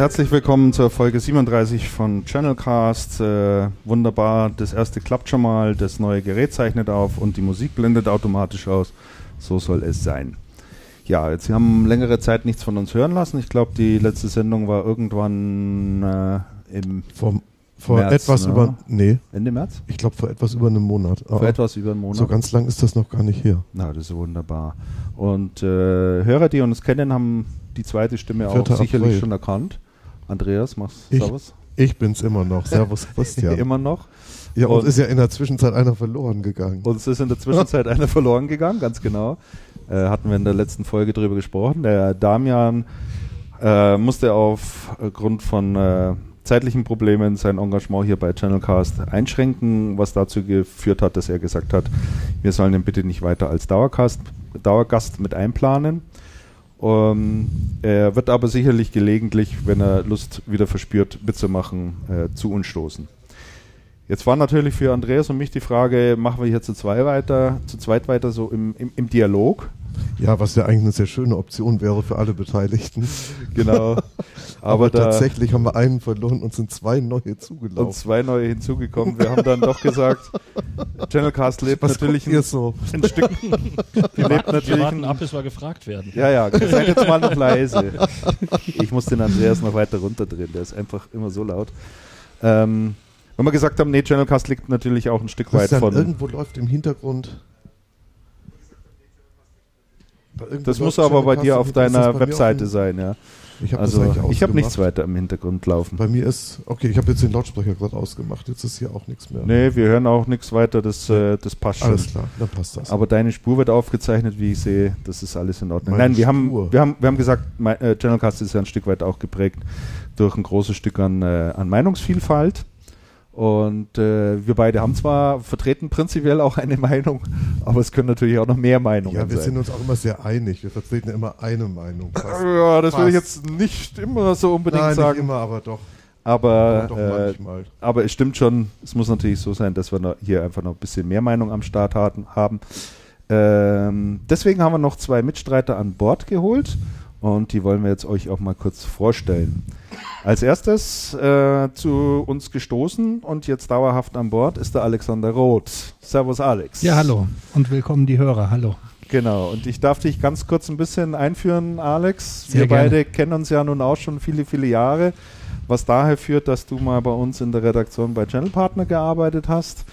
Und herzlich willkommen zur Folge 37 von Channelcast. Äh, wunderbar, das erste klappt schon mal, das neue Gerät zeichnet auf und die Musik blendet automatisch aus. So soll es sein. Ja, jetzt Sie haben längere Zeit nichts von uns hören lassen. Ich glaube, die letzte Sendung war irgendwann äh, im Vom, vor März, etwas ne? über nee, Ende März. Ich glaube vor etwas über einem Monat. Vor etwas über einem Monat. So ganz lang ist das noch gar nicht her. Na, das ist wunderbar. Und äh, Hörer, die uns kennen, haben die zweite Stimme auch sicherlich April. schon erkannt. Andreas, machst ich, Servus. Ich bin's immer noch. Servus, Christian. immer noch. Ja, uns ist ja in der Zwischenzeit einer verloren gegangen. Uns ist in der Zwischenzeit einer verloren gegangen, ganz genau. Äh, hatten wir in der letzten Folge drüber gesprochen. Der Damian äh, musste aufgrund von äh, zeitlichen Problemen sein Engagement hier bei Channelcast einschränken, was dazu geführt hat, dass er gesagt hat, wir sollen ihn bitte nicht weiter als Dauercast, Dauergast mit einplanen. Um, er wird aber sicherlich gelegentlich, wenn er Lust wieder verspürt, mitzumachen, äh, zu uns stoßen. Jetzt war natürlich für Andreas und mich die Frage, machen wir hier zu, zwei weiter, zu zweit weiter so im, im, im Dialog? Ja, was ja eigentlich eine sehr schöne Option wäre für alle Beteiligten. Genau. Aber, Aber tatsächlich haben wir einen verloren und sind zwei neue zugelaufen. Und zwei neue hinzugekommen. Wir haben dann doch gesagt, Channelcast lebt was natürlich ein, so? ein Stück. Wir, lebt natürlich wir warten ab, bis wir gefragt werden. Ja, ja, seid jetzt mal noch leise. Ich muss den Andreas noch weiter runterdrehen, der ist einfach immer so laut. Ähm, wenn wir gesagt haben, nee, Channelcast liegt natürlich auch ein Stück weit von. Irgendwo läuft im Hintergrund das muss aber bei dir auf deiner Webseite sein, ja. Ich habe also, ich habe nichts weiter im Hintergrund laufen. Bei mir ist, okay, ich habe jetzt den Lautsprecher gerade ausgemacht, jetzt ist hier auch nichts mehr. Nee, wir hören auch nichts weiter, das, äh, das passt schon. Alles klar, dann passt das. Aber deine Spur wird aufgezeichnet, wie ich sehe, das ist alles in Ordnung. Meine Nein, wir haben, wir, haben, wir haben gesagt, mein, äh, Channelcast ist ja ein Stück weit auch geprägt durch ein großes Stück an, äh, an Meinungsvielfalt. Und äh, wir beide haben zwar vertreten prinzipiell auch eine Meinung, aber es können natürlich auch noch mehr Meinungen sein. Ja, wir sein. sind uns auch immer sehr einig. Wir vertreten immer eine Meinung. Fast. Ja, das Fast. will ich jetzt nicht immer so unbedingt Nein, sagen. Nicht immer, aber doch. Aber, doch äh, aber es stimmt schon, es muss natürlich so sein, dass wir hier einfach noch ein bisschen mehr Meinung am Start haben. Ähm, deswegen haben wir noch zwei Mitstreiter an Bord geholt und die wollen wir jetzt euch auch mal kurz vorstellen. Als erstes äh, zu uns gestoßen und jetzt dauerhaft an Bord ist der Alexander Roth. Servus Alex. Ja, hallo und willkommen die Hörer. Hallo. Genau, und ich darf dich ganz kurz ein bisschen einführen, Alex. Sehr wir gerne. beide kennen uns ja nun auch schon viele, viele Jahre, was daher führt, dass du mal bei uns in der Redaktion bei Channel Partner gearbeitet hast.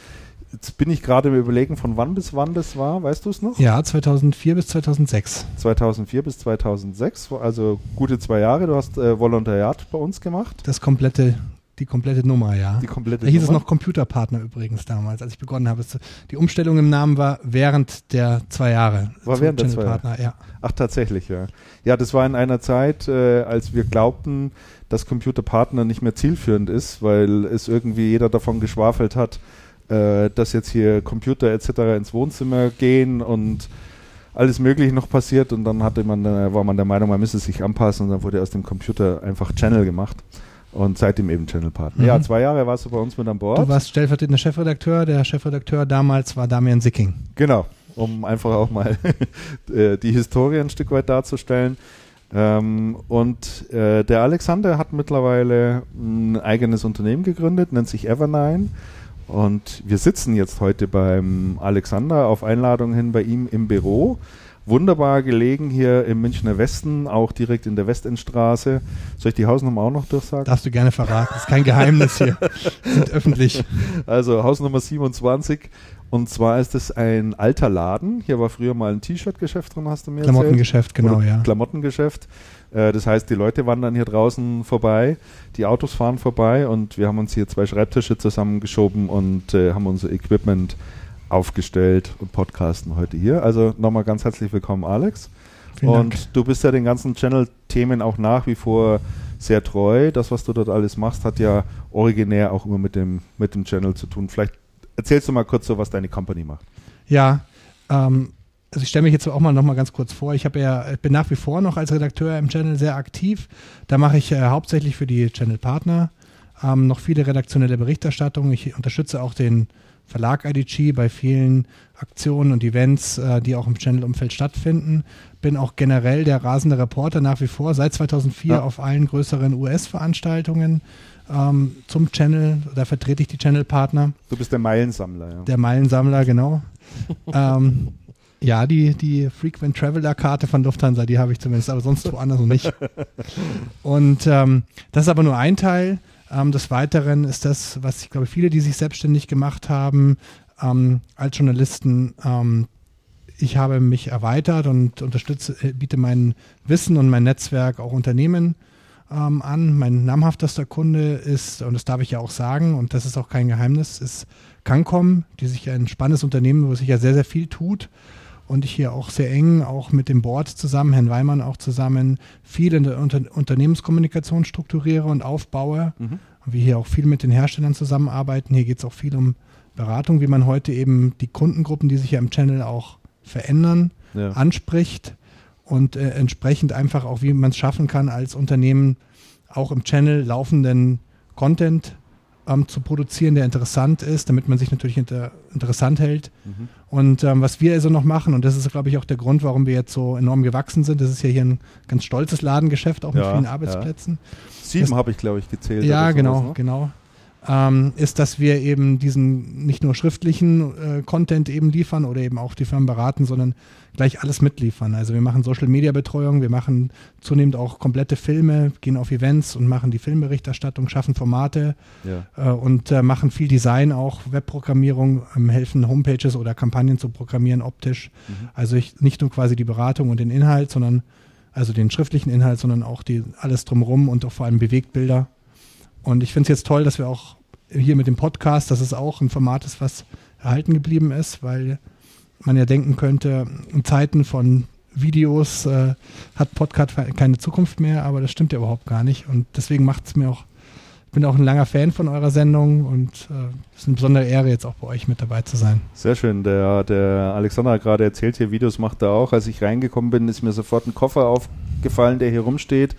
Jetzt bin ich gerade im Überlegen, von wann bis wann das war, weißt du es noch? Ja, 2004 bis 2006. 2004 bis 2006, also gute zwei Jahre. Du hast äh, Volontariat bei uns gemacht. Das komplette, die komplette Nummer, ja. Die komplette da hieß Nummer? es noch Computerpartner übrigens damals, als ich begonnen habe. Die Umstellung im Namen war während der zwei Jahre. War während der zwei Jahre? ja. Ach, tatsächlich, ja. Ja, das war in einer Zeit, äh, als wir glaubten, dass Computerpartner nicht mehr zielführend ist, weil es irgendwie jeder davon geschwafelt hat, äh, dass jetzt hier Computer etc. ins Wohnzimmer gehen und alles Mögliche noch passiert und dann hatte man, äh, war man der Meinung, man müsse sich anpassen und dann wurde aus dem Computer einfach Channel gemacht und seitdem eben Channel-Partner. Mhm. Ja, zwei Jahre warst du bei uns mit an Bord. Du warst stellvertretender Chefredakteur. Der Chefredakteur damals war Damian Sicking. Genau, um einfach auch mal äh, die Historie ein Stück weit darzustellen. Ähm, und äh, der Alexander hat mittlerweile ein eigenes Unternehmen gegründet, nennt sich Evernine und wir sitzen jetzt heute beim Alexander auf Einladung hin bei ihm im Büro. Wunderbar gelegen hier im Münchner Westen, auch direkt in der Westendstraße. Soll ich die Hausnummer auch noch durchsagen? Darfst du gerne verraten. Ist kein Geheimnis hier. sind öffentlich. Also Hausnummer 27. Und zwar ist es ein alter Laden. Hier war früher mal ein T-Shirt-Geschäft drin, hast du mir Klamottengeschäft, erzählt. genau, ja. Klamottengeschäft. Äh, das heißt, die Leute wandern hier draußen vorbei, die Autos fahren vorbei und wir haben uns hier zwei Schreibtische zusammengeschoben und äh, haben unser Equipment aufgestellt und podcasten heute hier. Also nochmal ganz herzlich willkommen, Alex. Vielen und Dank. du bist ja den ganzen Channel-Themen auch nach wie vor sehr treu. Das, was du dort alles machst, hat ja originär auch immer mit dem, mit dem Channel zu tun. Vielleicht erzählst du mal kurz so, was deine Company macht. Ja, ähm, also ich stelle mich jetzt auch mal noch mal ganz kurz vor. Ich habe ja, ich bin nach wie vor noch als Redakteur im Channel sehr aktiv. Da mache ich äh, hauptsächlich für die Channel Partner ähm, noch viele redaktionelle Berichterstattungen. Ich unterstütze auch den Verlag IDG bei vielen Aktionen und Events, äh, die auch im Channel-Umfeld stattfinden. Bin auch generell der rasende Reporter nach wie vor seit 2004 ja. auf allen größeren US-Veranstaltungen ähm, zum Channel. Da vertrete ich die Channel-Partner. Du bist der Meilensammler, ja. Der Meilensammler, genau. ähm, ja, die, die Frequent Traveler Karte von Lufthansa, die habe ich zumindest, aber sonst woanders noch nicht. Und ähm, das ist aber nur ein Teil. Ähm, des Weiteren ist das, was ich glaube, viele, die sich selbstständig gemacht haben, ähm, als Journalisten, ähm, ich habe mich erweitert und unterstütze, äh, biete mein Wissen und mein Netzwerk auch Unternehmen ähm, an. Mein namhaftester Kunde ist, und das darf ich ja auch sagen, und das ist auch kein Geheimnis, ist Cancom, die sich ein spannendes Unternehmen, wo sich ja sehr, sehr viel tut und ich hier auch sehr eng auch mit dem Board zusammen, Herrn Weimann auch zusammen, viel in der Unter Unternehmenskommunikation strukturiere und aufbaue. Mhm. Und wir hier auch viel mit den Herstellern zusammenarbeiten. Hier geht es auch viel um Beratung, wie man heute eben die Kundengruppen, die sich ja im Channel auch verändern, ja. anspricht und äh, entsprechend einfach auch, wie man es schaffen kann, als Unternehmen auch im Channel laufenden Content ähm, zu produzieren, der interessant ist, damit man sich natürlich inter interessant hält. Mhm. Und ähm, was wir also noch machen, und das ist, glaube ich, auch der Grund, warum wir jetzt so enorm gewachsen sind, das ist ja hier ein ganz stolzes Ladengeschäft, auch mit ja, vielen Arbeitsplätzen. Ja. Sieben habe ich, glaube ich, gezählt. Ja, genau, sowas, ne? genau ähm, ist, dass wir eben diesen nicht nur schriftlichen äh, Content eben liefern oder eben auch die Firmen beraten, sondern gleich alles mitliefern. Also wir machen Social Media Betreuung, wir machen zunehmend auch komplette Filme, gehen auf Events und machen die Filmberichterstattung, schaffen Formate ja. äh, und äh, machen viel Design auch, Webprogrammierung, ähm, helfen Homepages oder Kampagnen zu programmieren optisch. Mhm. Also ich, nicht nur quasi die Beratung und den Inhalt, sondern also den schriftlichen Inhalt, sondern auch die alles drumherum und auch vor allem Bewegtbilder. Und ich finde es jetzt toll, dass wir auch hier mit dem Podcast, dass es auch ein Format ist, was erhalten geblieben ist, weil man ja denken könnte, in Zeiten von Videos äh, hat Podcast keine Zukunft mehr, aber das stimmt ja überhaupt gar nicht. Und deswegen macht es mir auch, ich bin auch ein langer Fan von eurer Sendung und es äh, ist eine besondere Ehre, jetzt auch bei euch mit dabei zu sein. Sehr schön. Der, der Alexander hat gerade erzählt, hier Videos macht er auch. Als ich reingekommen bin, ist mir sofort ein Koffer aufgefallen, der hier rumsteht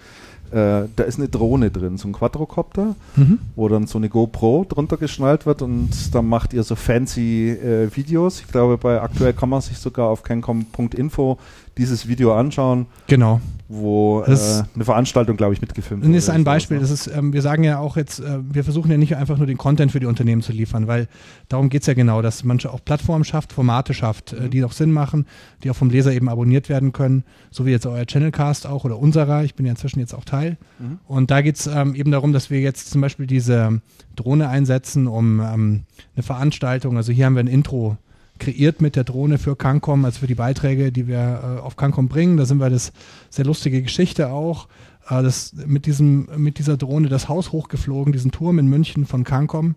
äh, da ist eine Drohne drin, so ein Quadrocopter, mhm. wo dann so eine GoPro drunter geschnallt wird und dann macht ihr so fancy äh, Videos. Ich glaube, bei aktuell kann man sich sogar auf cancom.info dieses Video anschauen. Genau. Wo äh, eine Veranstaltung, glaube ich, mitgefilmt wurde. Das ist ein Beispiel. Das ist, ähm, wir sagen ja auch jetzt, äh, wir versuchen ja nicht einfach nur den Content für die Unternehmen zu liefern, weil darum geht es ja genau, dass man auch Plattformen schafft, Formate schafft, äh, mhm. die auch Sinn machen, die auch vom Leser eben abonniert werden können, so wie jetzt euer Channelcast auch oder unserer. Ich bin ja inzwischen jetzt auch Teil. Mhm. Und da geht es ähm, eben darum, dass wir jetzt zum Beispiel diese Drohne einsetzen, um ähm, eine Veranstaltung, also hier haben wir ein Intro kreiert mit der Drohne für Cancom, also für die Beiträge, die wir äh, auf Cancom bringen. Da sind wir das sehr lustige Geschichte auch. Äh, das, mit, diesem, mit dieser Drohne das Haus hochgeflogen, diesen Turm in München von Cancom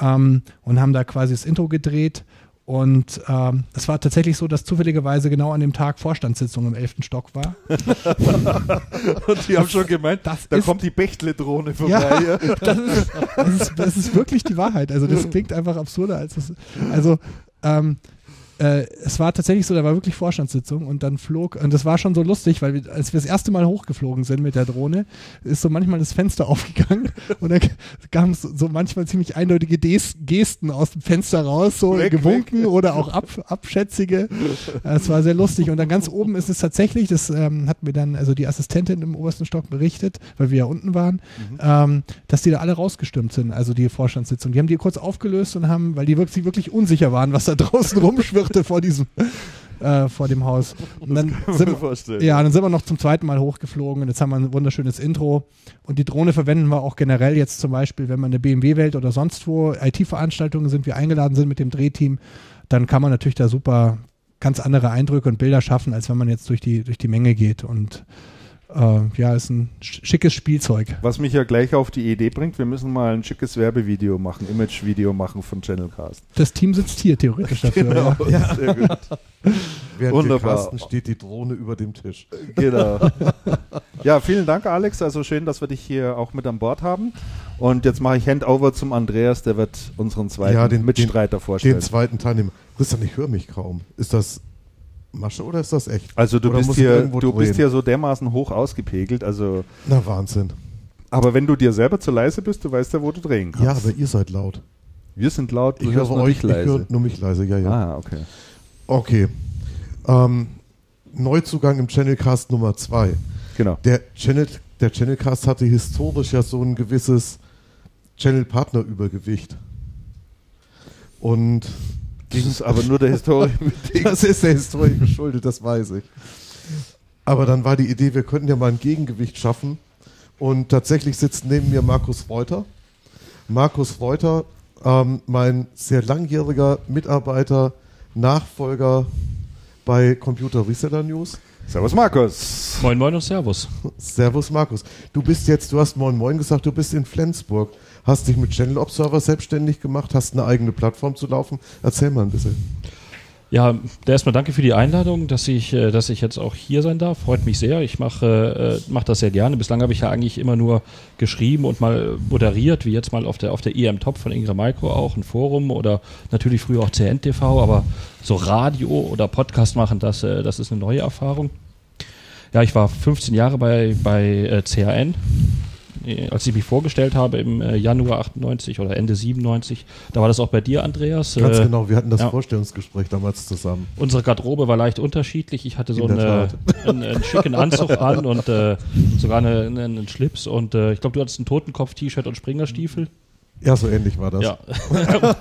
ähm, und haben da quasi das Intro gedreht. Und ähm, es war tatsächlich so, dass zufälligerweise genau an dem Tag Vorstandssitzung im 11. Stock war. und die haben schon gemeint, das da kommt die Bechtle-Drohne vorbei. Ja, das, ist, das, ist, das, ist, wirklich die Wahrheit. Also das klingt einfach absurder als es. Also ähm, äh, es war tatsächlich so, da war wirklich Vorstandssitzung und dann flog, und das war schon so lustig, weil wir, als wir das erste Mal hochgeflogen sind mit der Drohne, ist so manchmal das Fenster aufgegangen und dann kamen so, so manchmal ziemlich eindeutige Des Gesten aus dem Fenster raus, so weg, gewunken weg. oder auch ab, abschätzige. Es war sehr lustig und dann ganz oben ist es tatsächlich, das ähm, hat mir dann also die Assistentin im obersten Stock berichtet, weil wir ja unten waren, mhm. ähm, dass die da alle rausgestürmt sind, also die Vorstandssitzung. Die haben die kurz aufgelöst und haben, weil die wirklich, wirklich unsicher waren, was da draußen rumschwirrt Schritte vor diesem äh, vor dem Haus. Und dann sind, wir, ja, dann sind wir noch zum zweiten Mal hochgeflogen und jetzt haben wir ein wunderschönes Intro. Und die Drohne verwenden wir auch generell jetzt zum Beispiel, wenn man in der BMW-Welt oder sonst wo IT-Veranstaltungen sind, wir eingeladen sind mit dem Drehteam, dann kann man natürlich da super ganz andere Eindrücke und Bilder schaffen, als wenn man jetzt durch die, durch die Menge geht. Und äh, ja, ist ein schickes Spielzeug. Was mich ja gleich auf die Idee bringt, wir müssen mal ein schickes Werbevideo machen, Image-Video machen von Channelcast. Das Team sitzt hier theoretisch dafür. genau, ja. sehr gut. Während Wunderbar. Carsten steht die Drohne über dem Tisch. Genau. ja, vielen Dank, Alex. Also schön, dass wir dich hier auch mit an Bord haben. Und jetzt mache ich Handover zum Andreas, der wird unseren zweiten ja, den, Mitstreiter den, vorstellen. Den zweiten Teilnehmer. Christian, ich höre mich kaum. Ist das Masche oder ist das echt? Also du, bist hier, du bist hier so dermaßen hoch ausgepegelt, also. Na Wahnsinn. Aber wenn du dir selber zu leise bist, du weißt ja, wo du drehen kannst. Ja, aber ihr seid laut. Wir sind laut, du ich hörst nur euch, leise. nur mich leise, ja, ja. Ah, okay. Okay. Ähm, Neuzugang im Channelcast Nummer 2. Genau. Der, Channel, der Channelcast hatte historisch ja so ein gewisses Channel-Partner-Übergewicht. Und das ist aber nur der Historie. das ist der Historie geschuldet, das weiß ich. Aber dann war die Idee, wir könnten ja mal ein Gegengewicht schaffen. Und tatsächlich sitzt neben mir Markus Reuter. Markus Reuter, ähm, mein sehr langjähriger Mitarbeiter, Nachfolger bei Computer Reseller News. Servus Markus. Moin Moin und Servus. Servus Markus. Du bist jetzt, du hast Moin Moin gesagt, du bist in Flensburg. Hast dich mit Channel Observer selbstständig gemacht, hast eine eigene Plattform zu laufen. Erzähl mal ein bisschen. Ja, erstmal danke für die Einladung, dass ich, äh, dass ich jetzt auch hier sein darf. Freut mich sehr. Ich mache äh, das sehr gerne. Bislang habe ich ja eigentlich immer nur geschrieben und mal moderiert, wie jetzt mal auf der, auf der EM Top von Ingra Micro auch, ein Forum oder natürlich früher auch CNTV, aber so Radio oder Podcast machen, das, äh, das ist eine neue Erfahrung. Ja, ich war 15 Jahre bei, bei äh, äh, als ich mich vorgestellt habe im äh, Januar 98 oder Ende 97, da war das auch bei dir, Andreas. Ganz äh, genau, wir hatten das ja. Vorstellungsgespräch damals zusammen. Unsere Garderobe war leicht unterschiedlich. Ich hatte so eine, einen, einen, schicken Anzug an und äh, sogar eine, einen Schlips und äh, ich glaube, du hattest ein Totenkopf-T-Shirt und Springerstiefel. Ja, so ähnlich war das. Ja.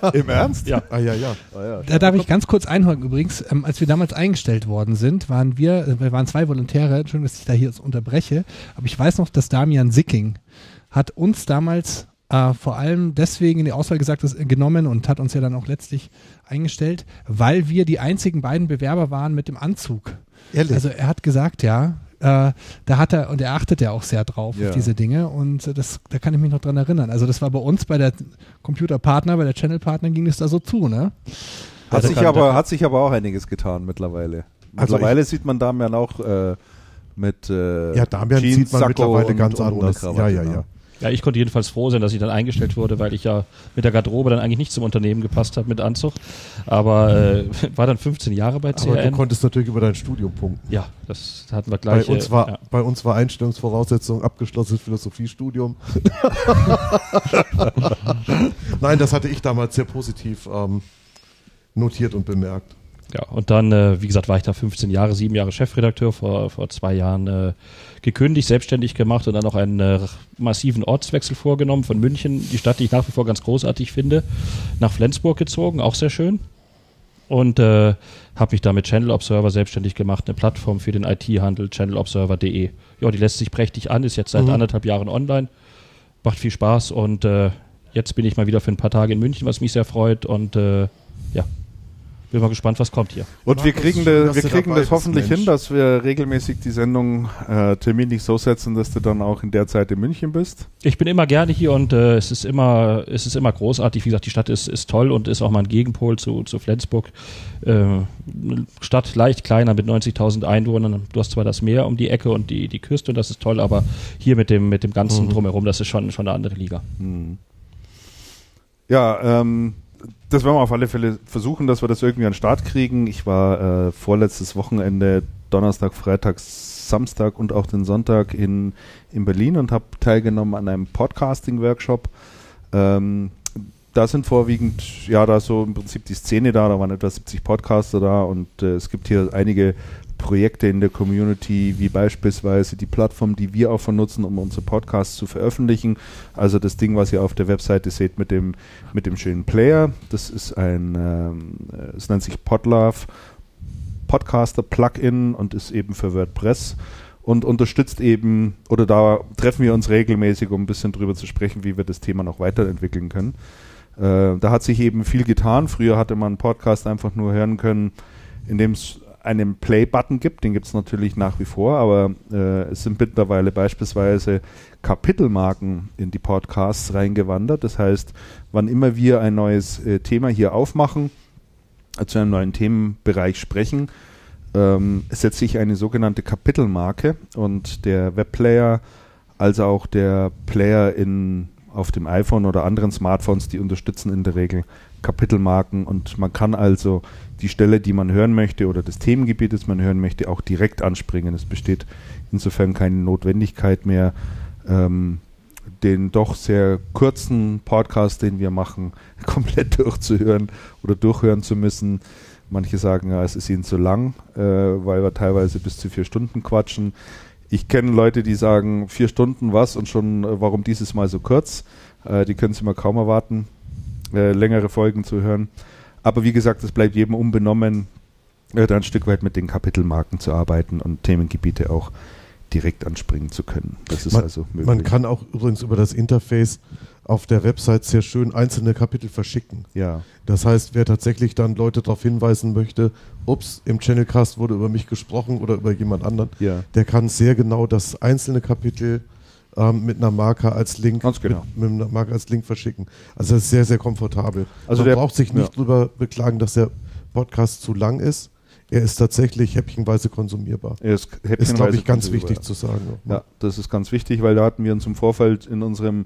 Im Ernst? Ja. Ah, ja, ja. Ah, ja. Da darf ich ganz kurz einhaken. Übrigens, ähm, als wir damals eingestellt worden sind, waren wir, äh, wir waren zwei Volontäre, Entschuldigung, dass ich da hier unterbreche, aber ich weiß noch, dass Damian Sicking hat uns damals äh, vor allem deswegen in die Auswahl gesagt, dass, äh, genommen und hat uns ja dann auch letztlich eingestellt, weil wir die einzigen beiden Bewerber waren mit dem Anzug. Ehrlich? Also er hat gesagt, ja, da hat er, und er achtet ja auch sehr drauf, ja. auf diese Dinge. Und äh, das, da kann ich mich noch dran erinnern. Also das war bei uns bei der Computerpartner, bei der Channel-Partner ging es da so zu, ne? Hat, also sich aber, hat sich aber auch einiges getan mittlerweile. Also mittlerweile sieht man Damian auch äh, mit äh, Ja, Damian Jeans, sieht man Sakko mittlerweile ganz anders. ja, ja, ja. Ja, ich konnte jedenfalls froh sein, dass ich dann eingestellt wurde, weil ich ja mit der Garderobe dann eigentlich nicht zum Unternehmen gepasst habe mit Anzug. Aber äh, war dann 15 Jahre bei CRN. Aber du konntest natürlich über dein Studium punkten. Ja, das hatten wir gleich. Bei uns war, ja. bei uns war Einstellungsvoraussetzung abgeschlossenes Philosophiestudium. Nein, das hatte ich damals sehr positiv ähm, notiert und bemerkt. Ja, und dann, äh, wie gesagt, war ich da 15 Jahre, sieben Jahre Chefredakteur, vor, vor zwei Jahren äh, gekündigt, selbstständig gemacht und dann auch einen äh, massiven Ortswechsel vorgenommen von München, die Stadt, die ich nach wie vor ganz großartig finde, nach Flensburg gezogen, auch sehr schön. Und äh, habe mich da mit Channel Observer selbstständig gemacht, eine Plattform für den IT-Handel, channelobserver.de. Ja, die lässt sich prächtig an, ist jetzt seit mhm. anderthalb Jahren online, macht viel Spaß und äh, jetzt bin ich mal wieder für ein paar Tage in München, was mich sehr freut und äh, ja, bin mal gespannt, was kommt hier. Und wir kriegen, de, wir kriegen das hoffentlich Mensch. hin, dass wir regelmäßig die Sendung äh, terminlich so setzen, dass du dann auch in der Zeit in München bist. Ich bin immer gerne hier und äh, es ist immer, es ist immer großartig. Wie gesagt, die Stadt ist, ist toll und ist auch mal ein Gegenpol zu, zu Flensburg. Äh, Stadt leicht kleiner mit 90.000 Einwohnern. Du hast zwar das Meer um die Ecke und die, die Küste und das ist toll, aber hier mit dem, mit dem ganzen mhm. drumherum, das ist schon, schon eine andere Liga. Mhm. Ja, ähm, das werden wir auf alle Fälle versuchen, dass wir das irgendwie an den Start kriegen. Ich war äh, vorletztes Wochenende, Donnerstag, Freitag, Samstag und auch den Sonntag in, in Berlin und habe teilgenommen an einem Podcasting-Workshop. Ähm, da sind vorwiegend, ja, da so im Prinzip die Szene da, da waren etwa 70 Podcaster da und äh, es gibt hier einige Projekte in der Community, wie beispielsweise die Plattform, die wir auch vernutzen, um unsere Podcasts zu veröffentlichen. Also das Ding, was ihr auf der Webseite seht mit dem, mit dem schönen Player. Das ist ein, ähm, es nennt sich Podlove Podcaster Plugin und ist eben für WordPress und unterstützt eben, oder da treffen wir uns regelmäßig, um ein bisschen drüber zu sprechen, wie wir das Thema noch weiterentwickeln können. Äh, da hat sich eben viel getan. Früher hatte man einen Podcast einfach nur hören können, indem es einen Play-Button gibt, den gibt es natürlich nach wie vor, aber äh, es sind mittlerweile beispielsweise Kapitelmarken in die Podcasts reingewandert. Das heißt, wann immer wir ein neues äh, Thema hier aufmachen, äh, zu einem neuen Themenbereich sprechen, ähm, setze ich eine sogenannte Kapitelmarke und der Webplayer als auch der Player in, auf dem iPhone oder anderen Smartphones, die unterstützen in der Regel Kapitelmarken und man kann also die Stelle, die man hören möchte oder das Themengebiet, das man hören möchte, auch direkt anspringen. Es besteht insofern keine Notwendigkeit mehr, ähm, den doch sehr kurzen Podcast, den wir machen, komplett durchzuhören oder durchhören zu müssen. Manche sagen, ja, es ist ihnen zu lang, äh, weil wir teilweise bis zu vier Stunden quatschen. Ich kenne Leute, die sagen, vier Stunden was und schon, äh, warum dieses Mal so kurz. Äh, die können es immer kaum erwarten, äh, längere Folgen zu hören. Aber wie gesagt, es bleibt jedem unbenommen, äh, da ein Stück weit mit den Kapitelmarken zu arbeiten und Themengebiete auch direkt anspringen zu können. Das ist man, also möglich. Man kann auch übrigens über das Interface auf der Website sehr schön einzelne Kapitel verschicken. ja, Das heißt, wer tatsächlich dann Leute darauf hinweisen möchte, ups, im Channelcast wurde über mich gesprochen oder über jemand anderen, ja. der kann sehr genau das einzelne Kapitel ähm, mit einer Marke als Link Ganz genau. mit, mit einer Marke als Link verschicken. Also das ist sehr, sehr komfortabel. Also Man der- braucht sich nicht ja. drüber beklagen, dass der Podcast zu lang ist. Er ist tatsächlich häppchenweise konsumierbar. Er ist, Ist, glaube häppchenweise ich, ganz wichtig zu sagen. Ja, das ist ganz wichtig, weil da hatten wir uns im Vorfeld in unserem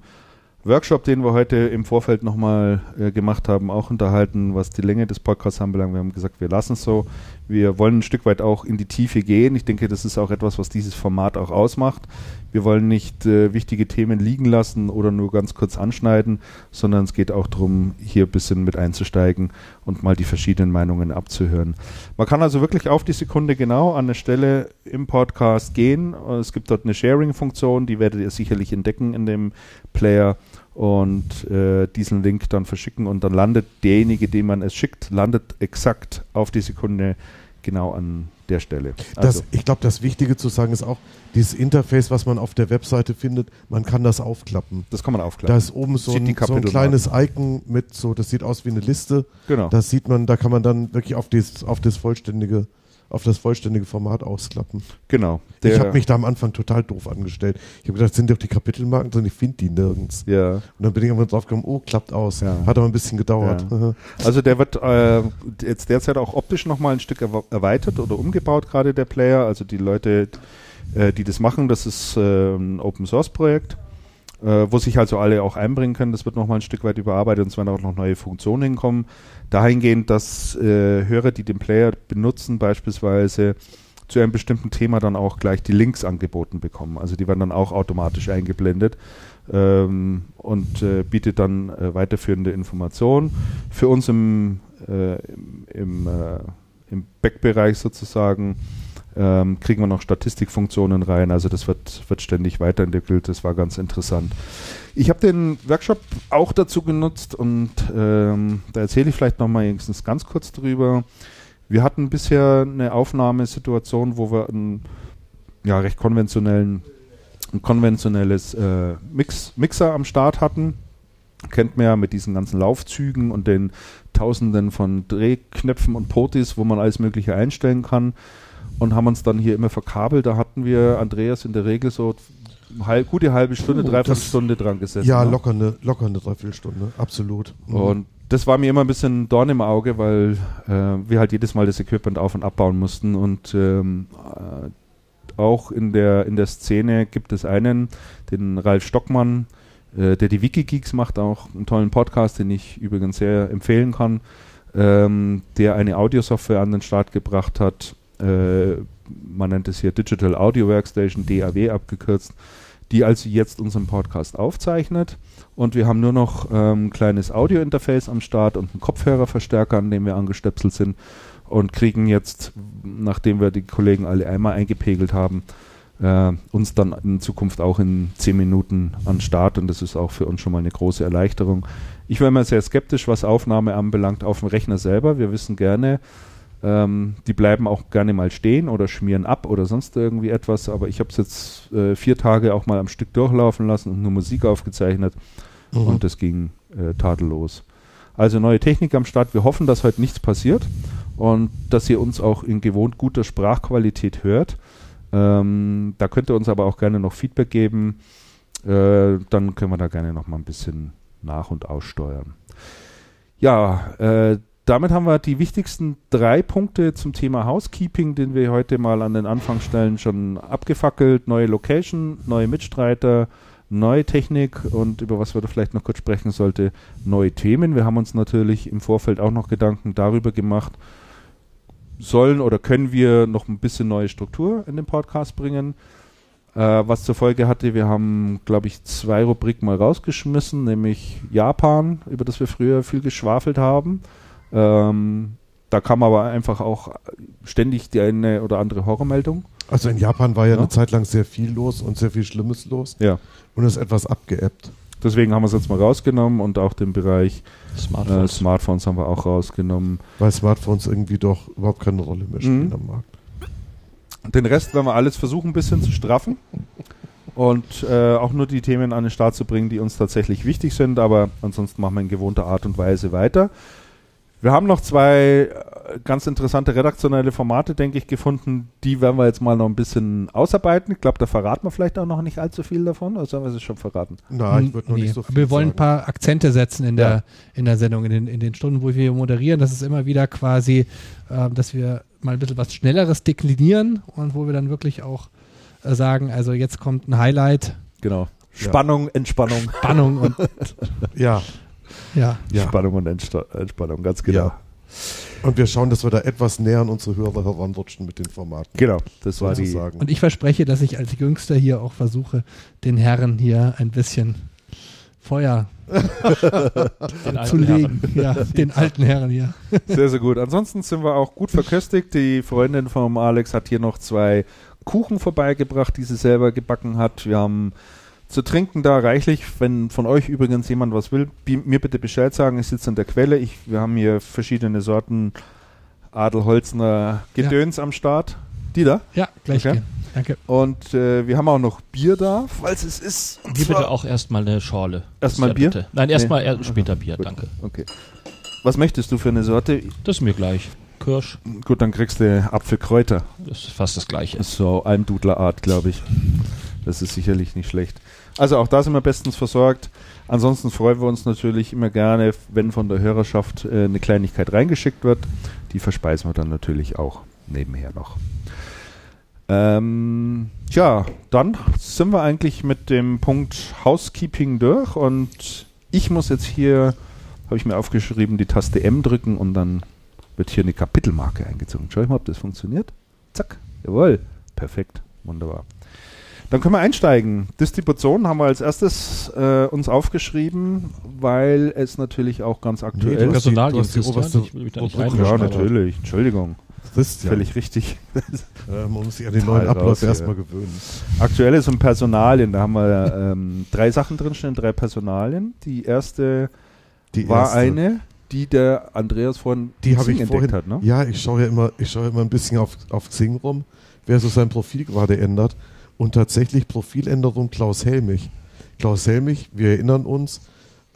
Workshop, den wir heute im Vorfeld nochmal äh, gemacht haben, auch unterhalten, was die Länge des Podcasts anbelangt. Wir haben gesagt, wir lassen es so. Wir wollen ein Stück weit auch in die Tiefe gehen. Ich denke, das ist auch etwas, was dieses Format auch ausmacht. Wir wollen nicht äh, wichtige Themen liegen lassen oder nur ganz kurz anschneiden, sondern es geht auch darum, hier ein bisschen mit einzusteigen und mal die verschiedenen Meinungen abzuhören. Man kann also wirklich auf die Sekunde genau an eine Stelle im Podcast gehen. Es gibt dort eine Sharing-Funktion, die werdet ihr sicherlich entdecken in dem Player und äh, diesen Link dann verschicken und dann landet derjenige, dem man es schickt, landet exakt auf die Sekunde genau an der Stelle. Also, Das, ich glaube, das Wichtige zu sagen ist auch, dieses Interface, was man auf der Webseite findet, man kann das aufklappen. das kann man aufklappen. Da ist oben so ein, so ein kleines Icon mit so, das sieht aus wie eine Liste. genau. Das sieht man, da kann man dann wirklich auf das, auf das vollständige, auf das vollständige Format ausklappen. genau. ich habe mich da am Anfang total doof angestellt. Ich habe gedacht, sind doch die Kapitelmarken drin, ich finde die nirgends. ja. Und dann bin ich irgendwann drauf gekommen, oh, klappt aus. Ja. Hat aber ein bisschen gedauert. Also der wird äh, jetzt derzeit auch optisch nochmal ein Stück erwe- erweitert oder umgebaut, gerade der Player. Also die Leute, äh, die das machen, das ist äh, ein Open Source Projekt, äh, wo sich also alle auch einbringen können. Das wird nochmal ein Stück weit überarbeitet und es werden auch noch neue Funktionen hinkommen. Dahingehend, dass äh, Hörer, die den Player benutzen, beispielsweise zu einem bestimmten Thema dann auch gleich die Links angeboten bekommen. Also die werden dann auch automatisch eingeblendet ähm, und äh, bietet dann äh, weiterführende Informationen. Für uns im, äh, im, im, äh, im Backbereich sozusagen ähm, kriegen wir noch Statistikfunktionen rein. Also das wird, wird ständig weiterentwickelt. Das war ganz interessant. Ich habe den Workshop auch dazu genutzt und ähm, da erzähle ich vielleicht nochmal wenigstens ganz kurz drüber. Wir hatten bisher eine Aufnahmesituation, wo wir einen ja, recht konventionellen, ein konventionelles äh, Mix, Mixer am Start hatten. Kennt man ja mit diesen ganzen Laufzügen und den Tausenden von Drehknöpfen und Potis, wo man alles Mögliche einstellen kann. Und haben uns dann hier immer verkabelt. Da hatten wir Andreas in der Regel so halb, gute halbe Stunde, Oh, dreiviertel Stunde dran gesessen. Ja, ne? locker eine, locker eine Dreiviertelstunde, absolut. Mhm. Und das war mir immer ein bisschen Dorn im Auge, weil äh, wir halt jedes Mal das Equipment auf- und abbauen mussten. Und ähm, äh, auch in der, in der Szene gibt es einen, den Ralf Stockmann, äh, der die Wikigeeks macht, auch einen tollen Podcast, den ich übrigens sehr empfehlen kann, ähm, der eine Audiosoftware an den Start gebracht hat. Äh, man nennt es hier Digital Audio Workstation, DAW abgekürzt, die also jetzt unseren Podcast aufzeichnet. Und wir haben nur noch ähm, ein kleines Audio-Interface am Start und einen Kopfhörerverstärker, an dem wir angestöpselt sind. Und kriegen jetzt, nachdem wir die Kollegen alle einmal eingepegelt haben, äh, uns dann in Zukunft auch in 10 Minuten an Start. Und das ist auch für uns schon mal eine große Erleichterung. Ich war immer sehr skeptisch, was Aufnahme anbelangt, auf dem Rechner selber. Wir wissen gerne, ähm, die bleiben auch gerne mal stehen oder schmieren ab oder sonst irgendwie etwas. Aber ich habe es jetzt äh, vier Tage auch mal am Stück durchlaufen lassen und nur Musik aufgezeichnet. Mhm. Und das ging äh, tadellos. Also neue Technik am Start. Wir hoffen, dass heute nichts passiert und dass ihr uns auch in gewohnt guter Sprachqualität hört. Ähm, da könnt ihr uns aber auch gerne noch Feedback geben. Äh, dann können wir da gerne noch mal ein bisschen nach- und aussteuern. Ja, äh, damit haben wir die wichtigsten drei Punkte zum Thema Housekeeping, den wir heute mal an den Anfangsstellen schon abgefackelt. Neue Location, neue Mitstreiter, neue Technik und über was wir da vielleicht noch kurz sprechen sollte, neue Themen. Wir haben uns natürlich im Vorfeld auch noch Gedanken darüber gemacht, sollen oder können wir noch ein bisschen neue Struktur in den Podcast bringen. Äh, was zur Folge hatte, wir haben, glaube ich, zwei Rubriken mal rausgeschmissen, nämlich Japan, über das wir früher viel geschwafelt haben. Ähm, da kam aber einfach auch ständig die eine oder andere Horrormeldung. Also in Japan war ja, Ja. eine Zeit lang sehr viel los und sehr viel Schlimmes los Ja. und ist etwas abgeebbt. Deswegen haben wir es jetzt mal rausgenommen und auch den Bereich äh, Smartphones. Smartphones haben wir auch rausgenommen. Weil Smartphones irgendwie doch überhaupt keine Rolle mehr spielen Mhm. am Markt. Den Rest werden wir alles versuchen, ein bisschen zu straffen und äh, auch nur die Themen an den Start zu bringen, die uns tatsächlich wichtig sind, aber ansonsten machen wir in gewohnter Art und Weise weiter. Wir haben noch zwei äh, ganz interessante redaktionelle Formate, denke ich, gefunden. Die werden wir jetzt mal noch ein bisschen ausarbeiten. Ich glaube, da verraten wir vielleicht auch noch nicht allzu viel davon, oder sollen wir es schon verraten? Na, ich würde noch Nee, nicht so viel Wir wollen ein sagen. paar Akzente setzen in der, in der Sendung, in den, in den Stunden, wo wir moderieren. Das ist immer wieder quasi, äh, dass wir mal ein bisschen was Schnelleres deklinieren und wo wir dann wirklich auch äh, sagen, also jetzt kommt ein Highlight, Genau. Spannung, Entspannung. Spannung und Ja, ja. ja. Spannung und Entsta Entspannung, ganz genau. Ja. Und wir schauen, dass wir da etwas näher an unsere Hörer heranrutschen mit den Formaten. Genau, das war die. sozusagen. Und ich verspreche, dass ich als Jüngster hier auch versuche, den Herren hier ein bisschen Feuer zu legen. Ja, den alten Herren hier. Sehr, sehr gut. Ansonsten sind wir auch gut verköstigt. Die Freundin vom Alex hat hier noch zwei Kuchen vorbeigebracht, die sie selber gebacken hat. Wir haben zu trinken da reichlich. Wenn von euch übrigens jemand was will, mir bitte Bescheid sagen. Ich sitze an der Quelle. Ich, wir haben hier verschiedene Sorten Adelholzner Gedöns am Start. Die da. Ja, gleich Okay. gehen. Danke. Und äh, wir haben auch noch Bier da, falls es ist. Zwar- bitte auch erstmal eine Schorle. Erstmal Ja, Bier? Bitte. Nein, erstmal er- später Bier, Gut. danke. Okay. Was möchtest du für eine Sorte? Das ist mir gleich. Kirsch, Gut, dann kriegst du Apfelkräuter. das ist fast das gleiche. So Almdudlerart, glaube ich. Das ist sicherlich nicht schlecht. Also auch da sind wir bestens versorgt. Ansonsten freuen wir uns natürlich immer gerne, wenn von der Hörerschaft äh, eine Kleinigkeit reingeschickt wird. Die verspeisen wir dann natürlich auch nebenher noch. Ähm, tja, dann sind wir eigentlich mit dem Punkt Housekeeping durch und ich muss jetzt hier, habe ich mir aufgeschrieben, die Taste M drücken und dann wird hier eine Kapitelmarke eingezogen. Schau ich mal, ob das funktioniert. Zack, jawohl, perfekt, wunderbar. Dann können wir einsteigen. Distribution haben wir als erstes äh, uns aufgeschrieben, weil es natürlich auch ganz aktuell du die- Personalien, du hast die Christian, oberste ich will mich da nicht Ja, natürlich, Entschuldigung, Christian. völlig richtig. Äh, man muss sich an den neuen Ablauf raus hier. erstmal gewöhnen. Aktuell ist um Personalien, da haben wir ähm, drei Sachen drinstehen, drei Personalien. Die erste Die war erste, eine, die der Andreas vorhin Die habe Xing ich vorhin. hat, ne? Ja, ich schaue ja immer, ich schaue immer ein bisschen auf, auf Xing rum, wer so sein Profil gerade ändert. Und tatsächlich Profiländerung Klaus Helmich. Klaus Helmich, wir erinnern uns,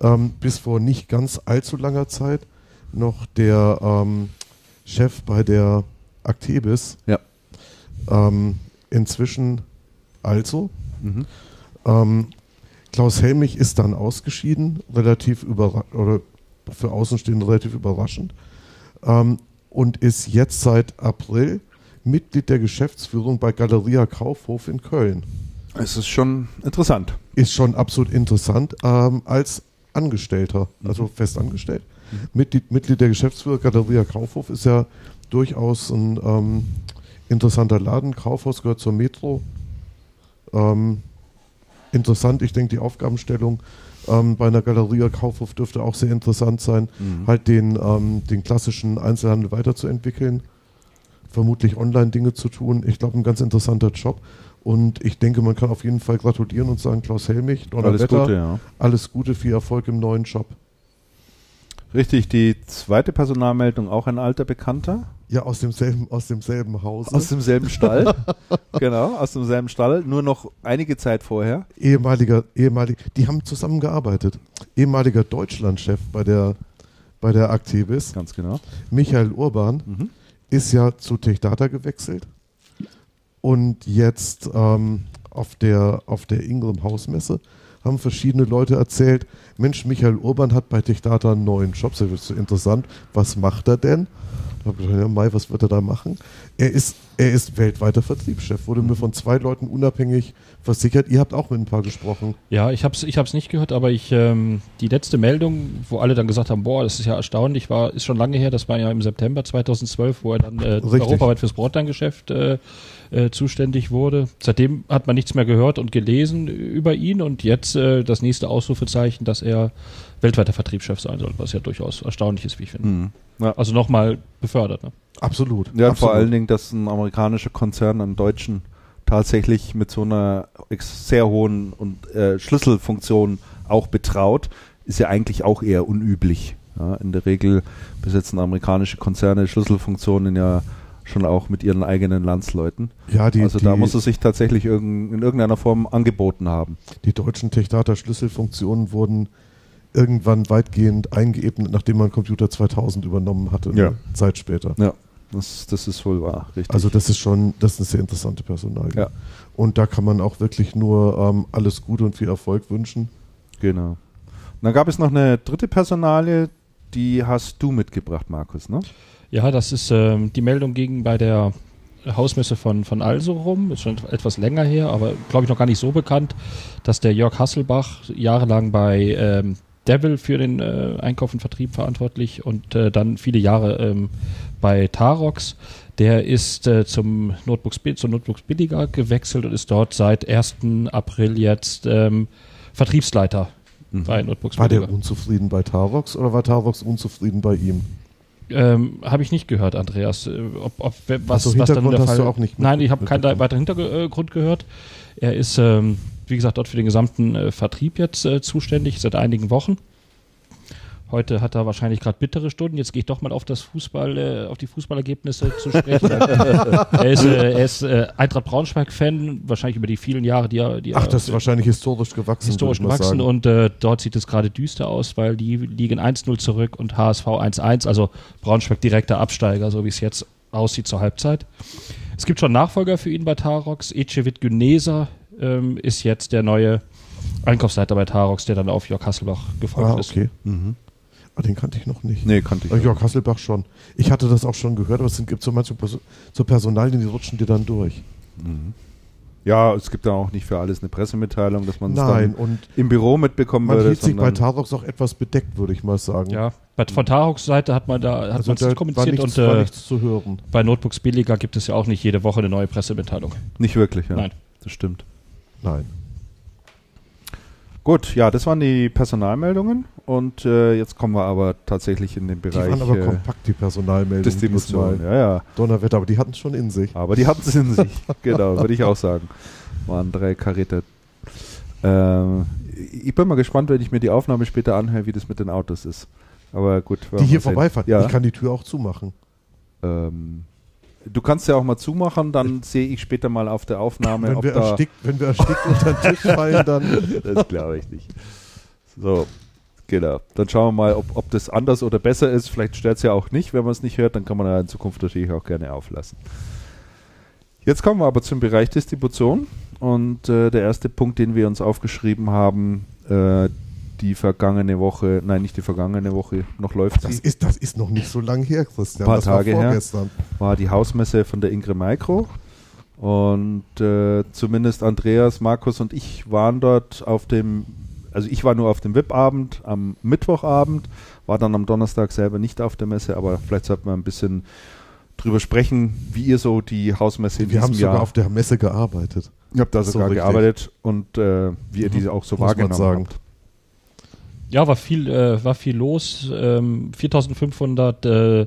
ähm, bis vor nicht ganz allzu langer Zeit noch der ähm, Chef bei der Actebis. Ja. Ähm, inzwischen also. Mhm. Ähm, Klaus Helmich ist dann ausgeschieden, relativ überra oder für Außenstehende relativ überraschend, ähm, und ist jetzt seit April Mitglied der Geschäftsführung bei Galeria Kaufhof in Köln. Es ist schon interessant. Ist schon absolut interessant ähm, als Angestellter, also festangestellt. Mitglied, Mitglied der Geschäftsführung Galeria Kaufhof ist ja durchaus ein ähm, interessanter Laden. Kaufhaus gehört zur Metro. Ähm, interessant, ich denke, die Aufgabenstellung ähm, bei einer Galeria Kaufhof dürfte auch sehr interessant sein, Mhm. halt den, ähm, den klassischen Einzelhandel weiterzuentwickeln, vermutlich Online-Dinge zu tun. Ich glaube, ein ganz interessanter Job. Und ich denke, man kann auf jeden Fall gratulieren und sagen, Klaus Helmich, Alles Donnerwetter, Gute, ja. alles Gute, viel Erfolg im neuen Job. Richtig, die zweite Personalmeldung auch ein alter Bekannter. Ja, aus demselben, aus demselben Hause. Aus demselben Stall. genau, aus demselben Stall. Nur noch einige Zeit vorher. ehemaliger, ehemaliger, die haben zusammengearbeitet. Ehemaliger Deutschlandchef bei der, bei der Activis, Ganz genau. Michael Urban, Mhm. Ist ja zu TechData gewechselt und jetzt ähm, auf der, auf der Ingram Hausmesse haben verschiedene Leute erzählt, Mensch, Michael Urban hat bei TechData einen neuen Job, das ist interessant, was macht er denn? Habe ich gedacht, ja, Mai, was wird er da machen? Er ist, er ist weltweiter Vertriebschef, wurde mir von zwei Leuten unabhängig versichert. Ihr habt auch mit ein paar gesprochen. Ja, ich hab's, ich hab's nicht gehört, aber ich ähm, die letzte Meldung, wo alle dann gesagt haben, boah, das ist ja erstaunlich, war ist schon lange her. Das war ja im September 2012, wo er dann äh, europaweit fürs Broadline-Geschäft äh, äh, zuständig wurde. Seitdem hat man nichts mehr gehört und gelesen über ihn und jetzt äh, das nächste Ausrufezeichen, dass er weltweiter Vertriebschef sein soll, was ja durchaus erstaunlich ist, wie ich finde. Mhm. Ja. Also nochmal befördert. Ne? Absolut. Ja, Absolut. vor allen Dingen, dass ein amerikanischer Konzern einen deutschen tatsächlich mit so einer sehr hohen und äh, Schlüsselfunktion auch betraut, ist ja eigentlich auch eher unüblich. Ja, in der Regel besetzen amerikanische Konzerne Schlüsselfunktionen ja schon auch mit ihren eigenen Landsleuten. Ja, die, also die, da muss es sich tatsächlich irgend, in irgendeiner Form angeboten haben. die deutschen Techdata-Schlüsselfunktionen wurden irgendwann weitgehend eingeebnet, nachdem man Computer 2000 übernommen hatte, Ja. eine Zeit später. Ja, das, das ist wohl wahr, richtig. Also das ist schon, das ist eine sehr interessante Personalie. Ja. Und da kann man auch wirklich nur ähm, alles Gute und viel Erfolg wünschen. genau. Und dann gab es noch eine dritte Personalie, die hast du mitgebracht, Markus, ne? Ja, das ist ähm, die Meldung ging bei der Hausmesse von, von Also rum, ist schon etwas länger her, aber glaube ich noch gar nicht so bekannt, dass der Jörg Hasselbach jahrelang bei ähm, Devil für den äh, Einkauf und Vertrieb verantwortlich und äh, dann viele Jahre ähm, bei Tarox. Der ist äh, zum Notebooks, Bi- zu Notebooks Billiger gewechselt und ist dort seit 1. April jetzt ähm, Vertriebsleiter bei Notebooks War der Billiger. unzufrieden bei Tarox oder war Tarox unzufrieden bei ihm? Ähm, habe ich nicht gehört, Andreas. Äh, Ob, ob, was, Also was dann Hintergrund der hast Fall du auch nicht Nein, ich habe keinen weiteren Hintergrund gehört. Er ist, ähm, wie gesagt, dort für den gesamten äh, Vertrieb jetzt äh, zuständig, seit einigen Wochen. Heute hat er wahrscheinlich gerade bittere Stunden. Jetzt gehe ich doch mal auf das Fußball, äh, auf die Fußballergebnisse zu sprechen. er ist, äh, er ist äh, Eintracht Braunschweig-Fan, wahrscheinlich über die vielen Jahre, die er, die Ach, das ist wahrscheinlich historisch gewachsen. historisch gewachsen und äh, dort sieht es gerade düster aus, weil die liegen 1-0 zurück und HSV 1-1, also Braunschweig direkter Absteiger, so wie es jetzt aussieht zur Halbzeit. Es gibt schon Nachfolger für ihn bei Tarox. Ecevit Günesa ähm, ist jetzt der neue Einkaufsleiter bei Tarox, der dann auf Jörg Hasselbach gefolgt Ah, ist. okay. Mhm. Ah, den kannte ich noch nicht. Nee, kannte ich. Äh, nicht. Jörg Hasselbach schon. Ich hatte das auch schon gehört, aber es sind- gibt so manche Perso so Personalien, die rutschen dir dann durch. Mhm. Ja, es gibt da auch nicht für alles eine Pressemitteilung, dass man es Nein, dann und im Büro mitbekommen man würde. hielt sich bei Tarox auch etwas bedeckt, würde ich mal sagen. Ja, von Tarox Seite hat man da hat also man da kommuniziert nichts, und äh, nichts zu hören. bei Notebooks Billiger gibt es ja auch nicht jede Woche eine neue Pressemitteilung. Nicht wirklich, ja. Nein. Das stimmt. Nein. Gut, ja, das waren die Personalmeldungen und äh, jetzt kommen wir aber tatsächlich in den Die Bereich waren aber äh, kompakt, die Personalmeldungen. Distribution. Ja, ja. Donnerwetter, aber die hatten es schon in sich. Aber die hatten es in sich. genau, würde ich auch sagen. Waren drei Karierte. Ähm, ich bin mal gespannt, wenn ich mir die Aufnahme später anhöre, wie das mit den Autos ist. Aber gut. Die hier vorbeifahren. Ja. Ich kann die Tür auch zumachen. Ähm, du kannst ja auch mal zumachen, dann sehe ich später mal auf der Aufnahme, Wenn ob wir, da. erstickt, wenn wir erstickt unter den Tisch fallen, dann. Das glaube ich nicht. So, genau. Dann schauen wir mal, ob, ob das anders oder besser ist. Vielleicht stört es ja auch nicht. Wenn man es nicht hört, dann kann man ja in Zukunft natürlich auch gerne auflassen. Jetzt kommen wir aber zum Bereich Distribution. Und äh, der erste Punkt, den wir uns aufgeschrieben haben, äh, die vergangene Woche, nein, nicht die vergangene Woche, noch läuft Das sie, ist, das ist noch nicht so lang her, Christian. Ein paar Tage war her. war die Hausmesse von der Ingrid Micro. Und äh, zumindest Andreas, Markus und ich waren dort auf dem, also ich war nur auf dem VIP-Abend am Mittwochabend, war dann am Donnerstag selber nicht auf der Messe, aber vielleicht sollte man ein bisschen drüber sprechen, wie ihr so die Hausmesse in Wir haben sogar Jahr, auf der Messe gearbeitet. ihr habt da so sogar richtig. gearbeitet und äh, wie ihr diese auch so wahrgenommen habt. Ja, war viel, äh, war viel los. Ähm, 4500 äh,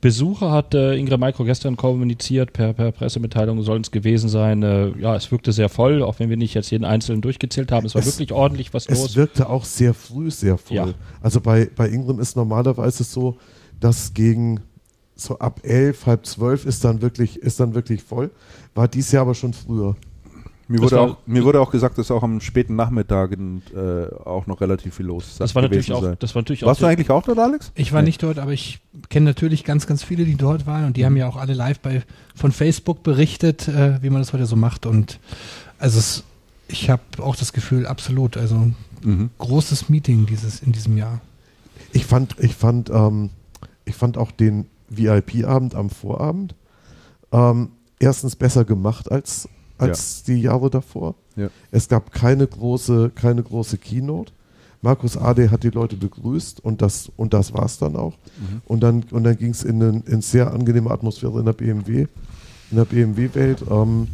Besucher hat äh, Ingrid Micro gestern kommuniziert, per, per Pressemitteilung sollen es gewesen sein. Äh, ja, es wirkte sehr voll, auch wenn wir nicht jetzt jeden einzelnen durchgezählt haben. Es war Es- wirklich ordentlich was Es los. wirkte auch sehr früh sehr voll. Ja. Also bei, bei Ingram ist normalerweise so, dass gegen so ab elf, halb zwölf ist dann wirklich, ist dann wirklich voll. War dies Jahr aber schon früher. Mir wurde, war- auch, mir wurde auch gesagt, dass auch am späten Nachmittag in, äh, auch noch relativ viel los Das war natürlich auch, sei. das war natürlich Warst du auch eigentlich auch dort, Alex? Ich war Nee. nicht dort, aber ich kenne natürlich ganz, ganz viele, die dort waren und die haben ja auch alle live bei von Facebook berichtet, äh, wie man das heute so macht. Und also es, ich habe auch das Gefühl, absolut, also Mhm. großes Meeting dieses in diesem Jahr. Ich fand, ich fand, ähm, ich fand auch den VIP-Abend am Vorabend ähm, erstens besser gemacht als, als die Jahre davor. Ja. Es gab keine große, keine große Keynote. Markus Ade hat die Leute begrüßt und das, und das war es dann auch. Mhm. Und dann, und dann ging es in eine in sehr angenehme Atmosphäre in der BMW. in der BMW-Welt ähm,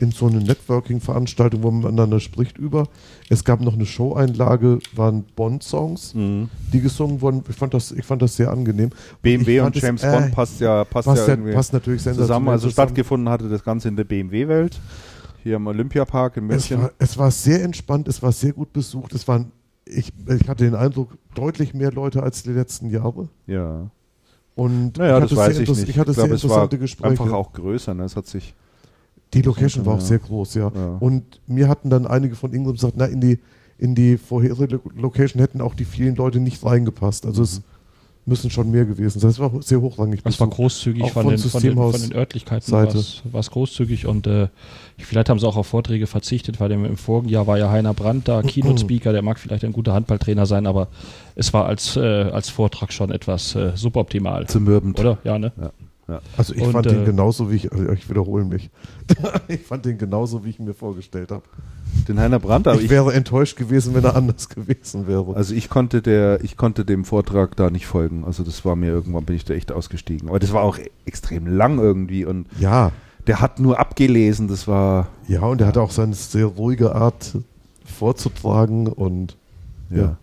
in so eine Networking-Veranstaltung, wo man miteinander spricht über. Es gab noch eine Show-Einlage, waren Bond-Songs, Mhm. die gesungen wurden. Ich fand das, ich fand das sehr angenehm. BMW und es, James äh, Bond passt ja, passt passt, ja ja, irgendwie passt natürlich zusammen. Also zusammen. stattgefunden hatte das Ganze in der BMW-Welt, hier im Olympiapark in Es München. war, es war sehr entspannt, es war sehr gut besucht. Es waren, ich, ich hatte den Eindruck, deutlich mehr Leute als die letzten Jahre. ja. Und Naja, ich das hatte weiß sehr ich nicht. Ich hatte ich glaube, sehr es war interessante Gespräche. einfach auch größer. Ne? Es hat sich Die Location war auch Ja. sehr groß, ja. Ja. Und mir hatten dann einige von Ingram gesagt, na, in die, in die vorherige Lo- Location hätten auch die vielen Leute nicht reingepasst. Also Mhm. es müssen schon mehr gewesen sein. Es war sehr hochrangig. Das war großzügig Auch von, von den, von, den, von den Örtlichkeiten. War es großzügig und äh, vielleicht haben sie auch auf Vorträge verzichtet, weil im, vorigen Jahr war ja Heiner Brandt da, Keynote-Speaker, der mag vielleicht ein guter Handballtrainer sein, aber es war als, äh, als Vortrag schon etwas äh, suboptimal. zermürbend. Oder? Ja, ne? Also ich Und, fand äh, den genauso, wie ich, also ich wiederhole mich. ich fand den genauso, wie ich ihn mir vorgestellt habe. Den Heiner Brandt, aber ich, ich, wäre enttäuscht gewesen, wenn er anders gewesen wäre. also ich konnte der, ich konnte dem Vortrag da nicht folgen. Also das war mir irgendwann bin ich da echt ausgestiegen. Aber das war auch extrem lang irgendwie und ja, der hat nur abgelesen. Das war ja, und er hatte auch seine sehr ruhige Art vorzutragen und ja.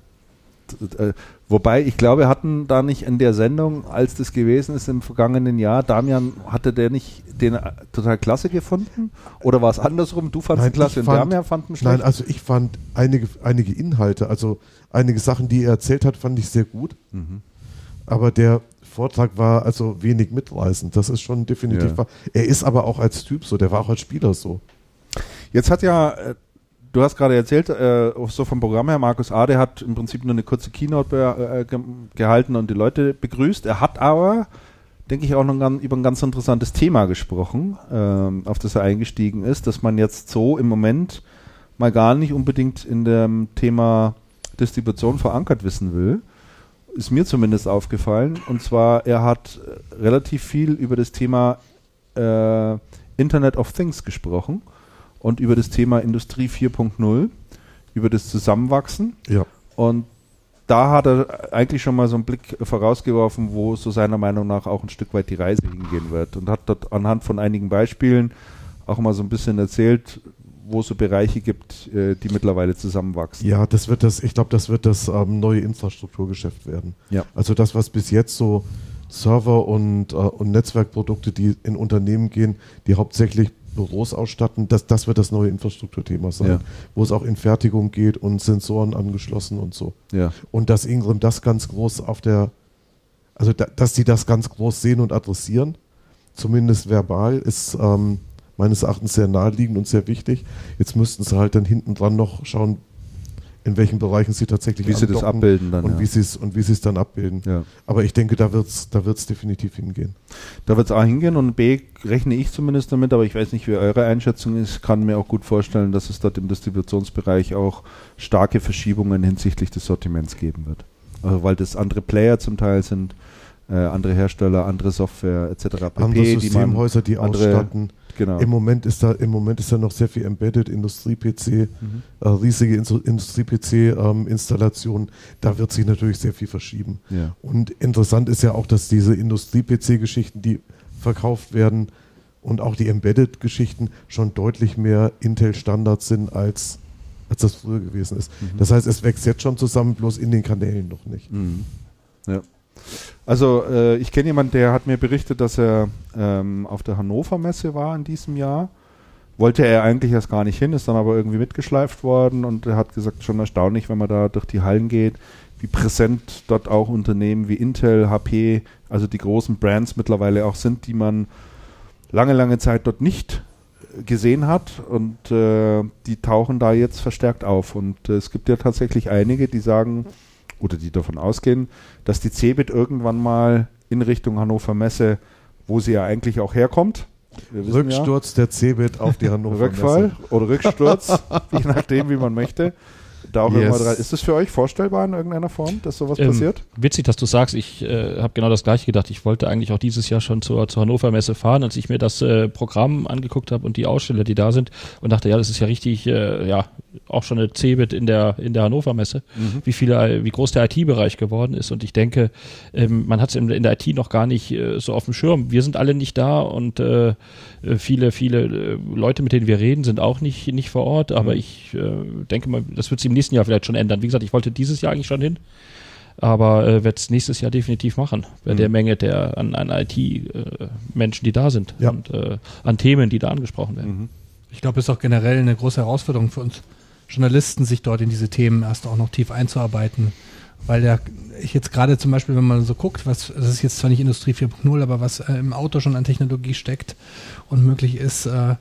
T- äh, Wobei, ich glaube, wir hatten da nicht in der Sendung, als das gewesen ist im vergangenen Jahr, Damian, hatte der nicht den äh, total klasse gefunden? Oder war es andersrum? Du fandest klasse ich und fand- Damian fanden schlecht? Nein, also ich fand einige, einige Inhalte, also einige Sachen, die er erzählt hat, fand ich sehr gut. Mhm. Aber der Vortrag war also wenig mitreißend. Das ist schon definitiv Ja. wahr. Er ist aber auch als Typ so, der war auch als Spieler so. Jetzt hat ja, äh, du hast gerade erzählt, äh, so vom Programm her, Markus Ade hat im Prinzip nur eine kurze Keynote äh, ge gehalten und die Leute begrüßt. Er hat aber, denke ich, auch noch ganz, über ein ganz interessantes Thema gesprochen, ähm, auf das er eingestiegen ist, dass man jetzt so im Moment mal gar nicht unbedingt in dem Thema Distribution verankert wissen will. Ist mir zumindest aufgefallen. Und zwar, er hat äh, relativ viel über das Thema äh, Internet of Things gesprochen und über das Thema Industrie 4.0, über das Zusammenwachsen. Ja. Und da hat er eigentlich schon mal so einen Blick vorausgeworfen, wo so seiner Meinung nach auch ein Stück weit die Reise hingehen wird. Und hat dort anhand von einigen Beispielen auch mal so ein bisschen erzählt, wo es so Bereiche gibt, äh, die mittlerweile zusammenwachsen. Ja, das wird das, ich glaube, das wird das ähm, neue Infrastrukturgeschäft werden. Ja. Also das, was bis jetzt so Server und, äh, und Netzwerkprodukte, die in Unternehmen gehen, die hauptsächlich Büros ausstatten, das, das wird das neue Infrastrukturthema sein, Ja. wo es auch in Fertigung geht und Sensoren angeschlossen und so. Ja. Und dass Ingram das ganz groß auf der, also da, dass sie das ganz groß sehen und adressieren, zumindest verbal, ist ähm, meines Erachtens sehr naheliegend und sehr wichtig. Jetzt müssten sie halt dann hinten dran noch schauen, in welchen Bereichen sie tatsächlich Wie sie das abbilden dann. und ja. wie sie es und wie sie es dann abbilden. Ja. Aber ich denke, da wird's da wird's definitiv hingehen. Da wird es A hingehen und B rechne ich zumindest damit, aber ich weiß nicht, wie eure Einschätzung ist. Kann mir auch gut vorstellen, dass es dort im Distributionsbereich auch starke Verschiebungen hinsichtlich des Sortiments geben wird. Also weil das andere Player zum Teil sind, äh, andere Hersteller, andere Software etc. pp, Andere die Systemhäuser, die andere- ausstatten. Genau. Im Moment ist da im Moment ist da noch sehr viel Embedded Industrie-PC, Mhm. äh, riesige Industrie-PC-Installationen. da wird sich natürlich sehr viel verschieben. ja. Und interessant ist ja auch, dass diese Industrie-PC-Geschichten, die verkauft werden und auch die Embedded-Geschichten schon deutlich mehr Intel-Standards sind, als, als das früher gewesen ist. Mhm. Das heißt, es wächst jetzt schon zusammen, bloß in den Kanälen noch nicht. Mhm. Ja. Also äh, ich kenne jemanden, der hat mir berichtet, dass er ähm, auf der Hannover Messe war in diesem Jahr. Wollte er eigentlich erst gar nicht hin, ist dann aber irgendwie mitgeschleift worden und er hat gesagt, schon erstaunlich, wenn man da durch die Hallen geht, wie präsent dort auch Unternehmen wie Intel, HP, also die großen Brands mittlerweile auch sind, die man lange, lange Zeit dort nicht gesehen hat und äh, die tauchen da jetzt verstärkt auf. Und äh, es gibt ja tatsächlich einige, die sagen oder die davon ausgehen, dass die Cebit irgendwann mal in Richtung Hannover Messe, wo sie ja eigentlich auch herkommt, Rücksturz der Cebit auf die ja, Hannover Rückfall Messe. oder Rücksturz, je nachdem, wie man möchte, da auch Yes. irgendwann rein. Ist das für euch vorstellbar in irgendeiner Form, dass sowas Ähm, passiert? Witzig, dass du sagst, ich äh, habe genau das gleiche gedacht. Ich wollte eigentlich auch dieses Jahr schon zur, zur Hannover Messe fahren, als ich mir das äh, Programm angeguckt habe und die Aussteller, die da sind und dachte, ja, das ist ja richtig, äh, ja, auch schon eine Cebit in der in der Hannover Messe, wie viele, wie groß der IT-Bereich geworden ist. Und ich denke, ähm, man hat es in, in der IT noch gar nicht äh, so auf dem Schirm. Wir sind alle nicht da und äh, äh, viele, viele äh, Leute, mit denen wir reden, sind auch nicht, nicht vor Ort. Aber ich äh, denke mal, das wird sich im nächsten Jahr vielleicht schon ändern. Wie gesagt, ich wollte dieses Jahr eigentlich schon hin. Aber äh, werde es nächstes Jahr definitiv machen, bei Mhm. der Menge der an, an IT-Menschen, die da sind Ja. und äh, an Themen, die da angesprochen werden. Mhm. Ich glaube, es ist auch generell eine große Herausforderung für uns Journalisten, sich dort in diese Themen erst auch noch tief einzuarbeiten. Weil ja, ich jetzt gerade zum Beispiel, wenn man so guckt, was, das ist jetzt zwar nicht Industrie 4.0, aber was äh, im Auto schon an Technologie steckt und möglich ist, äh,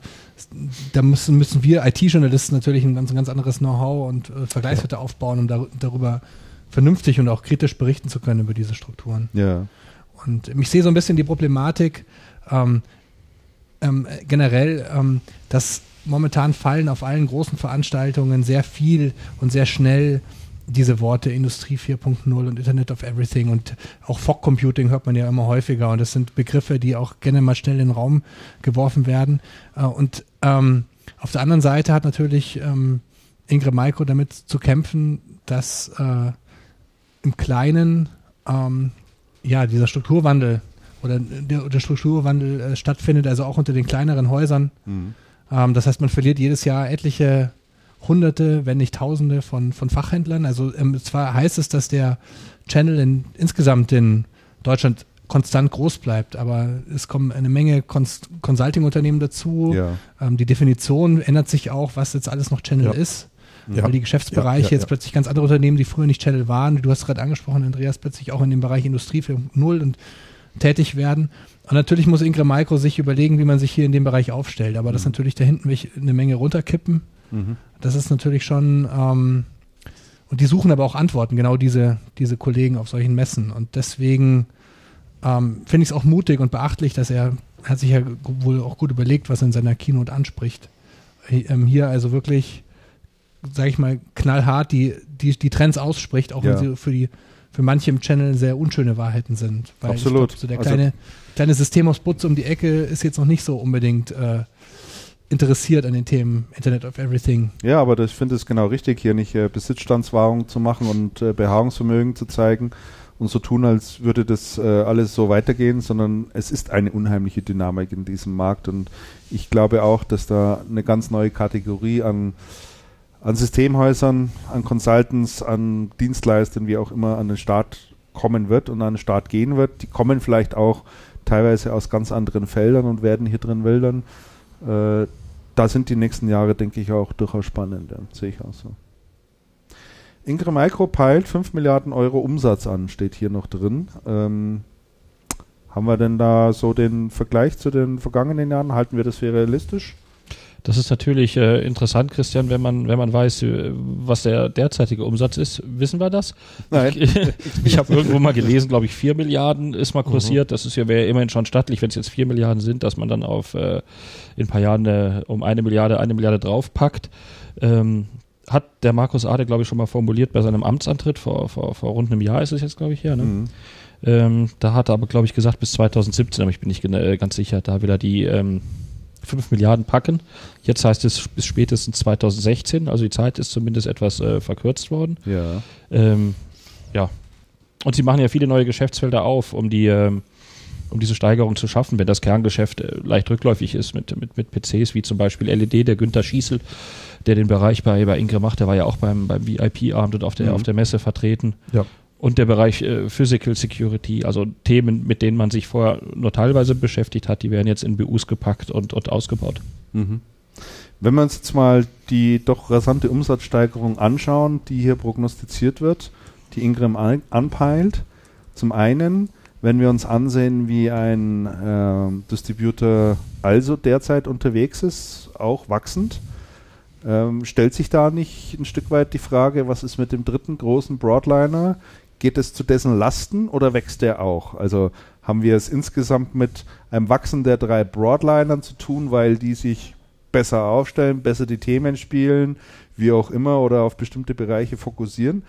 da müssen, müssen wir IT-Journalisten natürlich ein ganz, ganz anderes Know-how und äh, Vergleichswerte aufbauen, um dar darüber vernünftig und auch kritisch berichten zu können über diese Strukturen. Ja. Und ich sehe so ein bisschen die Problematik ähm, ähm, generell, ähm, dass momentan fallen auf allen großen Veranstaltungen sehr viel und sehr schnell diese Worte Industrie 4.0 und Internet of Everything und auch Fog Computing hört man ja immer häufiger und das sind Begriffe, die auch gerne mal schnell in den Raum geworfen werden. Äh, und ähm, auf der anderen Seite hat natürlich ähm, Ingrid Maiko damit zu kämpfen, dass äh, im Kleinen ähm, ja dieser Strukturwandel oder der, der Strukturwandel äh, stattfindet, also auch unter den kleineren Häusern. Mhm. Ähm, das heißt, man verliert jedes Jahr etliche Hunderte, wenn nicht Tausende von, von Fachhändlern. Also ähm, zwar heißt es, dass der Channel in, insgesamt in Deutschland konstant groß bleibt, aber es kommen eine Menge Cons Consulting-Unternehmen dazu. Ja. Ähm, die Definition ändert sich auch, was jetzt alles noch Channel Ja. ist. Ja. Weil die Geschäftsbereiche jetzt plötzlich ganz andere Unternehmen, die früher nicht Channel waren, du hast gerade angesprochen, Andreas, plötzlich auch in dem Bereich Industrie 4.0 und tätig werden. Und natürlich muss Ingrid Maiko sich überlegen, wie man sich hier in dem Bereich aufstellt. Aber dass natürlich da hinten welche- eine Menge runterkippen, Mhm. Das ist natürlich schon, ähm, und die suchen aber auch Antworten, genau diese, diese Kollegen auf solchen Messen. Und deswegen ähm, finde ich es auch mutig und beachtlich, dass er, hat sich ja wohl auch gut überlegt, was er in seiner Keynote anspricht. Ähm, hier also wirklich, sage ich mal, knallhart die, die, die Trends ausspricht, auch Ja. wenn sie für die für manche im Channel sehr unschöne Wahrheiten sind. Weil Absolut. Glaub, so der Also- kleine, kleine System aus Butz um die Ecke ist jetzt noch nicht so unbedingt äh, interessiert an den Themen Internet of Everything. Ja, aber ich finde es genau richtig, hier nicht äh, Besitzstandswahrung zu machen und äh, Beharrungsvermögen zu zeigen und so tun, als würde das äh, alles so weitergehen, sondern es ist eine unheimliche Dynamik in diesem Markt und ich glaube auch, dass da eine ganz neue Kategorie an, an Systemhäusern, an Consultants, an Dienstleistern, wie auch immer, an den Start kommen wird und an den Start gehen wird. Die kommen vielleicht auch teilweise aus ganz anderen Feldern und werden hier drin wildern. Äh, da sind die nächsten Jahre, denke ich, auch durchaus spannend. Ja. Sehe ich auch so. Ingrid Micro peilt 5 Milliarden Euro Umsatz an, steht hier noch drin. Ähm, haben wir denn da so den Vergleich zu den vergangenen Jahren? Halten wir das für realistisch? Das ist natürlich äh, interessant, Christian, wenn man, wenn man weiß, äh, was der derzeitige Umsatz ist. Wissen wir das? Nein. Ich, ich habe irgendwo mal gelesen, glaube ich, 4 Milliarden ist mal kursiert. Das ist ja wäre immerhin schon stattlich, wenn es jetzt 4 Milliarden sind, dass man dann auf äh, in ein paar Jahren äh, um eine Milliarde, eine Milliarde draufpackt. Ähm, hat der Markus Ade, glaube ich, schon mal formuliert bei seinem Amtsantritt vor, vor, vor rund einem Jahr ist es jetzt, glaube ich, her. Ne? Mhm. Ähm, da hat er aber, glaube ich, gesagt bis 2017, aber ich bin nicht äh, ganz sicher. Da will er die ähm, 5 Milliarden packen. Jetzt heißt es bis spätestens 2016, also die Zeit ist zumindest etwas äh, verkürzt worden. Ja. Ähm, ja. Und sie machen ja viele neue Geschäftsfelder auf, um die ähm, um diese Steigerung zu schaffen, wenn das Kerngeschäft äh, leicht rückläufig ist mit, mit, mit PCs, wie zum Beispiel LED, der Günther Schießel, der den Bereich bei, bei Ingrid macht, der war ja auch beim, beim VIP-Abend und auf der, Mhm. auf der Messe vertreten. Ja. Und der Bereich äh, Physical Security, also Themen, mit denen man sich vorher nur teilweise beschäftigt hat, die werden jetzt in BUs gepackt und, und ausgebaut. Mhm. Wenn wir uns jetzt mal die doch rasante Umsatzsteigerung anschauen, die hier prognostiziert wird, die Ingram an, anpeilt, zum einen, wenn wir uns ansehen, wie ein ähm, Distributor also derzeit unterwegs ist, auch wachsend, ähm, stellt sich da nicht ein Stück weit die Frage, was ist mit dem dritten großen Broadliner? Geht es zu dessen Lasten oder wächst der auch? Also haben wir es insgesamt mit einem Wachsen der drei Broadlinern zu tun, weil die sich besser aufstellen, besser die Themen spielen, wie auch immer, oder auf bestimmte Bereiche fokussieren?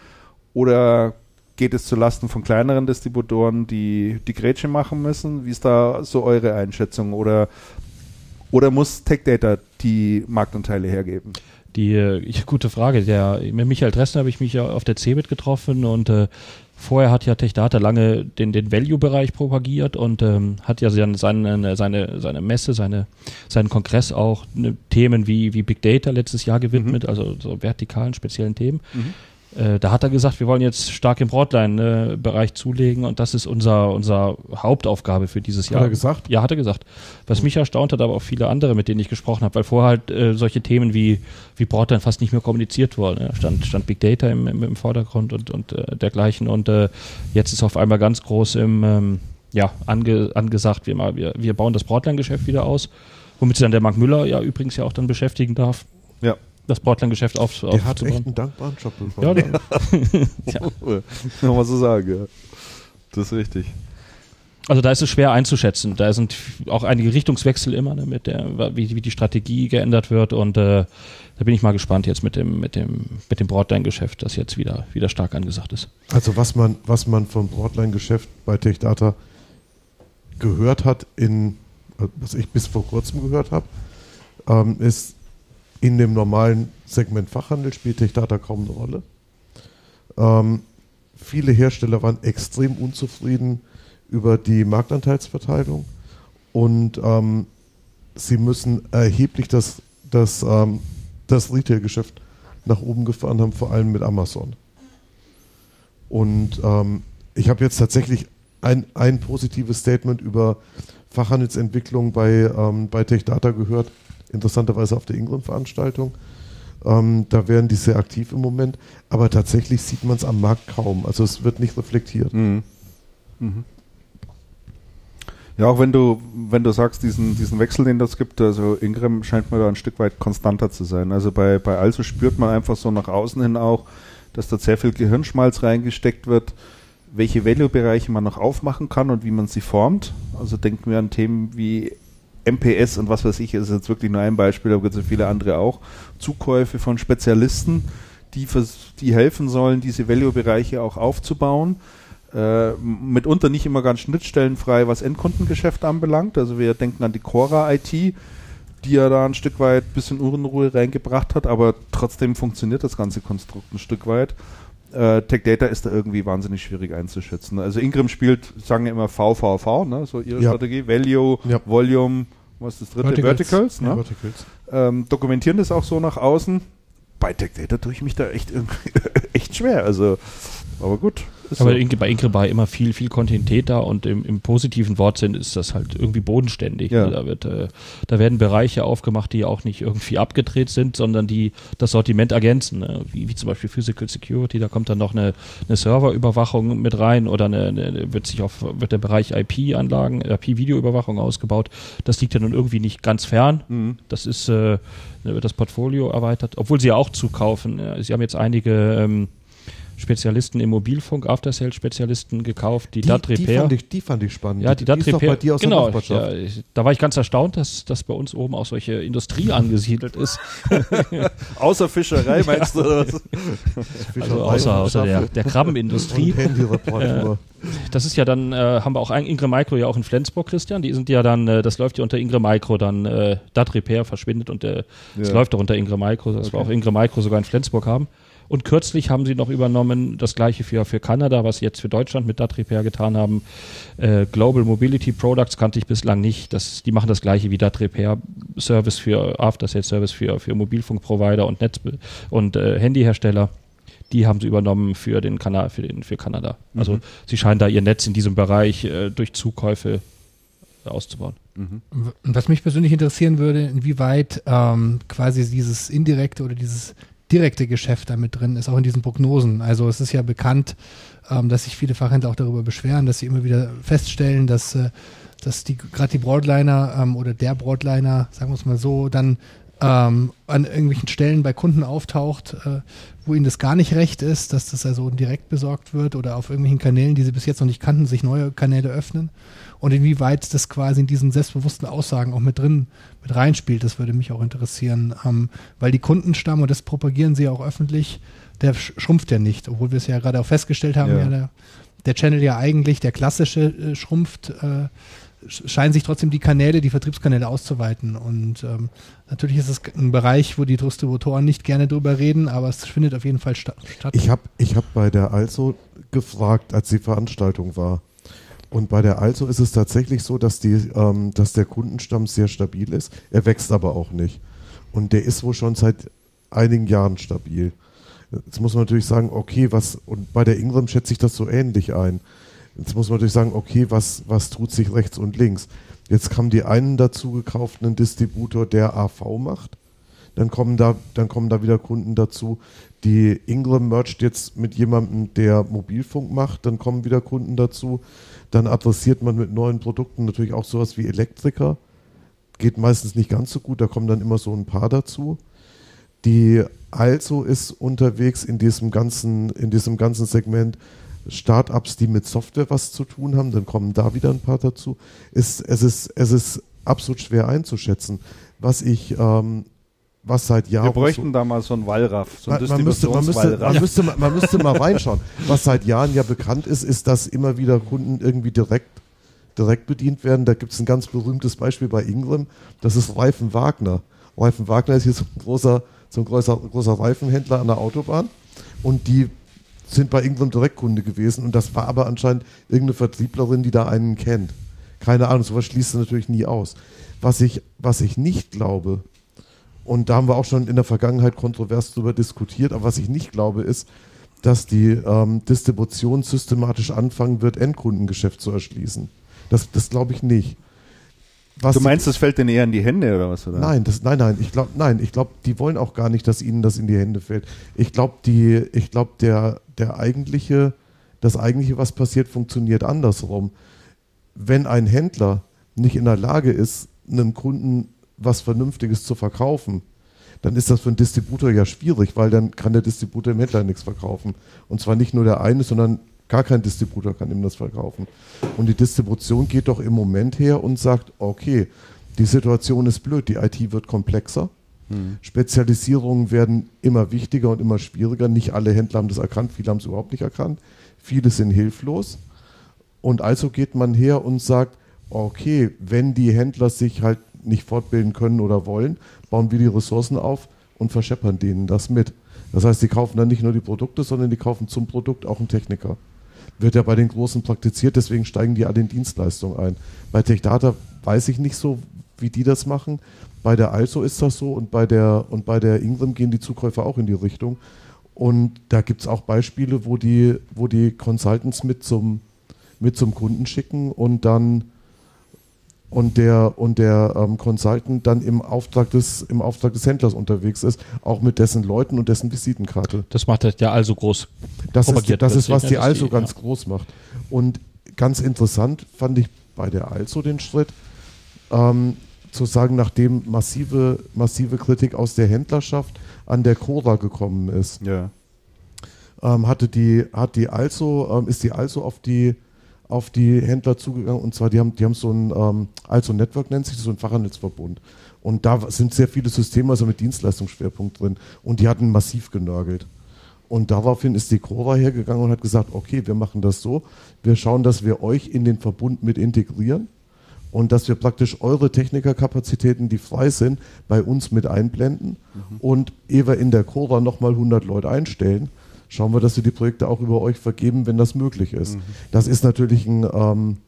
Oder geht es zulasten von kleineren Distributoren, die die Grätsche machen müssen? Wie ist da so eure Einschätzung? Oder, oder muss Tech Data die Marktanteile hergeben? Die ich, gute Frage. Der, mit Michael Dressner habe ich mich ja auf der CeBIT getroffen und äh, vorher hat ja TechData lange den, den Value-Bereich propagiert und ähm, hat ja seine, seine, seine, seine Messe, seine, seinen Kongress auch ne, Themen wie, wie Big Data letztes Jahr gewidmet, mhm. also so vertikalen, speziellen Themen. Mhm. Äh, da hat er gesagt, wir wollen jetzt stark im Broadline-Bereich zulegen und das ist unser, unser Hauptaufgabe für dieses Jahr. Hat er gesagt? Ja, hat er gesagt. Was mich erstaunt hat, aber auch viele andere, mit denen ich gesprochen habe, weil vorher halt äh, solche Themen wie, wie Broadline fast nicht mehr kommuniziert wurden. Ja. Stand, stand Big Data im, im, im Vordergrund und, und äh, dergleichen und äh, jetzt ist auf einmal ganz groß im, ähm, ja, ange, angesagt, wir, mal, wir, wir bauen das Broadline-Geschäft wieder aus, womit sich dann der Mark Müller ja übrigens ja auch dann beschäftigen darf. Das Portland-Geschäft auf, Der hat echt einen dankbaren Job bekommen. Ja, ja. Kann man so sagen, ja. Das ist richtig. Also da ist es schwer einzuschätzen. Da sind auch einige Richtungswechsel immer, ne, mit der, wie, wie die Strategie geändert wird und äh, da bin ich mal gespannt jetzt mit dem, mit dem, mit dem Broadline-Geschäft, das jetzt wieder, wieder stark angesagt ist. Also was man, was man vom Broadline-Geschäft bei TechData gehört hat, in, was ich bis vor kurzem gehört habe, ähm, ist, in dem normalen Segment Fachhandel spielt TechData kaum eine Rolle. Ähm, viele Hersteller waren extrem unzufrieden über die Marktanteilsverteilung und ähm, sie müssen erheblich das, das, ähm, das Retail-Geschäft nach oben gefahren haben, vor allem mit Amazon. Und ähm, ich habe jetzt tatsächlich ein, ein positives Statement über Fachhandelsentwicklung bei, ähm, bei TechData gehört interessanterweise auf der Ingram-Veranstaltung. Ähm, da wären die sehr aktiv im Moment, aber tatsächlich sieht man es am Markt kaum. Also es wird nicht reflektiert. Mhm. Mhm. Ja, auch wenn du, wenn du sagst, diesen, diesen Wechsel, den das gibt, also Ingram scheint mir da ein Stück weit konstanter zu sein. Also bei, bei Also spürt man einfach so nach außen hin auch, dass da sehr viel Gehirnschmalz reingesteckt wird, welche Value-Bereiche man noch aufmachen kann und wie man sie formt. Also denken wir an Themen wie MPS und was weiß ich, ist jetzt wirklich nur ein Beispiel, da gibt es viele andere auch. Zukäufe von Spezialisten, die, die helfen sollen, diese Value-Bereiche auch aufzubauen. Äh, mitunter nicht immer ganz schnittstellenfrei, was Endkundengeschäft anbelangt. Also wir denken an die Cora IT, die ja da ein Stück weit ein bisschen Unruhe reingebracht hat, aber trotzdem funktioniert das ganze Konstrukt ein Stück weit. Äh, Tech Data ist da irgendwie wahnsinnig schwierig einzuschätzen. Also Ingram spielt, sagen wir immer VVV, ne? so ihre ja. Strategie, Value, ja. Volume, was ist das dritte? Verticals. Verticals, ne? ja, Verticals. Ähm, dokumentieren das auch so nach außen. Bei Tech Data tue ich mich da echt, echt schwer. Also, aber gut. Aber so. bei Ingrid war immer viel, viel Kontinuität da und im, im positiven Wortsinn ist das halt irgendwie bodenständig. Ja. Da, wird, äh, da werden Bereiche aufgemacht, die auch nicht irgendwie abgedreht sind, sondern die das Sortiment ergänzen. Ne? Wie, wie zum Beispiel Physical Security, da kommt dann noch eine, eine Serverüberwachung mit rein oder eine, eine, wird sich auf wird der Bereich IP-Anlagen, IP-Videoüberwachung ausgebaut. Das liegt ja nun irgendwie nicht ganz fern. Mhm. Das ist äh, wird das Portfolio erweitert, obwohl sie ja auch zukaufen. Sie haben jetzt einige ähm, Spezialisten im Mobilfunk, After-Sales-Spezialisten gekauft, die, die DAT Repair. Die fand, ich, die fand ich spannend. Ja, die, die DAT Repair. Bei dir aus genau, ja, ich, da war ich ganz erstaunt, dass, dass bei uns oben auch solche Industrie angesiedelt ist. außer Fischerei meinst du? Oder was? also außer, außer der, der Krabbenindustrie. Das ist ja dann, äh, haben wir auch ein Ingrid Micro ja auch in Flensburg, Christian. Die sind ja dann, äh, das läuft ja unter Ingrid Micro, dann äh, DAT Repair verschwindet und äh, das ja. läuft auch unter Ingrid Micro, dass okay. wir auch Ingrid Micro sogar in Flensburg haben. Und kürzlich haben sie noch übernommen, das gleiche für, für Kanada, was sie jetzt für Deutschland mit Dat Repair getan haben. Äh, Global Mobility Products kannte ich bislang nicht. Das, die machen das gleiche wie Dat Repair Service für After Sales Service für, für Mobilfunkprovider und Netz und äh, Handyhersteller die haben sie übernommen für den Kanal, für den für Kanada. Also mhm. sie scheinen da ihr Netz in diesem Bereich äh, durch Zukäufe auszubauen. Mhm. Was mich persönlich interessieren würde, inwieweit ähm, quasi dieses indirekte oder dieses direkte Geschäft damit drin ist, auch in diesen Prognosen. Also es ist ja bekannt, ähm, dass sich viele Fachhändler auch darüber beschweren, dass sie immer wieder feststellen, dass, äh, dass die gerade die Broadliner ähm, oder der Broadliner, sagen wir es mal so, dann ähm, an irgendwelchen Stellen bei Kunden auftaucht, äh, wo ihnen das gar nicht recht ist, dass das also direkt besorgt wird oder auf irgendwelchen Kanälen, die sie bis jetzt noch nicht kannten, sich neue Kanäle öffnen und inwieweit das quasi in diesen selbstbewussten Aussagen auch mit drin mit reinspielt, das würde mich auch interessieren, ähm, weil die Kundenstamm und das propagieren sie ja auch öffentlich, der schrumpft ja nicht, obwohl wir es ja gerade auch festgestellt haben, ja, ja der, der, Channel ja eigentlich der klassische äh, schrumpft. Äh, scheinen sich trotzdem die Kanäle, die Vertriebskanäle auszuweiten. Und ähm, natürlich ist es ein Bereich, wo die Distributoren nicht gerne drüber reden, aber es findet auf jeden Fall sta statt. Ich habe ich hab bei der Also gefragt, als die Veranstaltung war. Und bei der Also ist es tatsächlich so, dass, die, ähm, dass der Kundenstamm sehr stabil ist. Er wächst aber auch nicht. Und der ist wohl schon seit einigen Jahren stabil. Jetzt muss man natürlich sagen, okay, was, und bei der Ingram schätze ich das so ähnlich ein. Jetzt muss man natürlich sagen, okay, was, was tut sich rechts und links? Jetzt haben die einen dazu gekauft, einen Distributor, der AV macht. Dann kommen da, dann kommen da wieder Kunden dazu, die Ingram mercht jetzt mit jemandem, der Mobilfunk macht. Dann kommen wieder Kunden dazu. Dann adressiert man mit neuen Produkten natürlich auch sowas wie Elektriker. Geht meistens nicht ganz so gut, da kommen dann immer so ein paar dazu. Die Also ist unterwegs in diesem ganzen, in diesem ganzen Segment Startups, die mit Software was zu tun haben, dann kommen da wieder ein paar dazu. Ist, es, ist, es ist absolut schwer einzuschätzen. Was ich, ähm, was seit Jahren. Wir bräuchten so, da mal so einen Wallraff, so ein man, müsste, man, müsste, man, müsste, man müsste mal reinschauen. Was seit Jahren ja bekannt ist, ist, dass immer wieder Kunden irgendwie direkt, direkt bedient werden. Da gibt es ein ganz berühmtes Beispiel bei Ingram, das ist Reifen Wagner. Reifen Wagner ist hier so ein großer, so ein großer, großer Reifenhändler an der Autobahn und die sind bei irgendeinem Direktkunde gewesen und das war aber anscheinend irgendeine Vertrieblerin, die da einen kennt. Keine Ahnung, sowas schließt du natürlich nie aus. Was ich, was ich nicht glaube, und da haben wir auch schon in der Vergangenheit kontrovers darüber diskutiert, aber was ich nicht glaube, ist, dass die ähm, Distribution systematisch anfangen wird, Endkundengeschäft zu erschließen. Das, das glaube ich nicht. Was du meinst, das fällt denen eher in die Hände oder was? Oder? Nein, das, nein, nein. Ich glaube, nein, ich glaube, die wollen auch gar nicht, dass ihnen das in die Hände fällt. Ich glaube, die, ich glaube, der, der eigentliche, das eigentliche, was passiert, funktioniert andersrum. Wenn ein Händler nicht in der Lage ist, einem Kunden was Vernünftiges zu verkaufen, dann ist das für einen Distributor ja schwierig, weil dann kann der Distributor dem Händler nichts verkaufen. Und zwar nicht nur der eine, sondern Gar kein Distributor kann ihm das verkaufen. Und die Distribution geht doch im Moment her und sagt, okay, die Situation ist blöd, die IT wird komplexer. Hm. Spezialisierungen werden immer wichtiger und immer schwieriger. Nicht alle Händler haben das erkannt, viele haben es überhaupt nicht erkannt. Viele sind hilflos. Und also geht man her und sagt, okay, wenn die Händler sich halt nicht fortbilden können oder wollen, bauen wir die Ressourcen auf und verscheppern denen das mit. Das heißt, die kaufen dann nicht nur die Produkte, sondern die kaufen zum Produkt auch einen Techniker wird ja bei den Großen praktiziert, deswegen steigen die alle in Dienstleistungen ein. Bei TechData weiß ich nicht so, wie die das machen. Bei der Also ist das so und bei der, und bei der Ingram gehen die Zukäufer auch in die Richtung. Und da gibt es auch Beispiele, wo die, wo die Consultants mit zum, mit zum Kunden schicken und dann und der, und der ähm, Consultant dann im Auftrag, des, im Auftrag des Händlers unterwegs ist, auch mit dessen Leuten und dessen Visitenkarte. Das macht ja also groß. Das ist, das ist was die Also ganz ja. groß macht. Und ganz interessant fand ich bei der Also den Schritt, ähm, zu sagen, nachdem massive, massive Kritik aus der Händlerschaft an der Cora gekommen ist, ja. ähm, hatte die, hat die Also, ähm, ist die Also auf die auf die Händler zugegangen und zwar, die haben, die haben so ein, ähm, also Network nennt sich das, so ein Fachhandelsverbund. Und da sind sehr viele Systeme, also mit Dienstleistungsschwerpunkt drin. Und die hatten massiv genörgelt. Und daraufhin ist die Cora hergegangen und hat gesagt, okay, wir machen das so. Wir schauen, dass wir euch in den Verbund mit integrieren und dass wir praktisch eure Technikerkapazitäten, die frei sind, bei uns mit einblenden mhm. und ehe wir in der Cora nochmal 100 Leute einstellen, schauen wir, dass wir die Projekte auch über euch vergeben, wenn das möglich ist. Mhm. Das ist natürlich ein, ähm,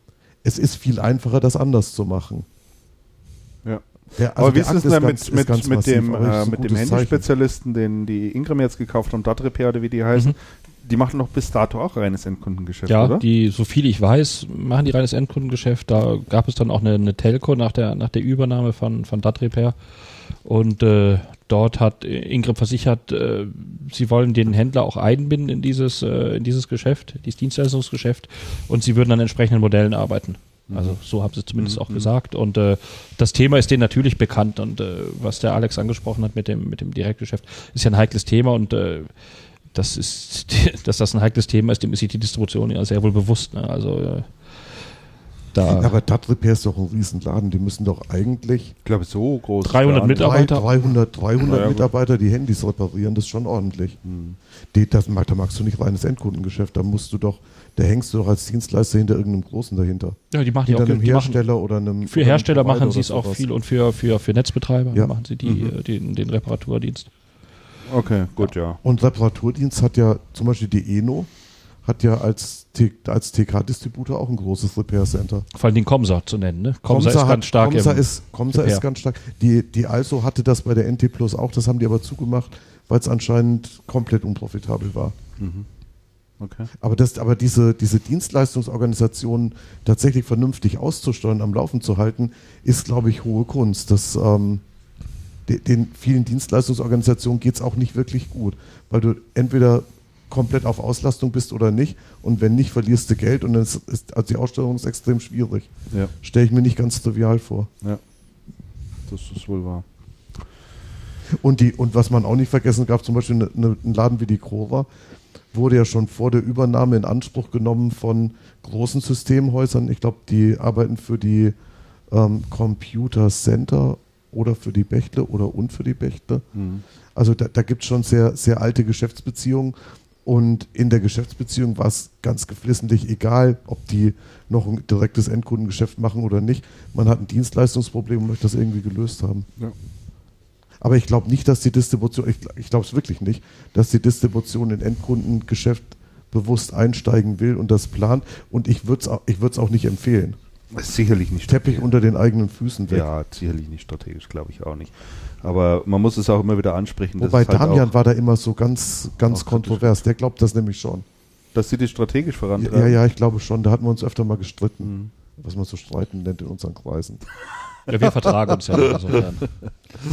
es ist viel einfacher, das anders zu machen. Ja. Der, also aber wie ist es denn mit, mit, mit, mit dem, äh, mit dem Handyspezialisten, den die Ingram jetzt gekauft haben, Dot Repair oder wie die heißen? Mhm. Die machen doch bis dato auch reines Endkundengeschäft, ja, oder? die, so viel ich weiß, machen die reines Endkundengeschäft. Da gab es dann auch eine, eine Telco nach der, nach der Übernahme von, von Dot Repair. Und äh, dort hat Ingrid versichert, äh, sie wollen den Händler auch einbinden in dieses, äh, in dieses Geschäft, dieses Dienstleistungsgeschäft und sie würden an entsprechenden Modellen arbeiten. Also so haben sie zumindest auch gesagt. Und äh, das Thema ist denen natürlich bekannt. Und äh, was der Alex angesprochen hat mit dem, mit dem Direktgeschäft, ist ja ein heikles Thema und äh, das ist, dass das ein heikles Thema ist, dem ist sich die Distribution ja sehr wohl bewusst. Ne? Also äh, da Aber Repair ist doch ein Riesenladen. Die müssen doch eigentlich Ich glaube, so groß. 300 ist der drei- Mitarbeiter. 300, 300 Na ja, gut. Mitarbeiter, die Handys reparieren, das ist schon ordentlich. Die, das, da magst du nicht reines Endkundengeschäft. Da musst du doch, da hängst du doch als Dienstleister hinter irgendeinem Großen dahinter. ja, die machen die Hinter auch einem die machen, Hersteller oder einem. Für einem Hersteller Provider machen sie es auch sowas. viel und für, für, für Netzbetreiber Ja. machen sie die, Mhm. äh, den, den Reparaturdienst. Okay, gut, ja. Und Reparaturdienst hat ja zum Beispiel die Eno, hat ja als, T- als TK-Distributor auch ein großes Repair Center. Vor allem den Comsa zu nennen. Ne? Comsa, ist hat- ganz stark Comsa im, ist, Comsa ist ganz stark. Die, die Also hatte das bei der NT Plus auch, das haben die aber zugemacht, weil es anscheinend komplett unprofitabel war. Okay. Aber, das, aber diese, diese Dienstleistungsorganisationen tatsächlich vernünftig auszusteuern, am Laufen zu halten, ist, glaube ich, hohe Kunst. Das, ähm, de, den vielen Dienstleistungsorganisationen geht es auch nicht wirklich gut, weil du entweder komplett auf Auslastung bist oder nicht und wenn nicht, verlierst du Geld und dann ist, ist also die Ausstellung ist extrem schwierig. Ja, Stelle ich mir nicht ganz trivial vor. ja. Das ist wohl wahr. Und, die, und was man auch nicht vergessen gab, zum Beispiel eine, eine, ein Laden wie die Cora, wurde ja schon vor der Übernahme in Anspruch genommen von großen Systemhäusern. Ich glaube, die arbeiten für die ähm, Computer Center oder für die Bechtle oder und für die Bechtle. Mhm. Also da, da gibt es schon sehr, sehr alte Geschäftsbeziehungen. Und in der Geschäftsbeziehung war es ganz geflissentlich egal, ob die noch ein direktes Endkundengeschäft machen oder nicht. Man hat ein Dienstleistungsproblem und möchte das irgendwie gelöst haben. Ja. Aber ich glaube nicht, dass die Distribution, ich, ich glaube es wirklich nicht, dass die Distribution in Endkundengeschäft bewusst einsteigen will und das plant. Und ich würde es auch, ich auch nicht empfehlen. Sicherlich nicht Teppich unter den eigenen Füßen weg. Ja, sicherlich nicht strategisch, glaube ich auch nicht. Aber man muss es auch immer wieder ansprechen. Wobei halt Damian war da immer so ganz, ganz kontrovers. Der glaubt das nämlich schon. dass sie das strategisch vorantreiben. ja, ja, ich glaube schon. Da hatten wir uns öfter mal gestritten, Mhm. was man so streiten nennt in unseren Kreisen. ja, wir vertragen uns ja insofern.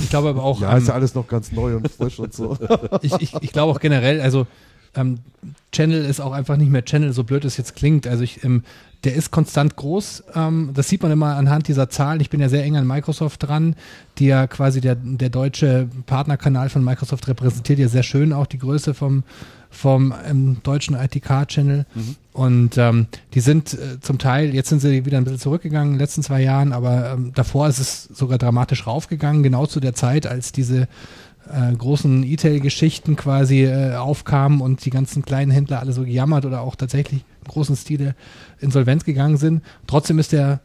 Ich glaube aber auch, Ja, ähm, ist ja alles noch ganz neu und frisch und so. ich, ich, ich glaube auch generell, also ähm, Channel ist auch einfach nicht mehr Channel, so blöd es jetzt klingt. Also ich, ähm, der ist konstant groß. Ähm, das sieht man immer anhand dieser Zahlen. Ich bin ja sehr eng an Microsoft dran, die ja quasi der, der deutsche Partnerkanal von Microsoft repräsentiert ja sehr schön auch die Größe vom, vom ähm, deutschen ITK-Channel. Und ähm, die sind äh, zum Teil, jetzt sind sie wieder ein bisschen zurückgegangen in den letzten zwei Jahren, aber ähm, davor ist es sogar dramatisch raufgegangen, genau zu der Zeit, als diese äh, großen E-Tail-Geschichten quasi äh, aufkamen und die ganzen kleinen Händler alle so gejammert oder auch tatsächlich im großen Stile insolvent gegangen sind. Trotzdem ist der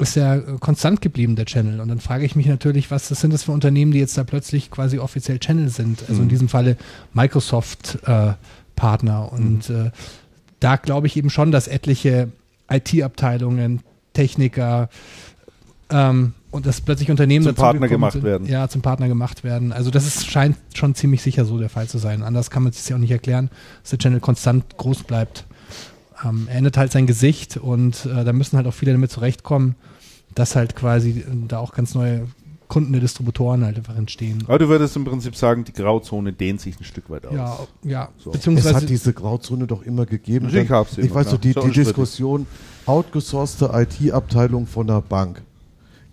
ist der äh, konstant geblieben, der Channel. Und dann frage ich mich natürlich, was das sind das für Unternehmen, die jetzt da plötzlich quasi offiziell Channel sind. Also in Mhm. diesem Falle Microsoft-Partner. Und äh, da glaube ich eben schon, dass etliche IT-Abteilungen, Techniker ähm, und dass plötzlich Unternehmen Zum dazu Partner gemacht sind, werden. Ja, zum Partner gemacht werden. Also das ist, scheint schon ziemlich sicher so der Fall zu sein. Anders kann man es sich ja auch nicht erklären, dass der Channel konstant groß bleibt. Ähm, er ändert halt sein Gesicht und äh, da müssen halt auch viele damit zurechtkommen, dass halt quasi äh, da auch ganz neue Kunden der Distributoren halt einfach entstehen. Aber du würdest im Prinzip sagen, die Grauzone dehnt sich ein Stück weit aus. Ja, ja. So. Es Beziehungsweise hat diese Grauzone doch immer gegeben. Natürlich Dann- ich immer, weiß so, die, die. Diskussion, outgesourcete IT-Abteilung von einer Bank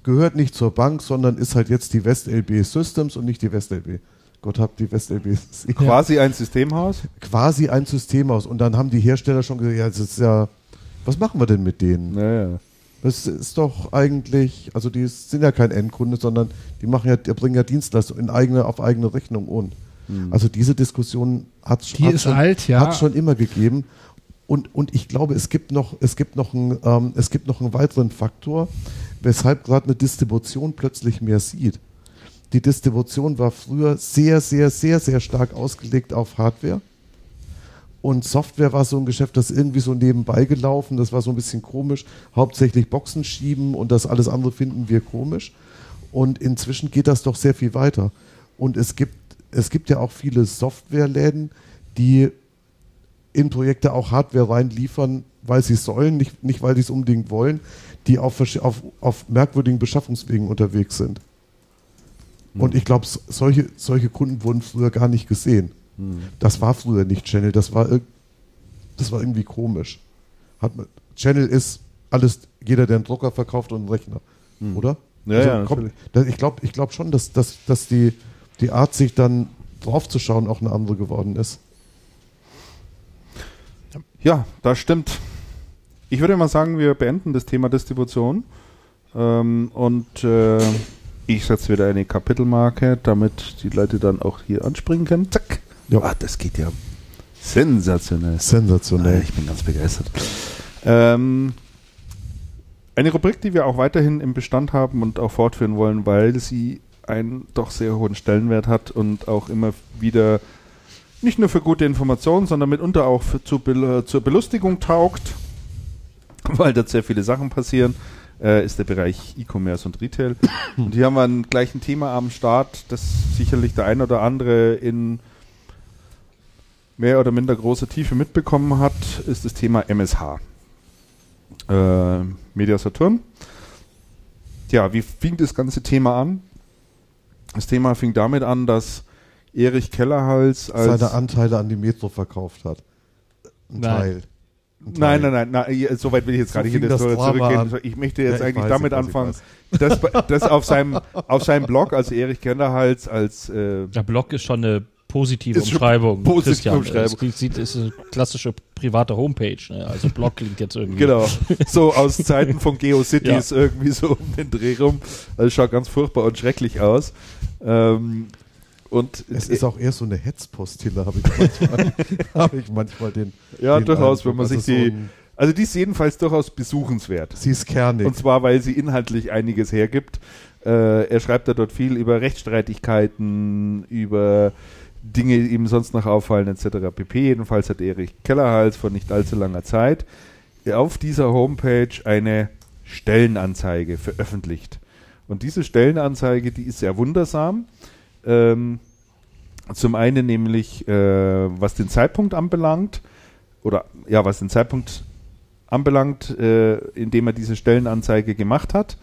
gehört nicht zur Bank, sondern ist halt jetzt die WestLB Systems und nicht die WestLB. Gott hab die WestLB. Quasi ein Systemhaus. Quasi ein System aus. Und dann haben die Hersteller schon gesagt, ja, das ist ja, was machen wir denn mit denen? Naja. Das ist doch eigentlich, also die sind ja kein Endkunde, sondern die machen ja, die bringen ja Dienstleistungen in eigene, auf eigene Rechnung und. Also diese Diskussion hat ist schon, ja. schon immer gegeben. Und, und ich glaube, es gibt noch, es gibt noch einen, ähm, es gibt noch einen weiteren Faktor, weshalb gerade eine Distribution plötzlich mehr sieht. Die Distribution war früher sehr, sehr, sehr, sehr stark ausgelegt auf Hardware. Und Software war so ein Geschäft, das irgendwie so nebenbei gelaufen, das war so ein bisschen komisch. Hauptsächlich Boxen schieben und das alles andere finden wir komisch. Und inzwischen geht das doch sehr viel weiter. Und es gibt, es gibt ja auch viele Softwareläden, die in Projekte auch Hardware reinliefern, weil sie es sollen, nicht, nicht weil sie es unbedingt wollen, die auf, auf, auf merkwürdigen Beschaffungswegen unterwegs sind. Und ich glaube, solche, solche Kunden wurden früher gar nicht gesehen. Das war früher nicht Channel, das war, das war irgendwie komisch. Hat man, Channel ist alles, jeder, der einen Drucker verkauft und einen Rechner, oder? Hm. Ja, Also ja, da- ich glaube ich glaub schon, dass, dass, dass die, die Art, sich dann draufzuschauen, auch eine andere geworden ist. Ja, das stimmt. Ich würde mal sagen, wir beenden das Thema Distribution. Ähm, und äh, ich setze wieder eine Kapitelmarke, damit die Leute dann auch hier anspringen können. Zack. Ja. Ah, das geht ja sensationell. Sensationell. Ah, Ich bin ganz begeistert. Ähm, eine Rubrik, die wir auch weiterhin im Bestand haben und auch fortführen wollen, weil sie einen doch sehr hohen Stellenwert hat und auch immer wieder nicht nur für gute Informationen, sondern mitunter auch für, zu, Bel- zur Belustigung taugt, weil dort sehr viele Sachen passieren, äh, ist der Bereich E-Commerce und Retail. Und hier haben wir ein, gleich ein Thema am Start, das sicherlich der ein oder andere in mehr oder minder große Tiefe mitbekommen hat, ist das Thema MSH. Äh, Media Saturn. Ja, wie fing das ganze Thema an? Das Thema fing damit an, dass Erich Kellerhals als Seine Anteile an die Metro verkauft hat. Ein Nein. Teil. Ein Nein, nein, nein, nein, ja, so weit will ich jetzt So gar nicht in fing das das zurückgehen. an. Ich möchte jetzt Ja, ich eigentlich weiß, damit anfangen, dass, dass auf, seinem, auf seinem Blog, also Erich Kellerhals als äh, Der Blog ist schon eine positive Ist Umschreibung. positive Christian. Umschreibung. Es sieht, ist eine klassische private Homepage. Ne? Also Blog klingt jetzt irgendwie. Genau. So aus Zeiten von GeoCities irgendwie so um den Dreh rum. Also schaut ganz furchtbar und schrecklich aus. Ähm, und Es ist auch eher so eine Hetzpostille, habe ich manchmal, habe ich manchmal den. ja, den durchaus, wenn Eindruck. man sich Also so die. Also die ist jedenfalls durchaus besuchenswert. Sie ist kernig. Und zwar, weil sie inhaltlich einiges hergibt. Äh, er schreibt da dort viel über Rechtsstreitigkeiten, über Dinge, die ihm sonst noch auffallen, etc. pp. Jedenfalls hat Erich Kellerhals vor nicht allzu langer Zeit auf dieser Homepage eine Stellenanzeige veröffentlicht. Und diese Stellenanzeige, die ist sehr wundersam. Ähm, zum einen nämlich, äh, was den Zeitpunkt anbelangt, oder ja, was den Zeitpunkt anbelangt, äh, indem er diese Stellenanzeige gemacht hat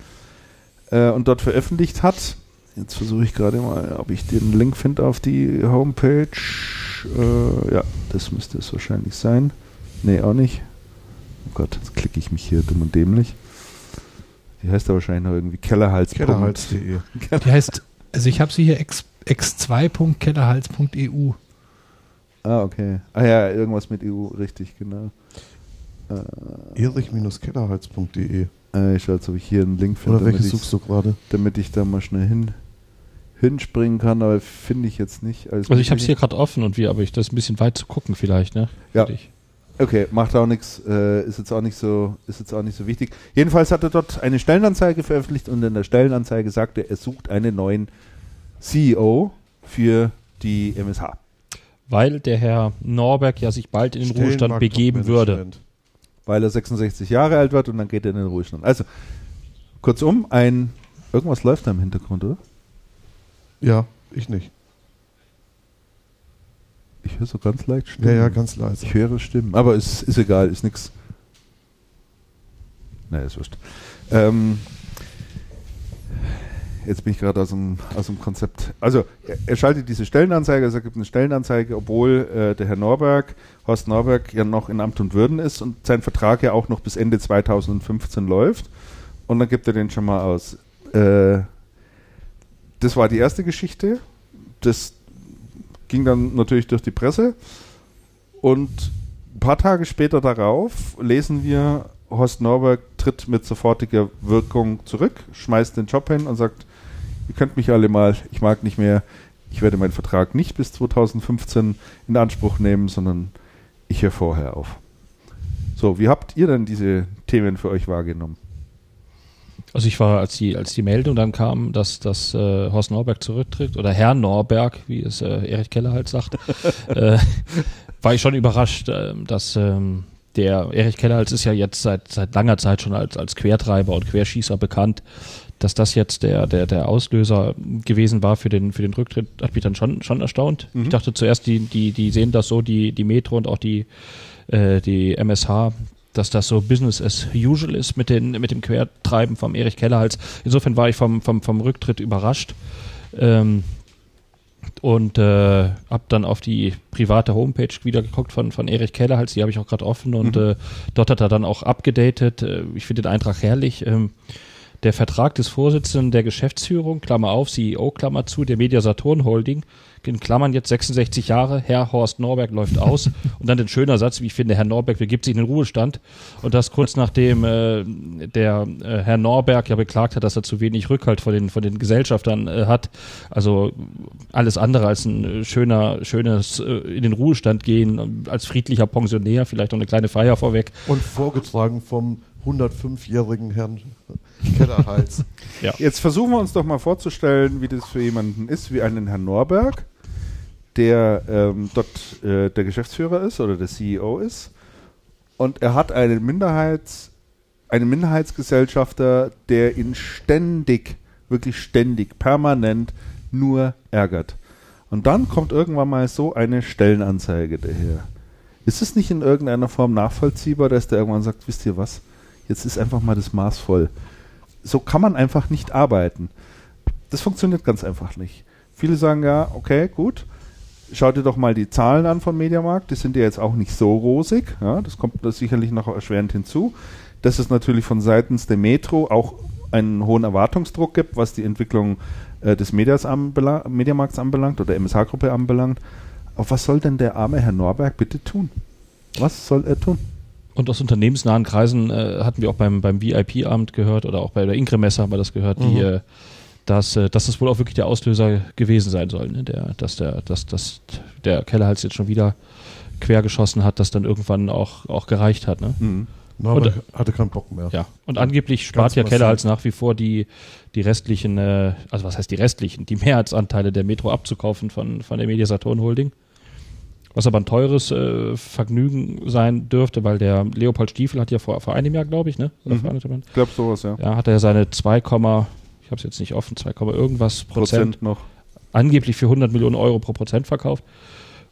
äh, und dort veröffentlicht hat. Jetzt versuche ich gerade mal, ob ich den Link finde auf die Homepage. Äh, ja, das müsste es wahrscheinlich sein. Nee, auch nicht. Oh Gott, jetzt klicke ich mich hier dumm und dämlich. Die heißt ja wahrscheinlich noch irgendwie Kellerhals. Kellerhals.de. Die heißt, also ich habe sie hier x, x2.kellerhals.eu. Ah, okay. Ah ja, irgendwas mit EU, richtig, genau. Erich-kellerhals.de. Äh, ich schaue jetzt, ob ich hier einen Link finde, Oder welches ich- suchst du gerade? damit ich da mal schnell hin, hinspringen kann, aber finde ich jetzt nicht. Also ich habe es hier gerade offen und wie, aber ich das ist ein bisschen weit zu gucken vielleicht, ne? Ja. Okay, macht auch nichts, äh, ist jetzt auch nicht so, ist jetzt auch nicht so wichtig. Jedenfalls hat er dort eine Stellenanzeige veröffentlicht und in der Stellenanzeige sagt er, er sucht einen neuen CEO für die MSH. Weil der Herr Norberg ja sich bald in den Ruhestand begeben würde. Weil er 66 Jahre alt wird und dann geht er in den Ruhestand. Also, kurzum, ein, irgendwas läuft da im Hintergrund, oder? Ja, ich nicht. Ich höre so ganz leicht Stimmen. Ja, ja, ganz leise. Ich höre Stimmen, aber es ist egal, ist nix. Naja, ist wurscht. Ähm, jetzt bin ich gerade aus dem, aus dem Konzept. Also, er, er schaltet diese Stellenanzeige, also er gibt eine Stellenanzeige, obwohl äh, der Herr Norberg, Horst Norberg, ja noch in Amt und Würden ist und sein Vertrag ja auch noch bis Ende 2015 läuft. Und dann gibt er den schon mal aus. Äh, das war die erste Geschichte. Das ging dann natürlich durch die Presse. Und ein paar Tage später darauf lesen wir, Horst Norberg tritt mit sofortiger Wirkung zurück, schmeißt den Job hin und sagt, ihr könnt mich alle mal, ich mag nicht mehr, ich werde meinen Vertrag nicht bis 2015 in Anspruch nehmen, sondern ich höre vorher auf. So, wie habt ihr denn diese Themen für euch wahrgenommen? Also ich war, als die, als die Meldung dann kam, dass, dass äh, Horst Norberg zurücktritt, oder Herr Norberg, wie es äh, Erich Keller halt sagt, äh, war ich schon überrascht, äh, dass ähm, der Erich Keller halt ist ja jetzt seit, seit langer Zeit schon als, als Quertreiber und Querschießer bekannt. Dass das jetzt der, der, der Auslöser gewesen war für den, für den Rücktritt, hat mich dann schon, schon erstaunt. Ich dachte zuerst, die, die, die sehen das so, die, die Metro und auch die, äh, die MSH, dass das so Business as usual ist mit, den, mit dem Quertreiben vom Erich Kellerhals. Insofern war ich vom, vom, vom Rücktritt überrascht. Ähm, und äh, habe dann auf die private Homepage wieder geguckt von, von Erich Kellerhals, die habe ich auch gerade offen und Mhm. äh, dort hat er dann auch abgedatet. Äh, ich finde den Eintrag herrlich. Ähm, der Vertrag des Vorsitzenden der Geschäftsführung, Klammer auf, CEO, Klammer zu, der Media Saturn Holding, in Klammern jetzt 66 Jahre, Herr Horst Norberg läuft aus. und dann ein schöner Satz, wie ich finde, Herr Norberg begibt sich in den Ruhestand. Und das kurz nachdem äh, der äh, Herr Norberg ja beklagt hat, dass er zu wenig Rückhalt von den, von den Gesellschaftern äh, hat. Also alles andere als ein äh, schöner, schönes äh, in den Ruhestand gehen, ähm, als friedlicher Pensionär, vielleicht noch eine kleine Feier vorweg. Und vorgetragen vom 105-jährigen Herrn Kellerhals. Jetzt versuchen wir uns doch mal vorzustellen, wie das für jemanden ist, wie einen Herrn Norberg, der ähm, dort äh, der Geschäftsführer ist oder der CEO ist. Und er hat einen Minderheits, einen Minderheitsgesellschafter, der ihn ständig, wirklich ständig, permanent nur ärgert. Und dann kommt irgendwann mal so eine Stellenanzeige daher. Ist es nicht in irgendeiner Form nachvollziehbar, dass der irgendwann sagt, wisst ihr was, jetzt ist einfach mal das Maß voll. So kann man einfach nicht arbeiten. Das funktioniert ganz einfach nicht. Viele sagen ja, okay, gut, schau dir doch mal die Zahlen an von Mediamarkt, die sind ja jetzt auch nicht so rosig, ja, das kommt da sicherlich noch erschwerend hinzu, dass es natürlich von seitens der Metro auch einen hohen Erwartungsdruck gibt, was die Entwicklung äh, des Medias anbelang Mediamarkts anbelangt oder MSH-Gruppe anbelangt. Aber was soll denn der arme Herr Norberg bitte tun? Was soll er tun? Und aus unternehmensnahen Kreisen äh, hatten wir auch beim, beim VIP-Abend gehört oder auch bei der Inkremesse haben wir das gehört, die, äh, dass, äh, dass das wohl auch wirklich der Auslöser gewesen sein soll, ne? der, dass der, dass, dass der Kellerhals jetzt schon wieder quer geschossen hat, das dann irgendwann auch, auch gereicht hat. Ne? Mhm. Na, Und- aber hatte keinen Bock mehr. Ja, und angeblich spart Ganz ja. Kellerhals nach wie vor die, die restlichen, äh, also was heißt die restlichen, die Mehrheitsanteile der Metro abzukaufen von, von der Media Saturn Holding. Was aber ein teures äh, Vergnügen sein dürfte, weil der Leopold Stiefel hat ja vor, vor einem Jahr, glaube ich, ne? Oder Mhm. Ich glaube sowas, ja. Ja, hat er seine 2, ich habe es jetzt nicht offen, 2, irgendwas Prozent, Prozent noch. angeblich für 100 Millionen Euro pro Prozent verkauft.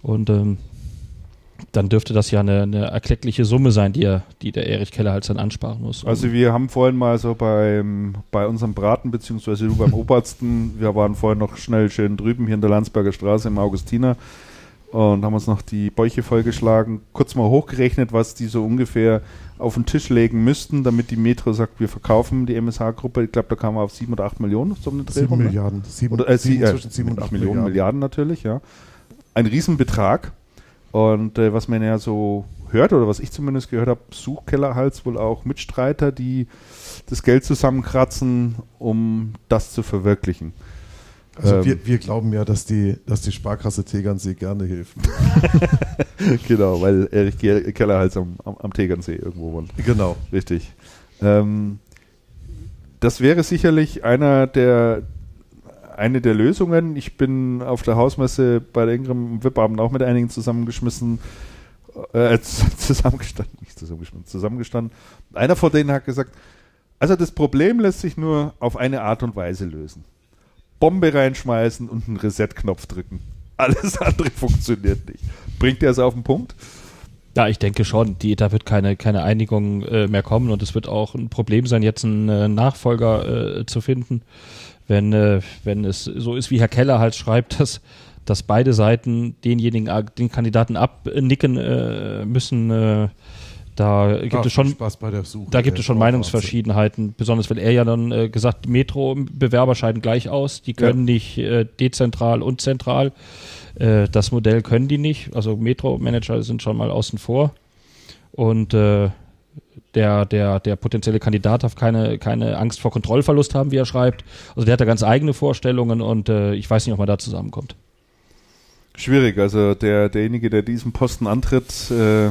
Und ähm, dann dürfte das ja eine, eine erkleckliche Summe sein, die, er, die der Erich Keller halt dann ansparen muss. Also wir haben vorhin mal so beim, bei unserem Braten, beziehungsweise du beim Obersten, wir waren vorhin noch schnell schön drüben hier in der Landsberger Straße im Augustiner und haben uns noch die Bäuche vollgeschlagen, kurz mal hochgerechnet, was die so ungefähr auf den Tisch legen müssten, damit die Metro sagt, wir verkaufen die MSH-Gruppe. Ich glaube, da kamen wir auf 7 oder 8 Millionen so den Dreh Sieben rum, ne? Milliarden. Sieben, Oder, äh, sie, sieben, äh, zwischen sieben und nicht acht Millionen, Milliarden. natürlich, ja. Ein Riesenbetrag. Und äh, was man ja so hört, oder was ich zumindest gehört habe, sucht Kellerhals wohl auch Mitstreiter, die das Geld zusammenkratzen, um das zu verwirklichen. Also Ähm. wir, wir glauben ja, dass die, dass die Sparkasse Tegernsee gerne hilft. genau, weil Erich Ge- Kellerhals am, am, Tegernsee irgendwo wohnt. genau. Richtig. Ähm, das wäre sicherlich einer der, eine der Lösungen. Ich bin auf der Hausmesse bei der Ingram im VIP-Abend auch mit einigen zusammengeschmissen, äh, z- zusammengestanden, nicht zusammengeschmissen, zusammengestanden. Einer von denen hat gesagt, also das Problem lässt sich nur auf eine Art und Weise lösen. Bombe reinschmeißen und einen Reset-Knopf drücken. Alles andere funktioniert nicht. Bringt er es auf den Punkt? Ja, ich denke schon. Die, da wird keine, keine Einigung äh, mehr kommen und es wird auch ein Problem sein, jetzt einen äh, Nachfolger äh, zu finden, wenn, äh, wenn es so ist, wie Herr Keller halt schreibt, dass, dass beide Seiten denjenigen, äh, den Kandidaten abnicken äh, müssen. Da gibt Ah, es schon Spaß bei der Suche. Da gibt es schon. Meinungsverschiedenheiten, besonders weil er ja dann äh, gesagt, Metro-Bewerber scheiden gleich aus, die können nicht äh, dezentral und zentral. Äh, das Modell können die nicht, also Metro-Manager sind schon mal außen vor. Und äh, der, der, der potenzielle Kandidat darf keine, keine Angst vor Kontrollverlust haben, wie er schreibt. Also der hat da ganz eigene Vorstellungen und äh, ich weiß nicht, ob man da zusammenkommt. Schwierig, also der, derjenige, der diesen Posten antritt, äh,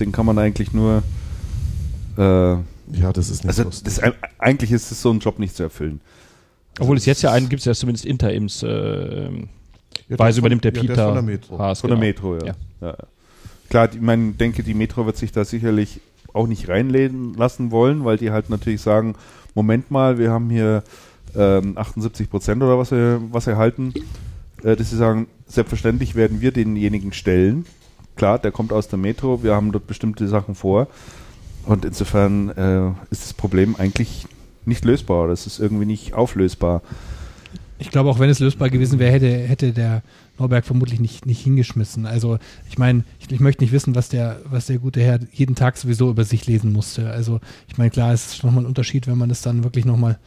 den kann man eigentlich nur, äh, Ja, das ist nicht also lustig. das, eigentlich ist es so ein Job nicht zu erfüllen. Obwohl es jetzt ja einen gibt, der ist zumindest Interims äh, Ja, der Weise von- übernimmt der ja, ist Peter von der Metro. Haas. Von genau. der Metro, ja. Ja. Ja. ja. Klar, ich meine, denke, die Metro wird sich da sicherlich auch nicht reinlegen lassen wollen, weil die halt natürlich sagen, Moment mal, wir haben hier ähm, 78 Prozent oder was wir, was wir halten, äh, dass sie sagen, selbstverständlich werden wir denjenigen stellen. Klar, der kommt aus der Metro, wir haben dort bestimmte Sachen vor. Und insofern äh, ist das Problem eigentlich nicht lösbar. Das ist irgendwie nicht auflösbar. Ich glaube, auch wenn es lösbar gewesen wäre, hätte, hätte der Norberg vermutlich nicht, nicht hingeschmissen. Also ich meine, ich, ich, möchte nicht wissen, was der, was der gute Herr jeden Tag sowieso über sich lesen musste. Also ich meine, klar, es ist nochmal ein Unterschied, wenn man das dann wirklich nochmal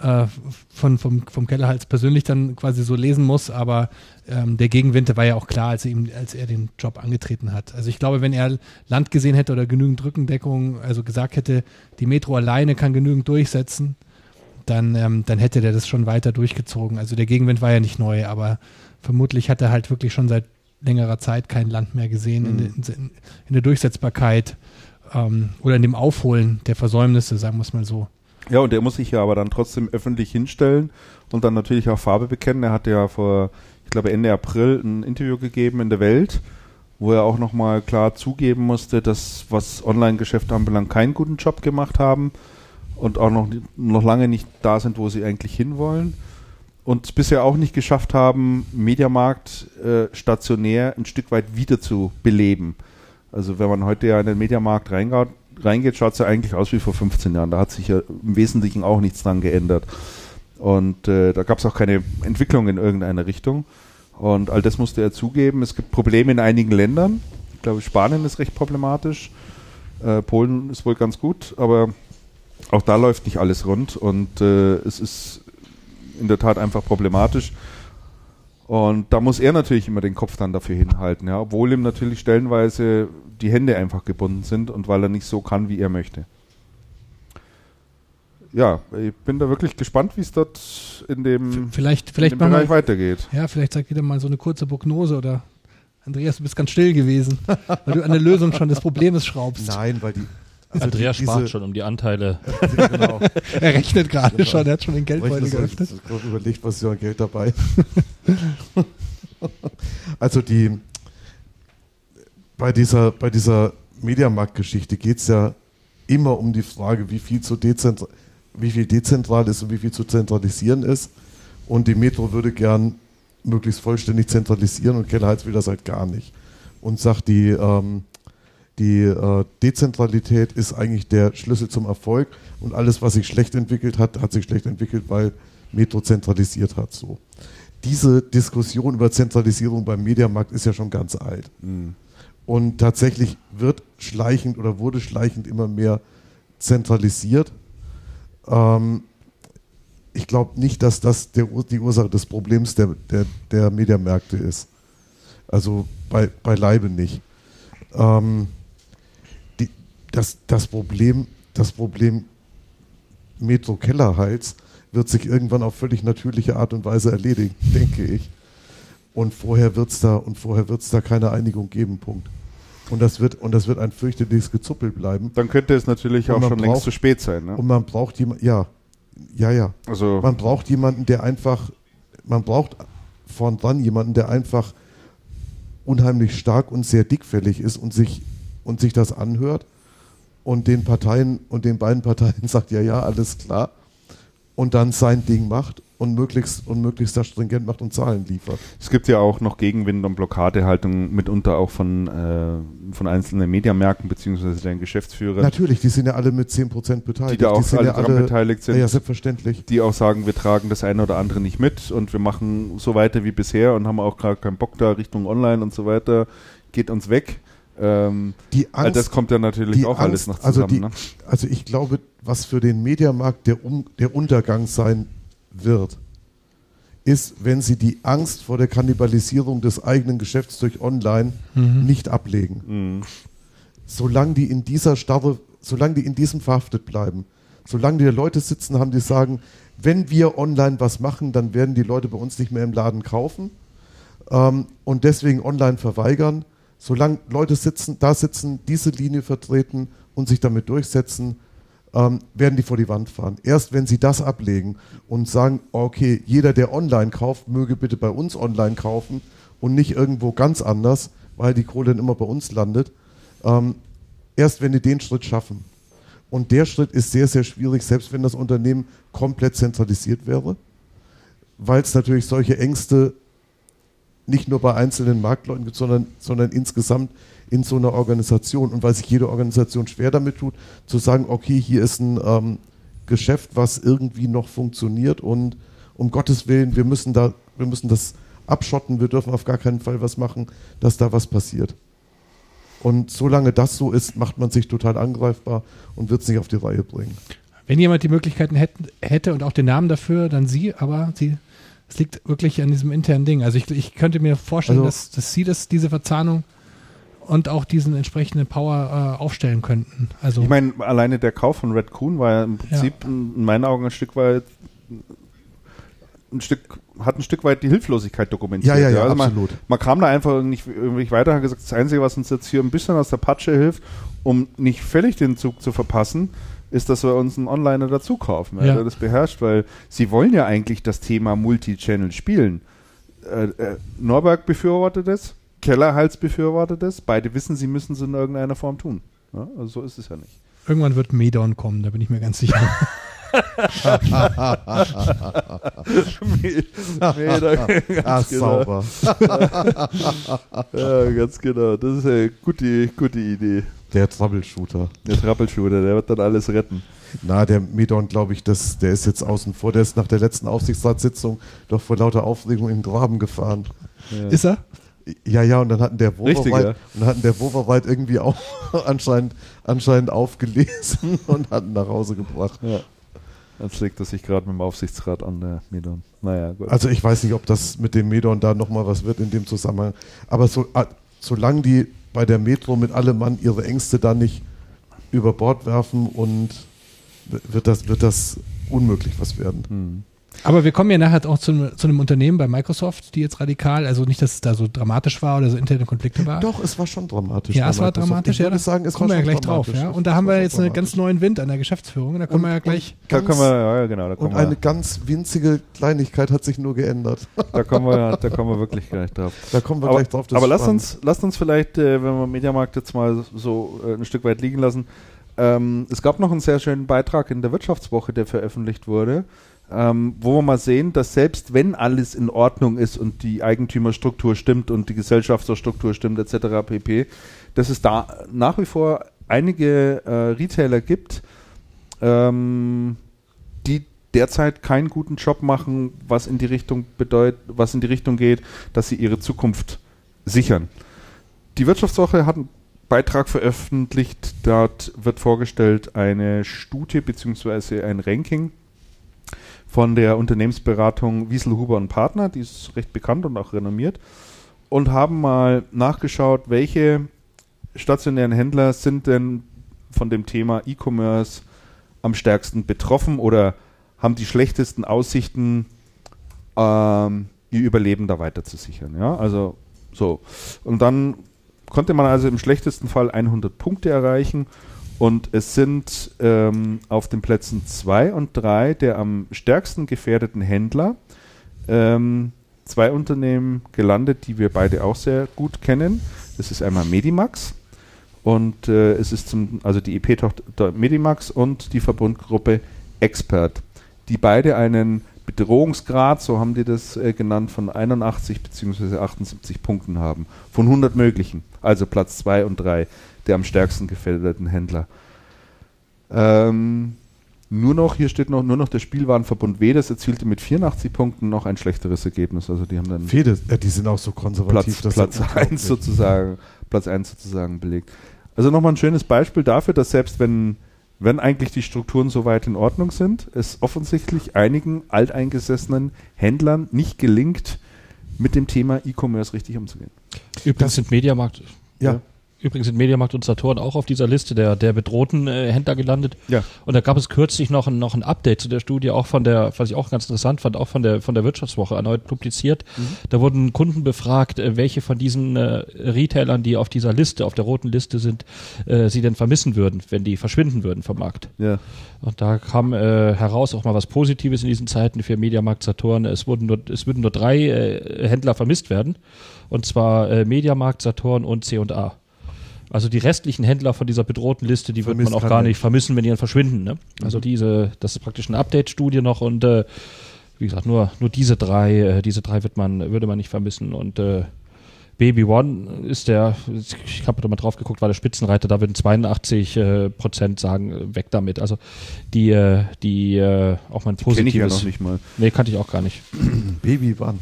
äh, von, vom, vom Kellerhals persönlich dann quasi so lesen muss, aber ähm, der Gegenwind war ja auch klar, als er, ihm, als er den Job angetreten hat. Also ich glaube, wenn er Land gesehen hätte oder genügend Rückendeckung, also gesagt hätte, die Metro alleine kann genügend durchsetzen, dann, ähm, dann hätte der das schon weiter durchgezogen. Also der Gegenwind war ja nicht neu, aber vermutlich hat er halt wirklich schon seit längerer Zeit kein Land mehr gesehen mhm. in, in, in, der Durchsetzbarkeit ähm, oder in dem Aufholen der Versäumnisse, sagen wir es mal so. Ja, und er muss sich ja aber dann trotzdem öffentlich hinstellen und dann natürlich auch Farbe bekennen. Er hat ja vor, ich glaube, Ende April ein Interview gegeben in der Welt, wo er auch nochmal klar zugeben musste, dass was Online-Geschäfte anbelangt, keinen guten Job gemacht haben und auch noch, noch lange nicht da sind, wo sie eigentlich hinwollen. Und bisher auch nicht geschafft haben, Mediamarkt äh, stationär ein Stück weit wieder zu beleben. Also wenn man heute ja in den Mediamarkt reingeht, reingeht, schaut es ja eigentlich aus wie vor 15 Jahren. Da hat sich ja im Wesentlichen auch nichts dran geändert. Und äh, da gab es auch keine Entwicklung in irgendeine Richtung. Und all das musste er zugeben. Es gibt Probleme in einigen Ländern. Ich glaube, Spanien ist recht problematisch. Äh, Polen ist wohl ganz gut, aber auch da läuft nicht alles rund und äh, es ist in der Tat einfach problematisch. Und da muss er natürlich immer den Kopf dann dafür hinhalten, ja, obwohl ihm natürlich stellenweise die Hände einfach gebunden sind und weil er nicht so kann, wie er möchte. Ja, ich bin da wirklich gespannt, wie es dort in dem, vielleicht, vielleicht in dem Bereich mal, weitergeht. Ja, vielleicht sagt wieder mal so eine kurze Prognose oder Andreas, du bist ganz still gewesen, weil du an der Lösung schon des Problems schraubst. Nein, weil die, also Andreas spart schon um die Anteile. genau. er rechnet gerade genau. schon, er hat schon den Geldbeutel geöffnet. Ich habe überlegt, was ist ja Geld dabei. also die bei dieser, bei dieser Mediamarkt-Geschichte geht es ja immer um die Frage, wie viel, zu dezentral, wie viel dezentral ist und wie viel zu zentralisieren ist. Und die Metro würde gern möglichst vollständig zentralisieren und Keller will das halt gar nicht. Und sagt, die, ähm, die äh, Dezentralität ist eigentlich der Schlüssel zum Erfolg und alles, was sich schlecht entwickelt hat, hat sich schlecht entwickelt, weil Metro zentralisiert hat. So. Diese Diskussion über Zentralisierung beim Mediamarkt ist ja schon ganz alt. Mhm. Und tatsächlich wird schleichend oder wurde schleichend immer mehr zentralisiert. Ähm, ich glaube nicht, dass das der, die Ursache des Problems der, der, der Mediamärkte ist. Also bei, beileibe nicht. Ähm, das, das Problem, das Problem Metro Kellerhals wird sich irgendwann auf völlig natürliche Art und Weise erledigen, denke ich. Und vorher wird es da, da keine Einigung geben, Punkt. Und das wird, und das wird ein fürchterliches Gezuppel bleiben. Dann könnte es natürlich auch schon braucht, längst zu spät sein. Ne? Und man braucht jemanden, ja, ja, ja. Also man braucht jemanden, der einfach, man braucht vorn dran jemanden, der einfach unheimlich stark und sehr dickfällig ist und sich, und sich das anhört und den Parteien und den beiden Parteien sagt, ja, ja, alles klar. Und dann sein Ding macht und möglichst, und möglichst das stringent macht und Zahlen liefert. Es gibt ja auch noch Gegenwind und Blockadehaltung mitunter auch von, äh, von einzelnen Mediamärkten beziehungsweise deren Geschäftsführer. Natürlich, die sind ja alle mit 10% beteiligt. Die da auch die alle ja daran beteiligt sind. Ja, selbstverständlich. Die auch sagen, wir tragen das eine oder andere nicht mit und wir machen so weiter wie bisher und haben auch gerade keinen Bock da Richtung Online und so weiter. Geht uns weg. Ähm, die Angst, das kommt ja natürlich auch Angst, alles noch zusammen. Also, die, ne? also ich glaube, was für den Mediamarkt der, um, der Untergang sein wird, ist, wenn sie die Angst vor der Kannibalisierung des eigenen Geschäfts durch Online mhm. nicht ablegen. Mhm. Solange die in dieser Starre, solange die in diesem verhaftet bleiben, solange die Leute sitzen haben, die sagen, wenn wir online was machen, dann werden die Leute bei uns nicht mehr im Laden kaufen ähm, und deswegen online verweigern, solange Leute sitzen, da sitzen, diese Linie vertreten und sich damit durchsetzen, ähm, werden die vor die Wand fahren. Erst wenn sie das ablegen und sagen, okay, jeder, der online kauft, möge bitte bei uns online kaufen und nicht irgendwo ganz anders, weil die Kohle dann immer bei uns landet. Ähm, erst wenn die den Schritt schaffen. Und der Schritt ist sehr, sehr schwierig, selbst wenn das Unternehmen komplett zentralisiert wäre, weil es natürlich solche Ängste nicht nur bei einzelnen Marktleuten gibt, sondern, sondern insgesamt in so einer Organisation. Und weil sich jede Organisation schwer damit tut, zu sagen, okay, hier ist ein ähm, Geschäft, was irgendwie noch funktioniert und um Gottes Willen, wir müssen da, wir müssen das abschotten, wir dürfen auf gar keinen Fall was machen, dass da was passiert. Und solange das so ist, macht man sich total angreifbar und wird es nicht auf die Reihe bringen. Wenn jemand die Möglichkeiten hätte, hätte und auch den Namen dafür, dann sie, aber sie, es liegt wirklich an diesem internen Ding. Also ich, ich könnte mir vorstellen, Also- dass, dass sie das, diese Verzahnung und auch diesen entsprechenden Power äh, aufstellen könnten. Also Ich meine, alleine der Kauf von Red Coon war ja im Prinzip in meinen Augen ein Stück weit ein Stück, hat ein Stück weit die Hilflosigkeit dokumentiert. Ja, ja, ja, Also man, absolut. man kam da einfach nicht irgendwie weiter, hat gesagt, das Einzige, was uns jetzt hier ein bisschen aus der Patsche hilft, um nicht völlig den Zug zu verpassen, ist, dass wir uns einen Onliner dazu kaufen, ja. Der das beherrscht, weil sie wollen ja eigentlich das Thema Multi-Channel spielen. Äh, äh, Norberg befürwortet es, Kellerhals befürwortet es, beide wissen, sie müssen es in irgendeiner Form tun. Ja, also so ist es ja nicht. irgendwann wird Medon kommen, da bin ich mir ganz sicher. nee, da, Ah, genau. sauber. Ja, ganz genau. Das ist eine gute, gute Idee. Der Troubleshooter. Der Trappelshooter, der wird dann alles retten. Na, der Medon, glaube ich, das, der ist jetzt außen vor. Der ist nach der letzten Aufsichtsratssitzung doch vor lauter Aufregung in den Graben gefahren. Ja. Ist er? Ja, ja, und dann hatten der ja. und dann hatten der Woverweit irgendwie auch anscheinend, anscheinend aufgelesen und hatten nach Hause gebracht. ja. Jetzt legt er sich gerade mit dem Aufsichtsrat an, der Medon. Naja, gut. Also ich weiß nicht, ob das mit dem Medon da nochmal was wird in dem Zusammenhang. Aber so, ah, solange die bei der Metro mit allem Mann ihre Ängste da nicht über Bord werfen und wird das, wird das unmöglich was werden. Hm. Aber wir kommen ja nachher auch zu, einem- zu einem Unternehmen bei Microsoft, die jetzt radikal, also nicht, dass es da so dramatisch war oder so interne Konflikte war. Doch, es war schon dramatisch. Ja, es war dramatisch, Ich würde Da sagen, es kommen war wir ja gleich drauf, ja. Und da haben wir jetzt einen ganz neuen Wind an der Geschäftsführung. Da können wir ja gleich. Da können wir, ja, genau, da kommen, Und eine wir, ganz winzige Kleinigkeit hat sich nur geändert. da kommen wir, da kommen wir wirklich gleich drauf. Da kommen wir aber gleich drauf. das aber lasst uns, lasst uns vielleicht, äh, wenn wir Mediamarkt jetzt mal so äh, ein Stück weit liegen lassen. Ähm, es gab noch einen sehr schönen Beitrag in der Wirtschaftswoche, der veröffentlicht wurde, ähm, wo wir mal sehen, dass selbst wenn alles in Ordnung ist und die Eigentümerstruktur stimmt und die Gesellschaftsstruktur stimmt etc. pp., dass es da nach wie vor einige äh, Retailer gibt, ähm, die derzeit keinen guten Job machen, was in die Richtung bedeutet, was in die Richtung geht, dass sie ihre Zukunft sichern. Die Wirtschaftswoche hat einen Beitrag veröffentlicht, dort wird vorgestellt eine Studie bzw. ein Ranking von der Unternehmensberatung Wieselhuber und Partner, die ist recht bekannt und auch renommiert, und haben mal nachgeschaut, welche stationären Händler sind denn von dem Thema E-Commerce am stärksten betroffen oder haben die schlechtesten Aussichten, ähm, ihr Überleben da weiter zu sichern. Ja, also so. Und dann konnte man also im schlechtesten Fall 100 Punkte erreichen und es sind ähm, auf den Plätzen 2 und 3 der am stärksten gefährdeten Händler ähm, zwei Unternehmen gelandet, die wir beide auch sehr gut kennen. Das ist einmal Medimax und äh, es ist zum, also die EP-Tochter Medimax und die Verbundgruppe Expert, die beide einen Bedrohungsgrad, so haben die das äh, genannt, von 81 bzw. 78 Punkten haben. Von 100 möglichen. Also Platz 2 und 3 der am stärksten gefährdeten Händler. Ähm, nur noch, hier steht noch, nur noch der Spielwarenverbund Vedes erzielte mit 84 Punkten noch ein schlechteres Ergebnis. Also die haben dann Fede, ja, die sind auch so konservativ. Platz, Platz ist unglaublich. 1 sozusagen, Platz 1 sozusagen belegt. Also nochmal ein schönes Beispiel dafür, dass selbst wenn, wenn eigentlich die Strukturen soweit in Ordnung sind, es offensichtlich einigen alteingesessenen Händlern nicht gelingt, mit dem Thema E-Commerce richtig umzugehen. Übrigens sind Mediamarkt, Ja, übrigens sind Mediamarkt und Saturn auch auf dieser Liste der, der bedrohten äh, Händler gelandet. Ja. Und da gab es kürzlich noch ein, noch ein Update zu der Studie, auch von der, was ich auch ganz interessant fand, auch von der, von der Wirtschaftswoche erneut publiziert. Da wurden Kunden befragt, äh, welche von diesen äh, Retailern, die auf dieser Liste, auf der roten Liste sind, äh, sie denn vermissen würden, wenn die verschwinden würden vom Markt. Ja. Und da kam äh, heraus auch mal was Positives in diesen Zeiten für Mediamarkt Saturn. Es wurden nur, es würden nur drei äh, Händler vermisst werden. Und zwar äh, Mediamarkt, Saturn und C&A. Also die restlichen Händler von dieser bedrohten Liste, die wird Vermisst man auch gar nicht vermissen, wenn die dann verschwinden. Ne? Also diese, das ist praktisch eine Update-Studie noch und äh, wie gesagt, nur, nur diese drei, äh, diese drei wird man, würde man nicht vermissen. Und äh, Baby One ist der, ich habe da mal drauf geguckt, war der Spitzenreiter, da würden 82 äh, Prozent sagen, äh, weg damit. Also die, äh, die äh, auch mal ein Kenne ich ja positives. noch nicht mal. Nee, kannte ich auch gar nicht. Baby wann?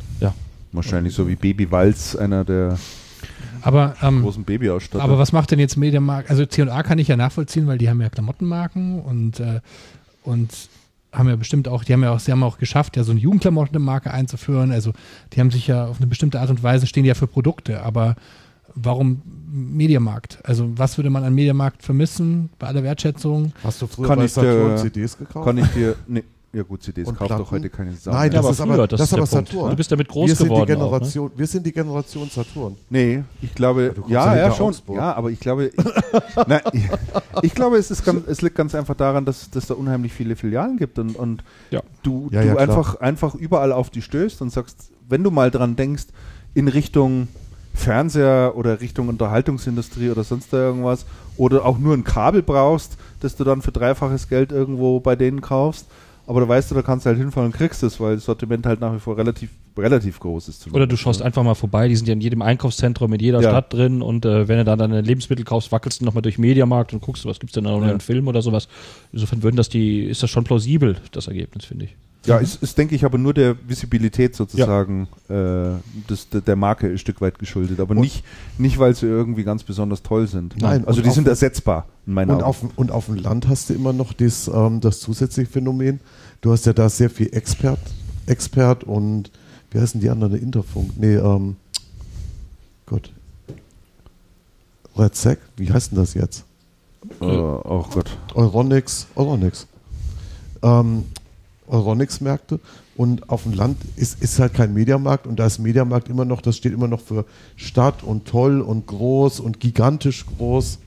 Wahrscheinlich so wie Baby Walz, einer der Aber, ähm, großen Babyausstatter. aber was macht denn jetzt Mediamarkt? Also C&A kann ich ja nachvollziehen, weil die haben ja Klamottenmarken und, äh, und haben ja bestimmt auch, die haben ja auch, sie haben auch geschafft, ja so eine Jugendklamottenmarke einzuführen. Also die haben sich ja auf eine bestimmte Art und Weise stehen ja für Produkte, aber warum Mediamarkt? Also was würde man an Mediamarkt vermissen bei aller Wertschätzung? Hast du früher Kann bei ich dir- Saturn CDs gekauft? Kann ich dir. Nee, ja gut, CDs kauft doch heute keine Sau. Nein, das ist aber- das ist der aber Punkt. Saturn. Du bist damit groß wir sind geworden. die auch, ne? Generation, wir sind die Generation Saturn. Nee, ich glaube, ja, ja ja, schon. Augsburg. Ja, aber ich glaube, ich, nein, ich, ich glaube, es, ist ganz, es liegt ganz einfach daran, dass, dass da unheimlich viele Filialen gibt und, und Ja. du, Ja, du ja, einfach, einfach überall auf die stößt und sagst, wenn du mal dran denkst, in Richtung Fernseher oder Richtung Unterhaltungsindustrie oder sonst da irgendwas oder auch nur ein Kabel brauchst, das du dann für dreifaches Geld irgendwo bei denen kaufst. Aber da weißt du, da kannst du halt hinfahren und kriegst es, weil das Sortiment halt nach wie vor relativ, relativ groß ist. Oder du schaust einfach mal vorbei, die sind ja in jedem Einkaufszentrum, in jeder Ja. Stadt drin und äh, wenn du dann deine Lebensmittel kaufst, wackelst du nochmal durch Mediamarkt und guckst, was gibt's denn da noch Ja. einen Film oder sowas. Insofern würden das die, ist das schon plausibel, das Ergebnis, finde ich. Ja, ist, ist denke ich, aber nur der Visibilität sozusagen äh, des, der- Marke ein Stück weit geschuldet. Aber Und- nicht, nicht, weil sie irgendwie ganz besonders toll sind. Nein, also die sind ersetzbar in meinen Und Augen. auf, und auf dem Land hast du immer noch das, ähm, das zusätzliche Phänomen. Du hast ja da sehr viel Expert, Expert und wie heißen die anderen? Interfunk? Nee, ähm, Gott. Red Sack? Wie heißt denn das jetzt? äh, oh Gott. Euronics, Euronics. Ähm, Euronics-Märkte und auf dem Land ist, ist halt kein Mediamarkt und da ist Mediamarkt immer noch, das steht immer noch für Stadt und toll und groß und gigantisch groß.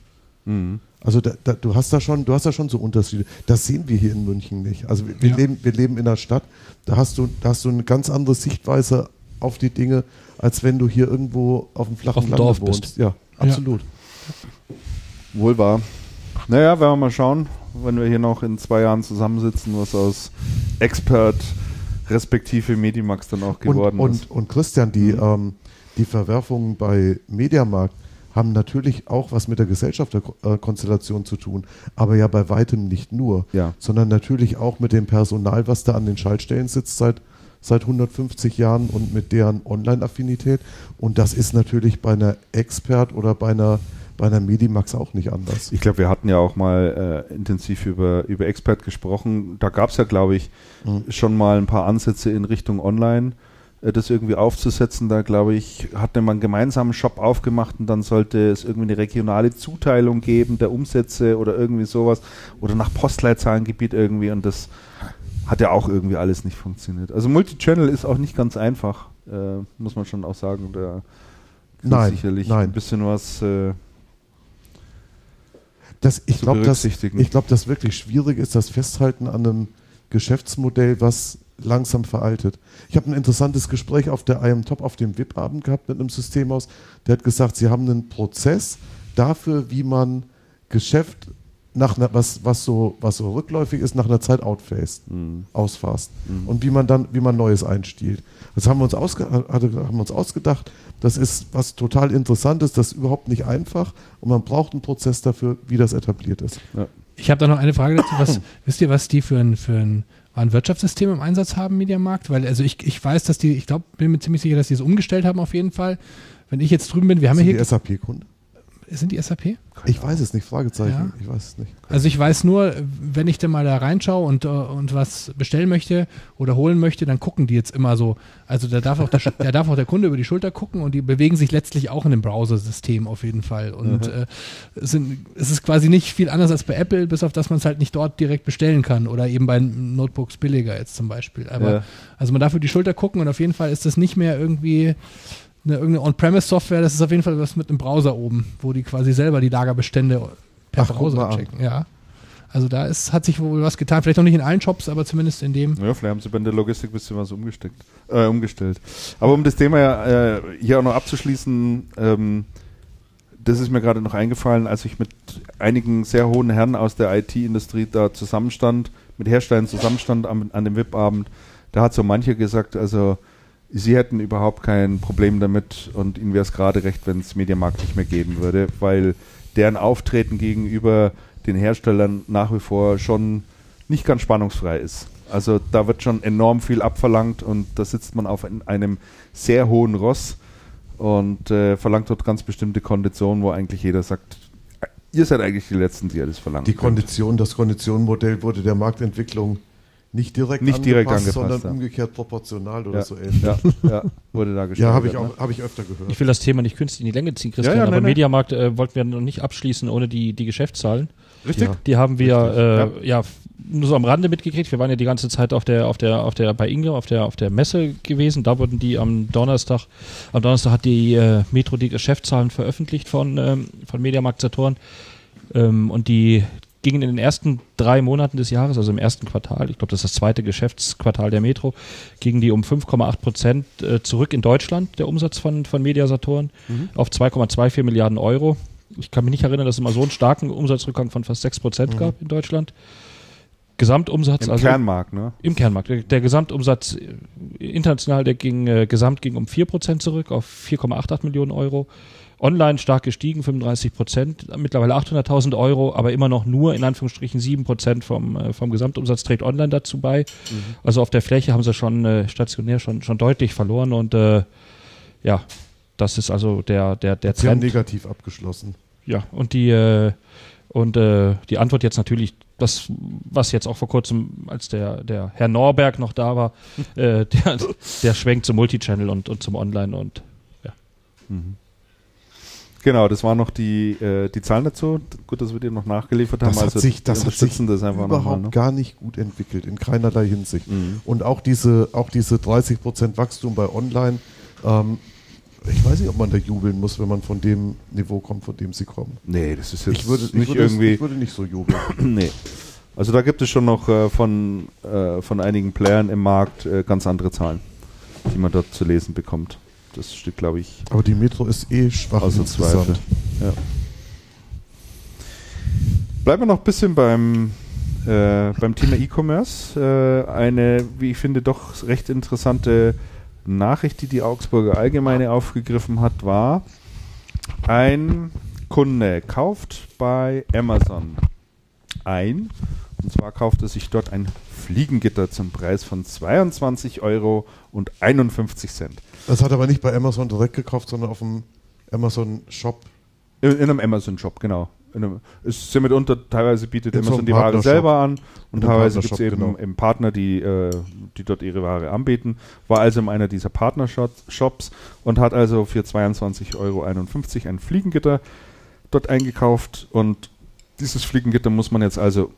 Mhm. Also da, da, du hast da schon, du hast da schon so Unterschiede. Das sehen wir hier in München nicht. Also wir, wir Ja. leben, wir leben in einer Stadt, da hast du, da hast du eine ganz andere Sichtweise auf die Dinge, als wenn du hier irgendwo auf dem flachen Auf dem Lande Dorf wohnst. bist. Ja, absolut. Wohl wahr. Naja, werden wir mal schauen, wenn wir hier noch in zwei Jahren zusammensitzen, was aus Expert respektive Medimax dann auch geworden und, ist. und, und Christian, die, Mhm. ähm, die Verwerfungen bei Mediamarkt haben natürlich auch was mit der Gesellschafterkonstellation zu tun, aber ja bei weitem nicht nur, Ja. sondern natürlich auch mit dem Personal, was da an den Schaltstellen sitzt seit, seit 150 Jahren und mit deren Online-Affinität. Und das ist natürlich bei einer Expert oder bei einer, bei einer Medimax auch nicht anders. Ich glaube, wir hatten ja auch mal äh, intensiv über, über Expert gesprochen. Da gab es ja, glaube ich, Mhm. schon mal ein paar Ansätze in Richtung Online, äh, das irgendwie aufzusetzen. Da, glaube ich, hatte man einen gemeinsamen Shop aufgemacht und dann sollte es irgendwie eine regionale Zuteilung geben der Umsätze oder irgendwie sowas. Oder nach Postleitzahlengebiet irgendwie. Und das hat ja auch irgendwie alles nicht funktioniert. Also Multichannel ist auch nicht ganz einfach, äh, muss man schon auch sagen. Da ist Nein, sicherlich nein. ein bisschen was äh, Das, ich glaube, dass, ich glaub, das wirklich schwierig ist, das Festhalten an einem Geschäftsmodell, was langsam veraltet. Ich habe ein interessantes Gespräch auf der IM Top auf dem VIP-Abend gehabt mit einem Systemhaus. Der hat gesagt, sie haben einen Prozess dafür, wie man Geschäft nach einer, was, was, so, was so rückläufig ist, nach einer Zeit outphased, Mhm. ausfasst. Und wie man dann, wie man Neues einstiehlt. Das haben wir uns, ausge, hatte, haben wir uns ausgedacht. Das ist was total Interessantes, das ist überhaupt nicht einfach und man braucht einen Prozess dafür, wie das etabliert ist. Ich habe da noch eine Frage dazu. Was, wisst ihr, was die für ein, für ein Warenwirtschaftssystem im Einsatz haben, Mediamarkt? Weil, also ich, ich weiß, dass die, ich glaube, bin mir ziemlich sicher, dass die es umgestellt haben auf jeden Fall. Wenn ich jetzt drüben bin, wir haben Sind ja die hier. SAP-Kunden? Sind die SAP? Ich weiß es nicht, Fragezeichen. Ja. Ich weiß es nicht. Also ich weiß nur, wenn ich dann mal da reinschaue und, äh, und was bestellen möchte oder holen möchte, dann gucken die jetzt immer so. Also da darf auch der, da darf auch der Kunde über die Schulter gucken und die bewegen sich letztlich auch in dem Browser-System auf jeden Fall. Und Mhm. äh, es, sind, es ist quasi nicht viel anders als bei Apple, bis auf dass man es halt nicht dort direkt bestellen kann oder eben bei Notebooks billiger jetzt zum Beispiel. Aber Ja. also man darf über die Schulter gucken und auf jeden Fall ist das nicht mehr irgendwie eine, irgendeine On-Premise-Software, das ist auf jeden Fall was mit einem Browser oben, wo die quasi selber die Lagerbestände per Ach, Browser an. checken. Ja. Also da ist, hat sich wohl was getan. Vielleicht noch nicht in allen Shops, aber zumindest in dem. Ja, vielleicht haben sie bei der Logistik ein bisschen was umgesteckt, äh, umgestellt. Aber um das Thema ja, äh, hier auch noch abzuschließen, ähm, das ist mir gerade noch eingefallen, als ich mit einigen sehr hohen Herren aus der IT-Industrie da zusammenstand, mit Herstellern zusammenstand am, an dem VIP-Abend. Da hat so manche gesagt, also sie hätten überhaupt kein Problem damit und ihnen wäre es gerade recht, wenn es Mediamarkt nicht mehr geben würde, weil deren Auftreten gegenüber den Herstellern nach wie vor schon nicht ganz spannungsfrei ist. Also da wird schon enorm viel abverlangt und da sitzt man auf einem sehr hohen Ross und äh, verlangt dort ganz bestimmte Konditionen, wo eigentlich jeder sagt, ihr seid eigentlich die Letzten, die das verlangen. Die Kondition, das Konditionenmodell wurde der Marktentwicklung nicht direkt Nicht direkt angepasst, sondern ja. umgekehrt proportional oder ja, so ähnlich. ja, ja, wurde da Ja, habe ich, auch- hab ich öfter gehört. Ich will das Thema nicht künstlich in die Länge ziehen, Christian, Ja, ja, aber nein. Mediamarkt äh, wollten wir noch nicht abschließen ohne die, die Geschäftszahlen. Richtig? Ja. Die haben wir Richtig, äh, ja. nur so am Rande mitgekriegt. Wir waren ja die ganze Zeit auf der, auf der, auf der, bei Inge, auf der, auf der Messe gewesen. Da wurden die am Donnerstag, am Donnerstag hat die äh, Metro die Geschäftszahlen veröffentlicht von, ähm, von Mediamarkt Saturn. Ähm, und die gingen in den ersten drei Monaten des Jahres, also im ersten Quartal, ich glaube, das ist das zweite Geschäftsquartal der Metro, gingen die um 5,8 Prozent äh, zurück in Deutschland, der Umsatz von, von Media Saturn, auf 2,24 Milliarden Euro. Ich kann mich nicht erinnern, dass es mal so einen starken Umsatzrückgang von fast 6 Prozent gab in Deutschland. Gesamtumsatz, Im also Kernmarkt, ne? im Kernmarkt. Der, der Gesamtumsatz äh, international, der ging äh, gesamt ging um 4% zurück auf 4,88 Millionen Euro. Online stark gestiegen, 35 Prozent, mittlerweile 800.000 Euro, aber immer noch nur in Anführungsstrichen 7 Prozent vom, äh, vom Gesamtumsatz trägt online dazu bei. Also auf der Fläche haben sie schon äh, stationär schon, schon deutlich verloren und äh, ja, das ist also der, der, der Sie haben Trend. negativ abgeschlossen. Ja, und die, äh, und äh, die Antwort jetzt natürlich, das, was jetzt auch vor kurzem, als der, der Herr Norberg noch da war, äh, der, der schwenkt zum Multichannel und, und zum Online und Genau, das waren noch die, äh, die Zahlen dazu. Gut, dass wir die noch nachgeliefert haben. Das hat also sich, das hat sich das einfach überhaupt nochmal. Ne? gar nicht gut entwickelt, in keinerlei Hinsicht. Mhm. Und auch diese, auch diese 30% Wachstum bei Online, ähm, ich weiß nicht, ob man da jubeln muss, wenn man von dem Niveau kommt, von dem sie kommen. Nee, das ist jetzt Ich würde, nicht ich würde, irgendwie. ich würde nicht so jubeln. nee. Also da gibt es schon noch äh, von, äh, von einigen Playern im Markt äh, ganz andere Zahlen, die man dort zu lesen bekommt. Das steht, glaube ich, Aber die Metro ist eh schwach außer. Zweifel. Ja. Bleiben wir noch ein bisschen beim, äh, beim Thema E-Commerce. Äh, eine, wie ich finde, doch recht interessante Nachricht, die die Augsburger Allgemeine aufgegriffen hat, war, ein Kunde kauft bei Amazon ein. Und zwar kauft er sich dort ein Fliegengitter zum Preis von 22 Euro und 51 Cent. Das hat er aber nicht bei Amazon direkt gekauft, sondern auf dem Amazon Shop. In, in einem Amazon-Shop, genau. In einem, es ist ja mitunter, teilweise bietet In so Amazon einem die Ware selber an und teilweise gibt es eben genau. eben Partner, die, äh, die dort ihre Ware anbieten. War also in einer dieser Partnershops und hat also für 22,51 Euro ein Fliegengitter dort eingekauft und dieses Fliegengitter muss man jetzt also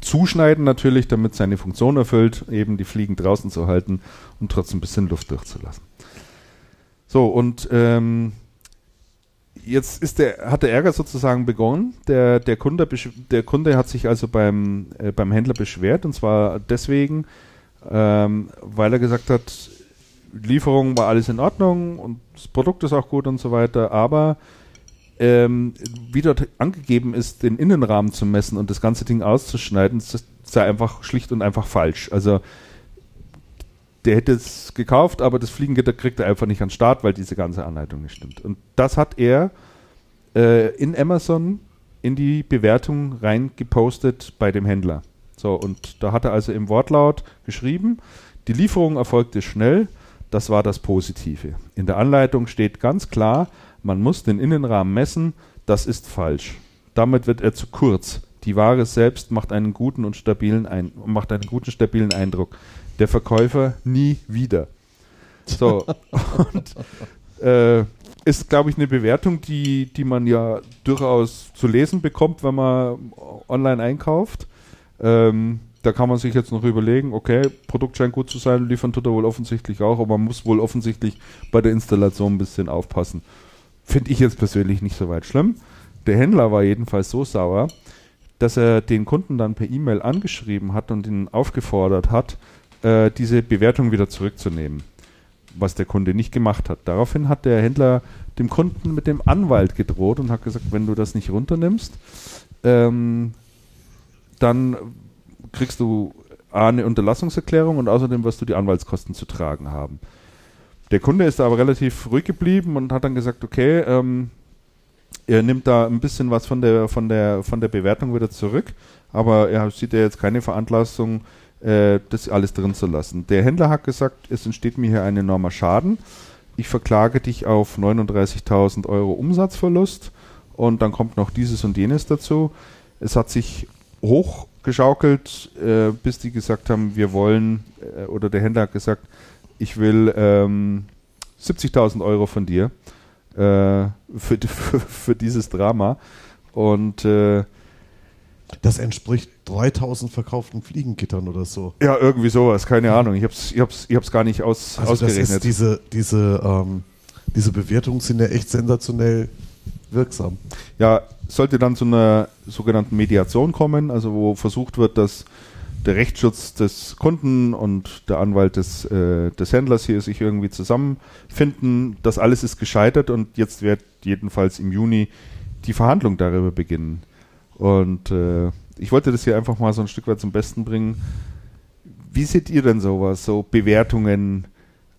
zuschneiden natürlich, damit seine Funktion erfüllt, eben die Fliegen draußen zu halten und trotzdem ein bisschen Luft durchzulassen. So, und ähm, jetzt ist der, hat der Ärger sozusagen begonnen. Der, der, Kunde, der Kunde hat sich also beim, äh, beim Händler beschwert und zwar deswegen, ähm, weil er gesagt hat, Lieferung war alles in Ordnung und das Produkt ist auch gut und so weiter, aber ähm, wie dort angegeben ist, den Innenrahmen zu messen und das ganze Ding auszuschneiden, sei einfach schlicht und einfach falsch. Also der hätte es gekauft, aber das Fliegengitter kriegt er einfach nicht an den Start, weil diese ganze Anleitung nicht stimmt. Und das hat er äh, in Amazon in die Bewertung reingepostet bei dem Händler. So, und da hat er also im Wortlaut geschrieben, die Lieferung erfolgte schnell, das war das Positive. In der Anleitung steht ganz klar, man muss den Innenrahmen messen, das ist falsch. Damit wird er zu kurz. Die Ware selbst macht einen guten und stabilen ein macht einen guten stabilen Eindruck. Der Verkäufer nie wieder. So und äh, ist, glaube ich, eine Bewertung, die, die man ja durchaus zu lesen bekommt, wenn man online einkauft. Ähm, da kann man sich jetzt noch überlegen, okay, Produkt scheint gut zu sein, liefern tut er wohl offensichtlich auch, aber man muss wohl offensichtlich bei der Installation ein bisschen aufpassen. Finde ich jetzt persönlich nicht so weit schlimm. Der Händler war jedenfalls so sauer, dass er den Kunden dann per E-Mail angeschrieben hat und ihn aufgefordert hat, äh, diese Bewertung wieder zurückzunehmen, was der Kunde nicht gemacht hat. Daraufhin hat der Händler dem Kunden mit dem Anwalt gedroht und hat gesagt, wenn du das nicht runternimmst, ähm, dann kriegst du A, eine Unterlassungserklärung und außerdem wirst du die Anwaltskosten zu tragen haben. Der Kunde ist aber relativ ruhig geblieben und hat dann gesagt, okay, ähm, er nimmt da ein bisschen was von der, von der, von der Bewertung wieder zurück, aber er sieht ja jetzt keine Veranlassung, äh, das alles drin zu lassen. Der Händler hat gesagt, es entsteht mir hier ein enormer Schaden. Ich verklage dich auf 39.000 Euro Umsatzverlust und dann kommt noch dieses und jenes dazu. Es hat sich hochgeschaukelt, äh, bis die gesagt haben, wir wollen, äh, oder der Händler hat gesagt, ich will ähm, 70.000 Euro von dir äh, für, für, für, dieses Drama. Und äh, das entspricht 3000 verkauften Fliegengittern oder so. Ja, irgendwie sowas, keine Ahnung. Ich habe es ich hab's, ich hab's gar nicht aus, also ausgerechnet. Das ist diese, diese, ähm, diese Bewertungen sind ja echt sensationell wirksam. Ja, sollte dann zu einer sogenannten Mediation kommen, also wo versucht wird, dass der Rechtsschutz des Kunden und der Anwalt des, äh, des Händlers hier sich irgendwie zusammenfinden. Das alles ist gescheitert und jetzt wird jedenfalls im Juni die Verhandlung darüber beginnen. Und äh, ich wollte das hier einfach mal so ein Stück weit zum Besten bringen. Wie seht ihr denn sowas? So Bewertungen?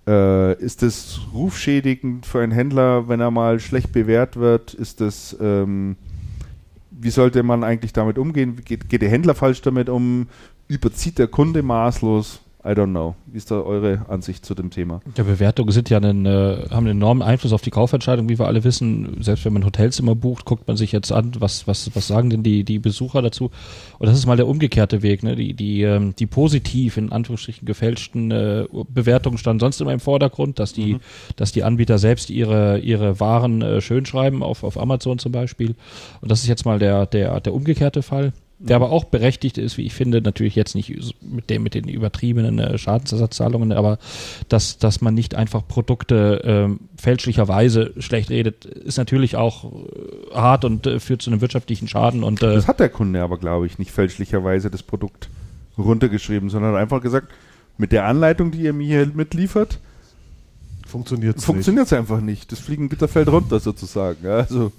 Äh, ist das rufschädigend für einen Händler, wenn er mal schlecht bewährt wird? Ist das, ähm, wie sollte man eigentlich damit umgehen? Geht, geht der Händler falsch damit um? Überzieht der Kunde maßlos? I don't know. Wie ist da eure Ansicht zu dem Thema? Ja, Bewertungen sind ja einen, äh, haben einen enormen Einfluss auf die Kaufentscheidung, wie wir alle wissen. Selbst wenn man Hotelzimmer bucht, guckt man sich jetzt an, was, was, was sagen denn die, die Besucher dazu? Und das ist mal der umgekehrte Weg, ne? Die, die, ähm, die positiv in Anführungsstrichen gefälschten äh, Bewertungen standen sonst immer im Vordergrund, dass die, mhm. dass die Anbieter selbst ihre, ihre Waren äh, schön schreiben, auf, auf Amazon zum Beispiel. Und das ist jetzt mal der, der, der umgekehrte Fall der aber auch berechtigt ist, wie ich finde, natürlich jetzt nicht mit dem mit den übertriebenen äh, Schadensersatzzahlungen, aber dass dass man nicht einfach Produkte äh, fälschlicherweise schlecht redet, ist natürlich auch äh, hart und äh, führt zu einem wirtschaftlichen Schaden und äh, das hat der Kunde aber glaube ich nicht fälschlicherweise das Produkt runtergeschrieben, sondern einfach gesagt mit der Anleitung, die ihr mir hier mitliefert, funktioniert es funktioniert es einfach nicht. Das Fliegengitter fällt runter sozusagen. Also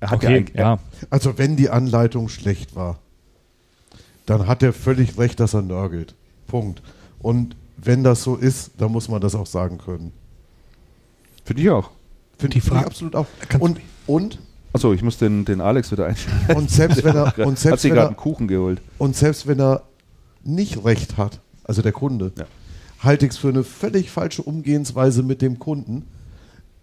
er hat okay, ja, ja. Also wenn die Anleitung schlecht war, dann hat er völlig recht, dass er nörgelt. Punkt. Und wenn das so ist, dann muss man das auch sagen können. Finde ich auch. Finde ich absolut auch. Und, und Achso, ich muss den, den Alex wieder einstellen. Und selbst wenn er. Und selbst hat sich gerade einen Kuchen geholt. Und selbst wenn er nicht recht hat, also der Kunde, ja. halte ich es für eine völlig falsche Umgehensweise mit dem Kunden.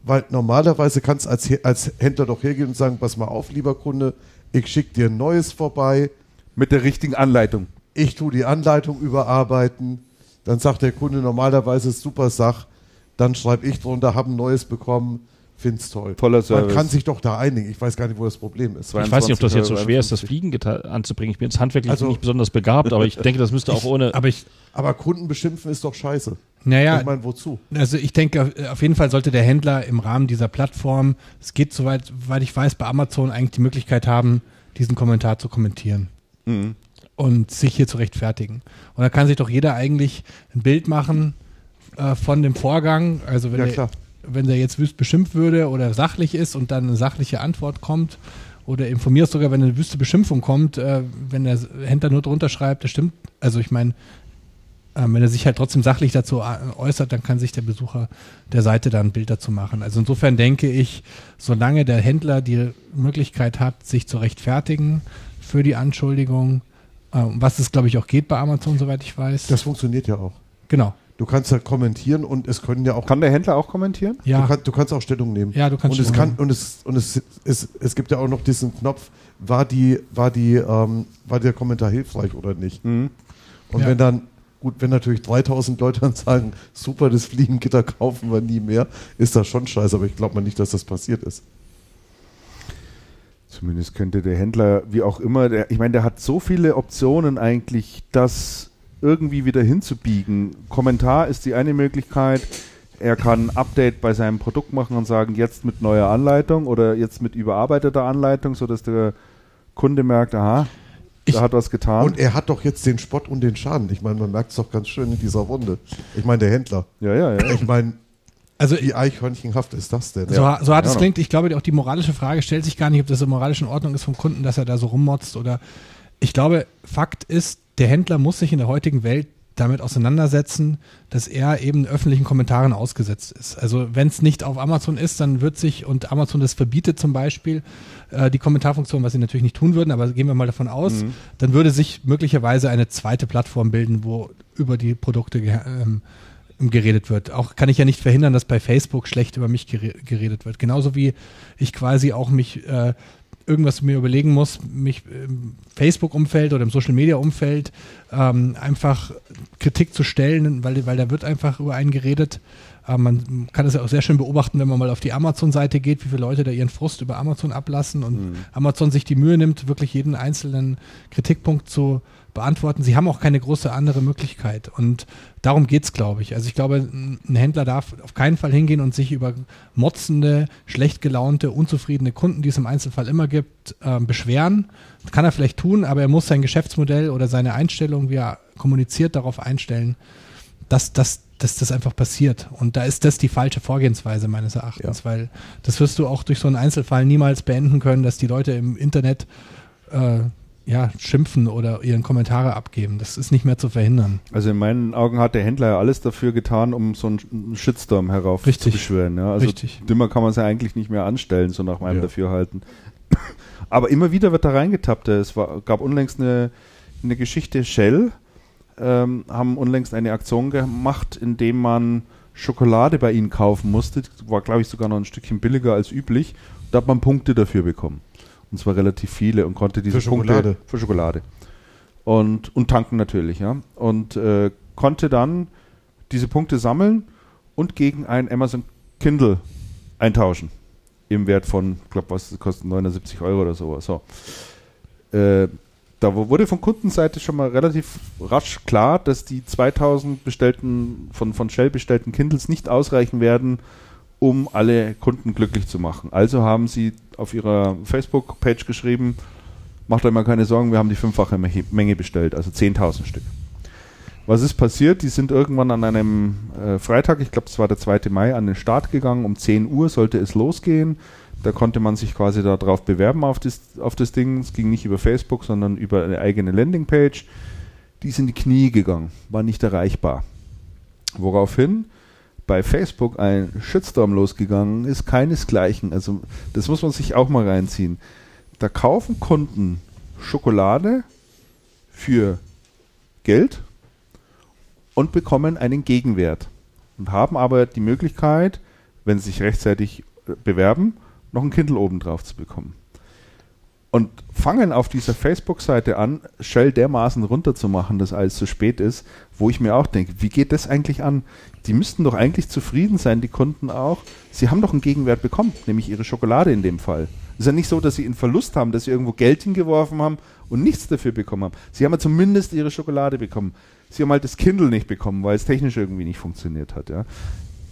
Weil normalerweise kannst du als, als Händler doch hergehen und sagen: Pass mal auf, lieber Kunde, ich schicke dir ein neues vorbei mit der richtigen Anleitung. Ich tue die Anleitung überarbeiten. Dann sagt der Kunde normalerweise super Sach. Dann schreibe ich drunter, habe ein neues bekommen. Find's toll. Toller Service. Man kann sich doch da einigen. Ich weiß gar nicht, wo das Problem ist. Ich weiß nicht, ob das jetzt so schwer ist, das Fliegen anzubringen. Ich bin jetzt handwerklich also, nicht besonders begabt, aber ich denke, das müsste auch ohne. Aber, ich, aber Kunden beschimpfen ist doch scheiße. Naja, ich meine, wozu? Also ich denke, auf jeden Fall sollte der Händler im Rahmen dieser Plattform, es geht soweit, weil ich weiß, bei Amazon eigentlich die Möglichkeit haben, diesen Kommentar zu kommentieren mhm. und sich hier zu rechtfertigen. Und da kann sich doch jeder eigentlich ein Bild machen äh, von dem Vorgang. Also wenn, ja, der, wenn der jetzt wüst beschimpft würde oder sachlich ist und dann eine sachliche Antwort kommt oder informiert sogar, wenn eine wüste Beschimpfung kommt, äh, wenn der Händler nur drunter schreibt, das stimmt. Also ich meine, äh, wenn er sich halt trotzdem sachlich dazu äh, äußert, dann kann sich der Besucher der Seite da ein Bild dazu machen. Also insofern denke ich, solange der Händler die Möglichkeit hat, sich zu rechtfertigen, für die Anschuldigung, äh, was es, glaube ich, auch geht bei Amazon, soweit ich weiß. Das funktioniert ja auch. Genau. Du kannst ja kommentieren und es können ja auch. Kann der Händler auch kommentieren? Ja. Du, kann, du kannst auch Stellung nehmen. Ja, du kannst und es kann Und es und es, es, es gibt ja auch noch diesen Knopf, war die, war die, ähm, war der Kommentar hilfreich oder nicht? Mhm. Und ja. wenn dann, gut, wenn natürlich 3000 Leute dann sagen, super, das Fliegengitter kaufen wir nie mehr, ist das schon scheiße, aber ich glaube mal nicht, dass das passiert ist. Zumindest könnte der Händler, wie auch immer, der, ich meine, der hat so viele Optionen eigentlich, das irgendwie wieder hinzubiegen. Kommentar ist die eine Möglichkeit. Er kann ein Update bei seinem Produkt machen und sagen, jetzt mit neuer Anleitung oder jetzt mit überarbeiteter Anleitung, sodass der Kunde merkt, aha, ich, da hat was getan. Und er hat doch jetzt den Spott und den Schaden. Ich meine, man merkt es doch ganz schön in dieser Runde. Ich meine, der Händler. Ja, ja, ja. Ich meine, also, Wie eichhörnchenhaft ist das denn? So, so hart es klingt, ich glaube, auch die moralische Frage stellt sich gar nicht, ob das so moralisch in Ordnung ist vom Kunden, dass er da so rummotzt oder. Ich glaube, Fakt ist, der Händler muss sich in der heutigen Welt damit auseinandersetzen, dass er eben öffentlichen Kommentaren ausgesetzt ist. Also wenn es nicht auf Amazon ist, dann wird sich, und Amazon das verbietet zum Beispiel, äh, die Kommentarfunktion, was sie natürlich nicht tun würden, aber gehen wir mal davon aus, Mhm. dann würde sich möglicherweise eine zweite Plattform bilden, wo über die Produkte ähm, geredet wird. Auch kann ich ja nicht verhindern, dass bei Facebook schlecht über mich gere geredet wird. Genauso wie ich quasi auch mich äh, irgendwas mir überlegen muss, mich im Facebook-Umfeld oder im Social-Media-Umfeld ähm, einfach Kritik zu stellen, weil, weil da wird einfach über einen geredet. Äh, man kann das ja auch sehr schön beobachten, wenn man mal auf die Amazon-Seite geht, wie viele Leute da ihren Frust über Amazon ablassen und Mhm. Amazon sich die Mühe nimmt, wirklich jeden einzelnen Kritikpunkt zu beantworten. Sie haben auch keine große andere Möglichkeit. Und darum geht's, glaube ich. Also ich glaube, ein Händler darf auf keinen Fall hingehen und sich über motzende, schlecht gelaunte, unzufriedene Kunden, die es im Einzelfall immer gibt, ähm, beschweren. Das kann er vielleicht tun, aber er muss sein Geschäftsmodell oder seine Einstellung, wie er kommuniziert, darauf einstellen, dass, dass, dass das einfach passiert. Und da ist das die falsche Vorgehensweise meines Erachtens, weil das wirst du auch durch so einen Einzelfall niemals beenden können, dass die Leute im Internet äh, ja, schimpfen oder ihren Kommentare abgeben. Das ist nicht mehr zu verhindern. Also in meinen Augen hat der Händler ja alles dafür getan, um so einen Shitstorm herauf Richtig. zu beschwören. Ja? Also Richtig. dümmer kann man es ja eigentlich nicht mehr anstellen, so nach meinem Ja. Dafürhalten. Aber immer wieder wird da reingetappt. Es war, gab unlängst eine, eine Geschichte, Shell ähm, haben unlängst eine Aktion gemacht, indem man Schokolade bei ihnen kaufen musste. War, glaube ich, sogar noch ein Stückchen billiger als üblich. Da hat man Punkte dafür bekommen. Und zwar relativ viele und konnte diese Für Schokolade? Punkte für Schokolade. Und, und tanken natürlich, ja. Und äh, konnte dann diese Punkte sammeln und gegen ein Amazon Kindle eintauschen. Im Wert von, ich glaube, was kostet 79 Euro oder sowas. So. Äh, da wurde von Kundenseite schon mal relativ rasch klar, dass die 2000 bestellten, von, von Shell bestellten Kindles nicht ausreichen werden, um alle Kunden glücklich zu machen. Also haben sie auf ihrer Facebook-Page geschrieben, macht euch mal keine Sorgen, wir haben die fünffache Me- Menge bestellt, also 10.000 Stück. Was ist passiert? Die sind irgendwann an einem äh, Freitag, ich glaube, es war der 2. Mai, an den Start gegangen. Um 10 Uhr sollte es losgehen. Da konnte man sich quasi darauf bewerben auf das, auf das Ding. Es ging nicht über Facebook, sondern über eine eigene Landingpage. Die ist in die Knie gegangen, war nicht erreichbar. Woraufhin bei Facebook ein Shitstorm losgegangen ist, keinesgleichen. Also das muss man sich auch mal reinziehen. Da kaufen Kunden Schokolade für Geld und bekommen einen Gegenwert und haben aber die Möglichkeit, wenn sie sich rechtzeitig äh, bewerben, noch ein Kindle oben drauf zu bekommen. Und fangen auf dieser Facebook-Seite an, Shell dermaßen runterzumachen, dass alles zu spät ist, wo ich mir auch denke, wie geht das eigentlich an? Die müssten doch eigentlich zufrieden sein, die Kunden auch. Sie haben doch einen Gegenwert bekommen, nämlich ihre Schokolade in dem Fall. Es ist ja nicht so, dass sie einen Verlust haben, dass sie irgendwo Geld hingeworfen haben und nichts dafür bekommen haben. Sie haben ja zumindest ihre Schokolade bekommen. Sie haben halt das Kindle nicht bekommen, weil es technisch irgendwie nicht funktioniert hat. Ja.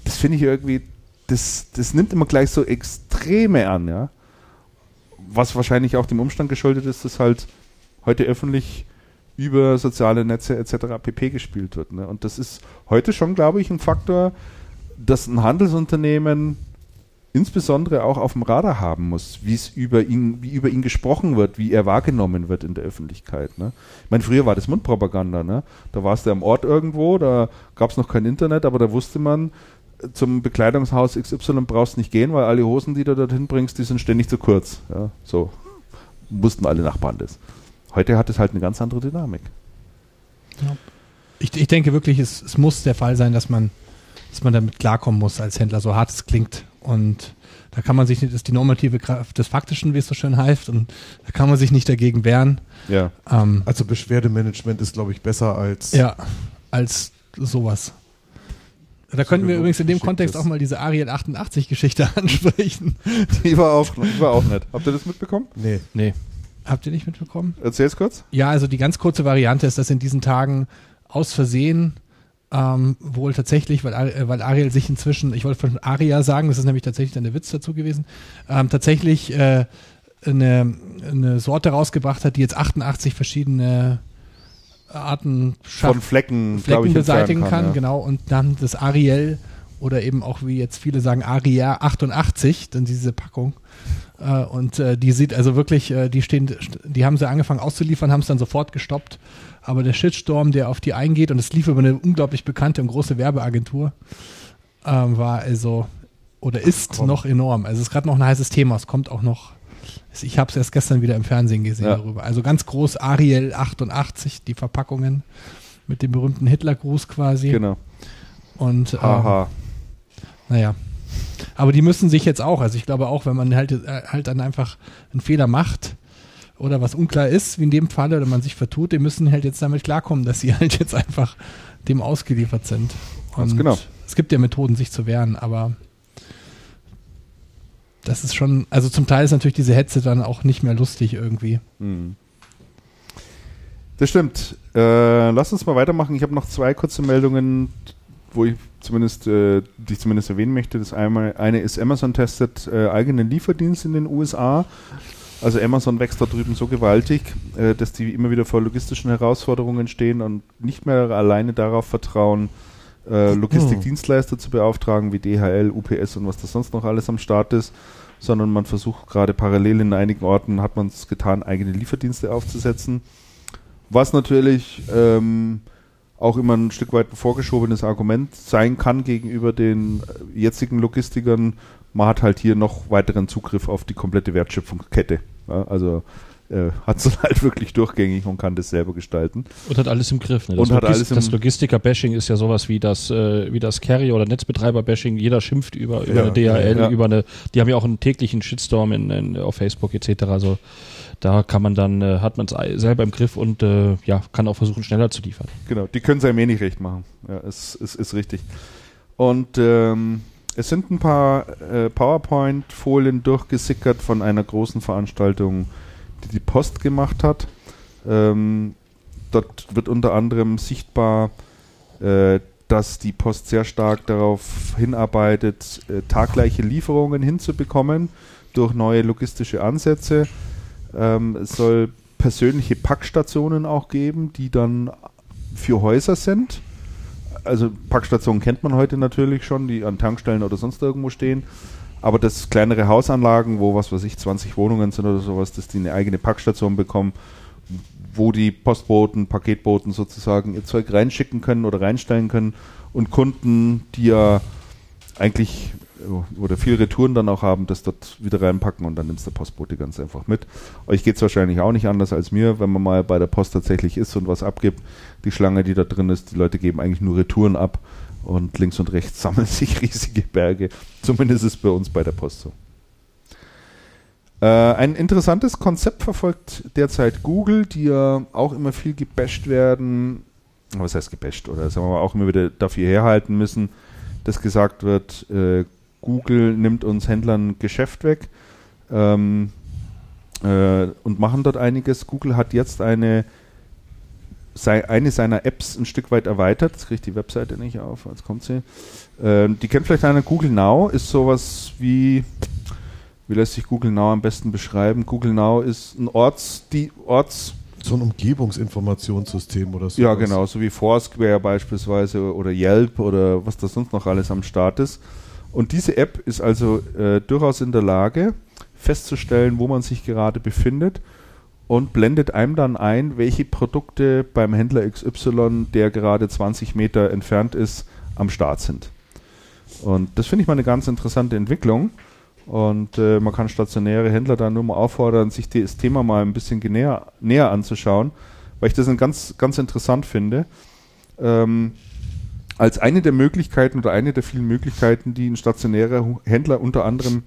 Das finde ich irgendwie, das, das nimmt immer gleich so Extreme an, ja. Was wahrscheinlich auch dem Umstand geschuldet ist, dass halt heute öffentlich über soziale Netze etc. pp. gespielt wird. Ne? Und das ist heute schon, glaube ich, ein Faktor, dass ein Handelsunternehmen insbesondere auch auf dem Radar haben muss, wie es über ihn, wie über ihn gesprochen wird, wie er wahrgenommen wird in der Öffentlichkeit. Ne? Ich meine, früher war das Mundpropaganda, ne? Da warst du am Ort irgendwo, da gab es noch kein Internet, aber da wusste man, zum Bekleidungshaus XY brauchst nicht gehen, weil alle Hosen, die du dorthin bringst, die sind ständig zu kurz. Ja? So wussten alle Nachbarn das. Heute hat es halt eine ganz andere Dynamik. Ich, ich denke wirklich, es, es muss der Fall sein, dass man, dass man damit klarkommen muss als Händler, so hart es klingt. Und da kann man sich nicht, das ist die normative Kraft des Faktischen, wie es so schön heißt, und da kann man sich nicht dagegen wehren. Ja. Ähm, Also Beschwerdemanagement ist, glaube ich, besser als ja, als sowas. Da könnten wir übrigens in dem Kontext ist. auch mal diese Ariel 88 Geschichte ansprechen. Die war auch, die war auch nett. Habt ihr das mitbekommen? Nee. Nee. Habt ihr nicht mitbekommen? Erzähl's kurz. Ja, also die ganz kurze Variante ist, dass in diesen Tagen aus Versehen ähm, wohl tatsächlich, weil, äh, weil Ariel sich inzwischen, ich wollte von Aria sagen, das ist nämlich tatsächlich dann der Witz dazu gewesen, ähm, tatsächlich äh, eine, eine Sorte rausgebracht hat, die jetzt 88 verschiedene Arten schafft, Von Flecken, Flecken ich, beseitigen entfernen kann, ja. genau, und dann das Ariel oder eben auch, wie jetzt viele sagen, Aria 88, dann diese Packung. Äh, und äh, die sieht also wirklich, äh, die stehen, die haben sie angefangen auszuliefern, haben es dann sofort gestoppt. Aber der Shitstorm, der auf die eingeht, und es lief über eine unglaublich bekannte und große Werbeagentur, ähm, war also oder ist Komm. noch enorm. Also es ist gerade noch ein heißes Thema. Es kommt auch noch. Ich habe es erst gestern wieder im Fernsehen gesehen Ja. darüber. Also ganz groß Ariel 88, die Verpackungen mit dem berühmten Hitlergruß quasi. Genau. Und ähm, naja. Aber die müssen sich jetzt auch, also ich glaube auch, wenn man halt, äh, halt dann einfach einen Fehler macht oder was unklar ist, wie in dem Fall, oder man sich vertut, die müssen halt jetzt damit klarkommen, dass sie halt jetzt einfach dem ausgeliefert sind. Und genau. Es gibt ja Methoden, sich zu wehren, aber das ist schon, also zum Teil ist natürlich diese Hetze dann auch nicht mehr lustig irgendwie. Mhm. Das stimmt. Äh, lass uns mal weitermachen. Ich habe noch zwei kurze Meldungen, wo ich zumindest, äh, die ich zumindest erwähnen möchte. Das einmal, eine ist Amazon testet äh, eigenen Lieferdienst in den USA. Also Amazon wächst da drüben so gewaltig, äh, dass die immer wieder vor logistischen Herausforderungen stehen und nicht mehr alleine darauf vertrauen, äh, Logistikdienstleister zu beauftragen wie DHL, UPS und was da sonst noch alles am Start ist, sondern man versucht gerade parallel in einigen Orten, hat man es getan, eigene Lieferdienste aufzusetzen. Was natürlich ähm, auch immer ein Stück weit ein vorgeschobenes Argument sein kann gegenüber den jetzigen Logistikern. Man hat halt hier noch weiteren Zugriff auf die komplette Wertschöpfungskette. Ja, also äh, hat es halt wirklich durchgängig und kann das selber gestalten. Und hat alles im Griff. Ne? Das, Und hat Logis- alles im- das Logistiker-Bashing ist ja sowas wie das, äh, wie das Carrier- oder Netzbetreiber-Bashing. Jeder schimpft über, über Ja, eine DHL, ja. über eine, die haben ja auch einen täglichen Shitstorm in, in, auf Facebook etc. Also da kann man dann, äh, hat man es selber im Griff und äh, ja, kann auch versuchen, schneller zu liefern. Genau, die können es einem eh nicht recht machen. Ja, es, es ist richtig. Und ähm, es sind ein paar äh, PowerPoint-Folien durchgesickert von einer großen Veranstaltung, die die Post gemacht hat. Ähm, dort wird unter anderem sichtbar, äh, dass die Post sehr stark darauf hinarbeitet, äh, taggleiche Lieferungen hinzubekommen durch neue logistische Ansätze. Ähm, es soll persönliche Packstationen auch geben, die dann für Häuser sind. Also Packstationen kennt man heute natürlich schon, die an Tankstellen oder sonst irgendwo stehen. Aber das kleinere Hausanlagen, wo was weiß ich, 20 Wohnungen sind oder sowas, dass die eine eigene Packstation bekommen, wo die Postboten, Paketboten sozusagen ihr Zeug reinschicken können oder reinstellen können und Kunden, die ja eigentlich äh, oder viel Retouren dann auch haben, das dort wieder reinpacken und dann nimmt der Postbote ganz einfach mit. Euch geht es wahrscheinlich auch nicht anders als mir, wenn man mal bei der Post tatsächlich ist und was abgibt. Die Schlange, die da drin ist, die Leute geben eigentlich nur Retouren ab und links und rechts sammeln sich riesige Berge. Zumindest ist es bei uns bei der Post so. Äh, ein interessantes Konzept verfolgt derzeit Google, die ja auch immer viel gebasht werden. Was heißt gebasht? Oder sagen wir mal auch immer wieder dafür herhalten müssen, dass gesagt wird, äh, Google nimmt uns Händlern Geschäft weg ähm, äh, und machen dort einiges. Google hat jetzt eine, sei, eine seiner Apps ein Stück weit erweitert. Jetzt kriege ich die Webseite nicht auf, jetzt kommt sie. Ähm, die kennt vielleicht einer. Google Now ist sowas wie, wie lässt sich Google Now am besten beschreiben? Google Now ist ein Orts, die Orts, So ein Umgebungsinformationssystem oder so. ja, genau, so wie Foursquare beispielsweise oder Yelp oder was da sonst noch alles am Start ist. Und diese App ist also äh, durchaus in der Lage, festzustellen, wo man sich gerade befindet und blendet einem dann ein, welche Produkte beim Händler XY, der gerade 20 Meter entfernt ist, am Start sind. Und das finde ich mal eine ganz interessante Entwicklung. Und äh, man kann stationäre Händler dann nur mal auffordern, sich das Thema mal ein bisschen genäher, näher anzuschauen, weil ich das ganz, ganz interessant finde. Ähm, als eine der Möglichkeiten oder eine der vielen Möglichkeiten, die ein stationärer Händler unter anderem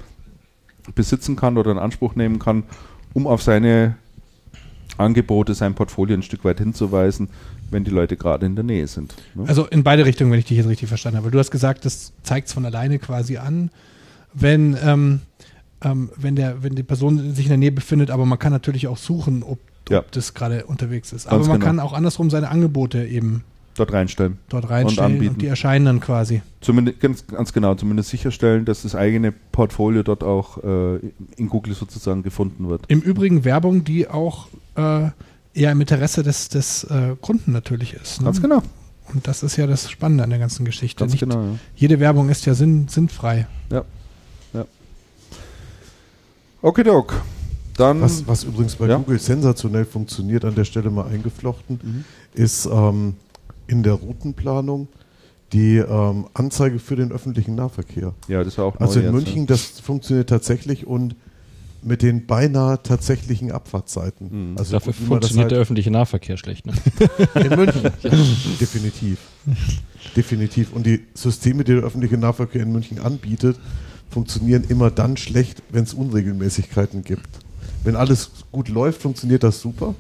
besitzen kann oder in Anspruch nehmen kann, um auf seine Angebote, sein Portfolio ein Stück weit hinzuweisen, wenn die Leute gerade in der Nähe sind. Ne? Also in beide Richtungen, wenn ich dich jetzt richtig verstanden habe. Du hast gesagt, das zeigt es von alleine quasi an, wenn, ähm, ähm, wenn, der, wenn die Person sich in der Nähe befindet, aber man kann natürlich auch suchen, ob, Ja. ob das gerade unterwegs ist. Ganz aber man genau. kann auch andersrum seine Angebote eben Dort reinstellen. dort reinstellen und, anbieten. die erscheinen dann quasi. Zumindest ganz, ganz genau, zumindest sicherstellen, dass das eigene Portfolio dort auch äh, in Google sozusagen gefunden wird. Im Übrigen Werbung, die auch äh, eher im Interesse des, des äh, Kunden natürlich ist. Ne? Ganz genau. Und das ist ja das Spannende an der ganzen Geschichte. Ganz Nicht genau. Ja. Jede Werbung ist ja sinn, sinnfrei. Okidok. Dann. Was, was übrigens bei Ja. Google sensationell funktioniert, an der Stelle mal eingeflochten, Mhm. ist ähm, in der Routenplanung die ähm, Anzeige für den öffentlichen Nahverkehr. Ja, das war auch Also neu in jetzt, München, das funktioniert tatsächlich und mit den beinahe tatsächlichen Abfahrtzeiten. Mhm. Also Dafür funktioniert der halt öffentliche Nahverkehr schlecht. Ne? in München. Definitiv. Definitiv. Und die Systeme, die der öffentliche Nahverkehr in München anbietet, funktionieren immer dann schlecht, wenn es Unregelmäßigkeiten gibt. Wenn alles gut läuft, funktioniert das super.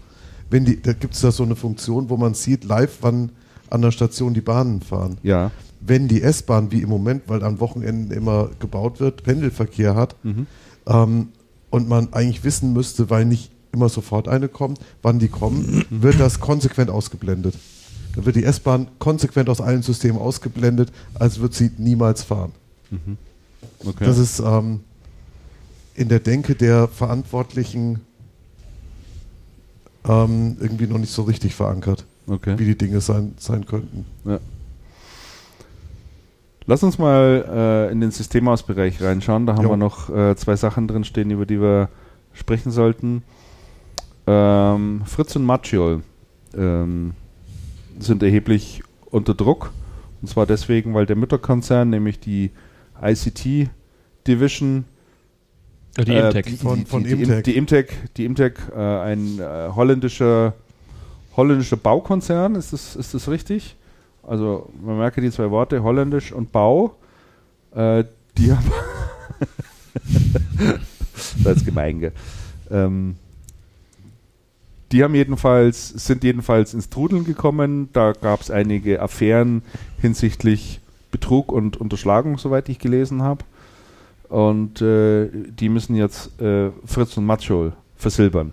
Wenn die, da gibt es da so eine Funktion, wo man sieht live, wann an der Station die Bahnen fahren. Ja. Wenn die S-Bahn, wie im Moment, weil an Wochenenden immer gebaut wird, Pendelverkehr hat Mhm. ähm, und man eigentlich wissen müsste, weil nicht immer sofort eine kommt, wann die kommen, wird das konsequent ausgeblendet. Dann wird die S-Bahn konsequent aus allen Systemen ausgeblendet, als wird sie niemals fahren. Okay. Das ist ähm, in der Denke der Verantwortlichen ähm, irgendwie noch nicht so richtig verankert, okay. wie die Dinge sein, sein könnten. Lass uns mal äh, in den Systemausbereich reinschauen. Da haben Jo. wir noch äh, zwei Sachen drin stehen, über die wir sprechen sollten. Ähm, Fritz und Macchiol ähm, sind erheblich unter Druck. Und zwar deswegen, weil der Mütterkonzern, nämlich die ICT Division, Die äh, Imtech. die, Von- von die, die, Imtech. die Imtech, die Imtech äh, ein äh, holländischer, holländischer Baukonzern, ist das, ist das richtig? Also man merke die zwei Worte, holländisch und Bau. Äh, die haben das ist gemein, gell? Ähm, die haben jedenfalls, sind jedenfalls ins Trudeln gekommen. Da gab es einige Affären hinsichtlich Betrug und Unterschlagung, soweit ich gelesen habe. Und äh, die müssen jetzt äh, Fritz und Matschol versilbern.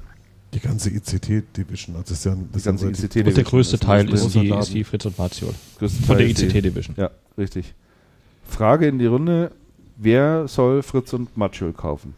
Die ganze ICT-Division, also das ist ja das Die ganze ein ICT Und der größte Teil ist die, Laden. ist die Fritz und Martiol. Von der ICT-Division. Ja, richtig. Frage in die Runde: Wer soll Fritz und Matschol kaufen?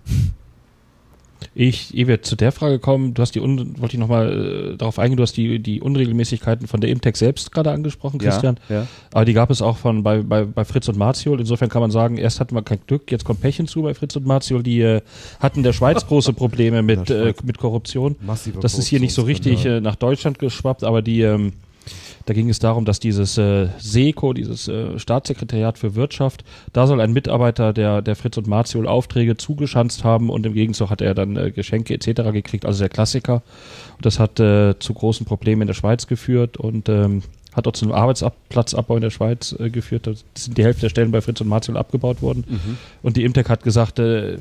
Ich, ehe wir zu der Frage kommen, du hast die, Un wollte ich nochmal äh, darauf eingehen, du hast die, die Unregelmäßigkeiten von der Imtech selbst gerade angesprochen, Christian. Ja, ja. Aber die gab es auch von bei, bei, bei Fritz und Martiol. Insofern kann man sagen, erst hatten wir kein Glück, jetzt kommt Pech hinzu bei Fritz und Martiol. Die äh, hatten der Schweiz große Probleme mit, äh, mit Korruption. massiver Das ist hier nicht so richtig äh, nach Deutschland geschwappt, aber die, ähm, da ging es darum, dass dieses äh, SECO, dieses äh, Staatssekretariat für Wirtschaft, da soll ein Mitarbeiter der, der Fritz und Martiol Aufträge zugeschanzt haben und im Gegenzug hat er dann äh, Geschenke etc. gekriegt, also der Klassiker. Und das hat äh, zu großen Problemen in der Schweiz geführt und ähm, hat auch zu einem Arbeitsplatzabbau in der Schweiz äh, geführt. Da sind die Hälfte der Stellen bei Fritz und Martiol abgebaut worden. Und die Imtech hat gesagt, äh,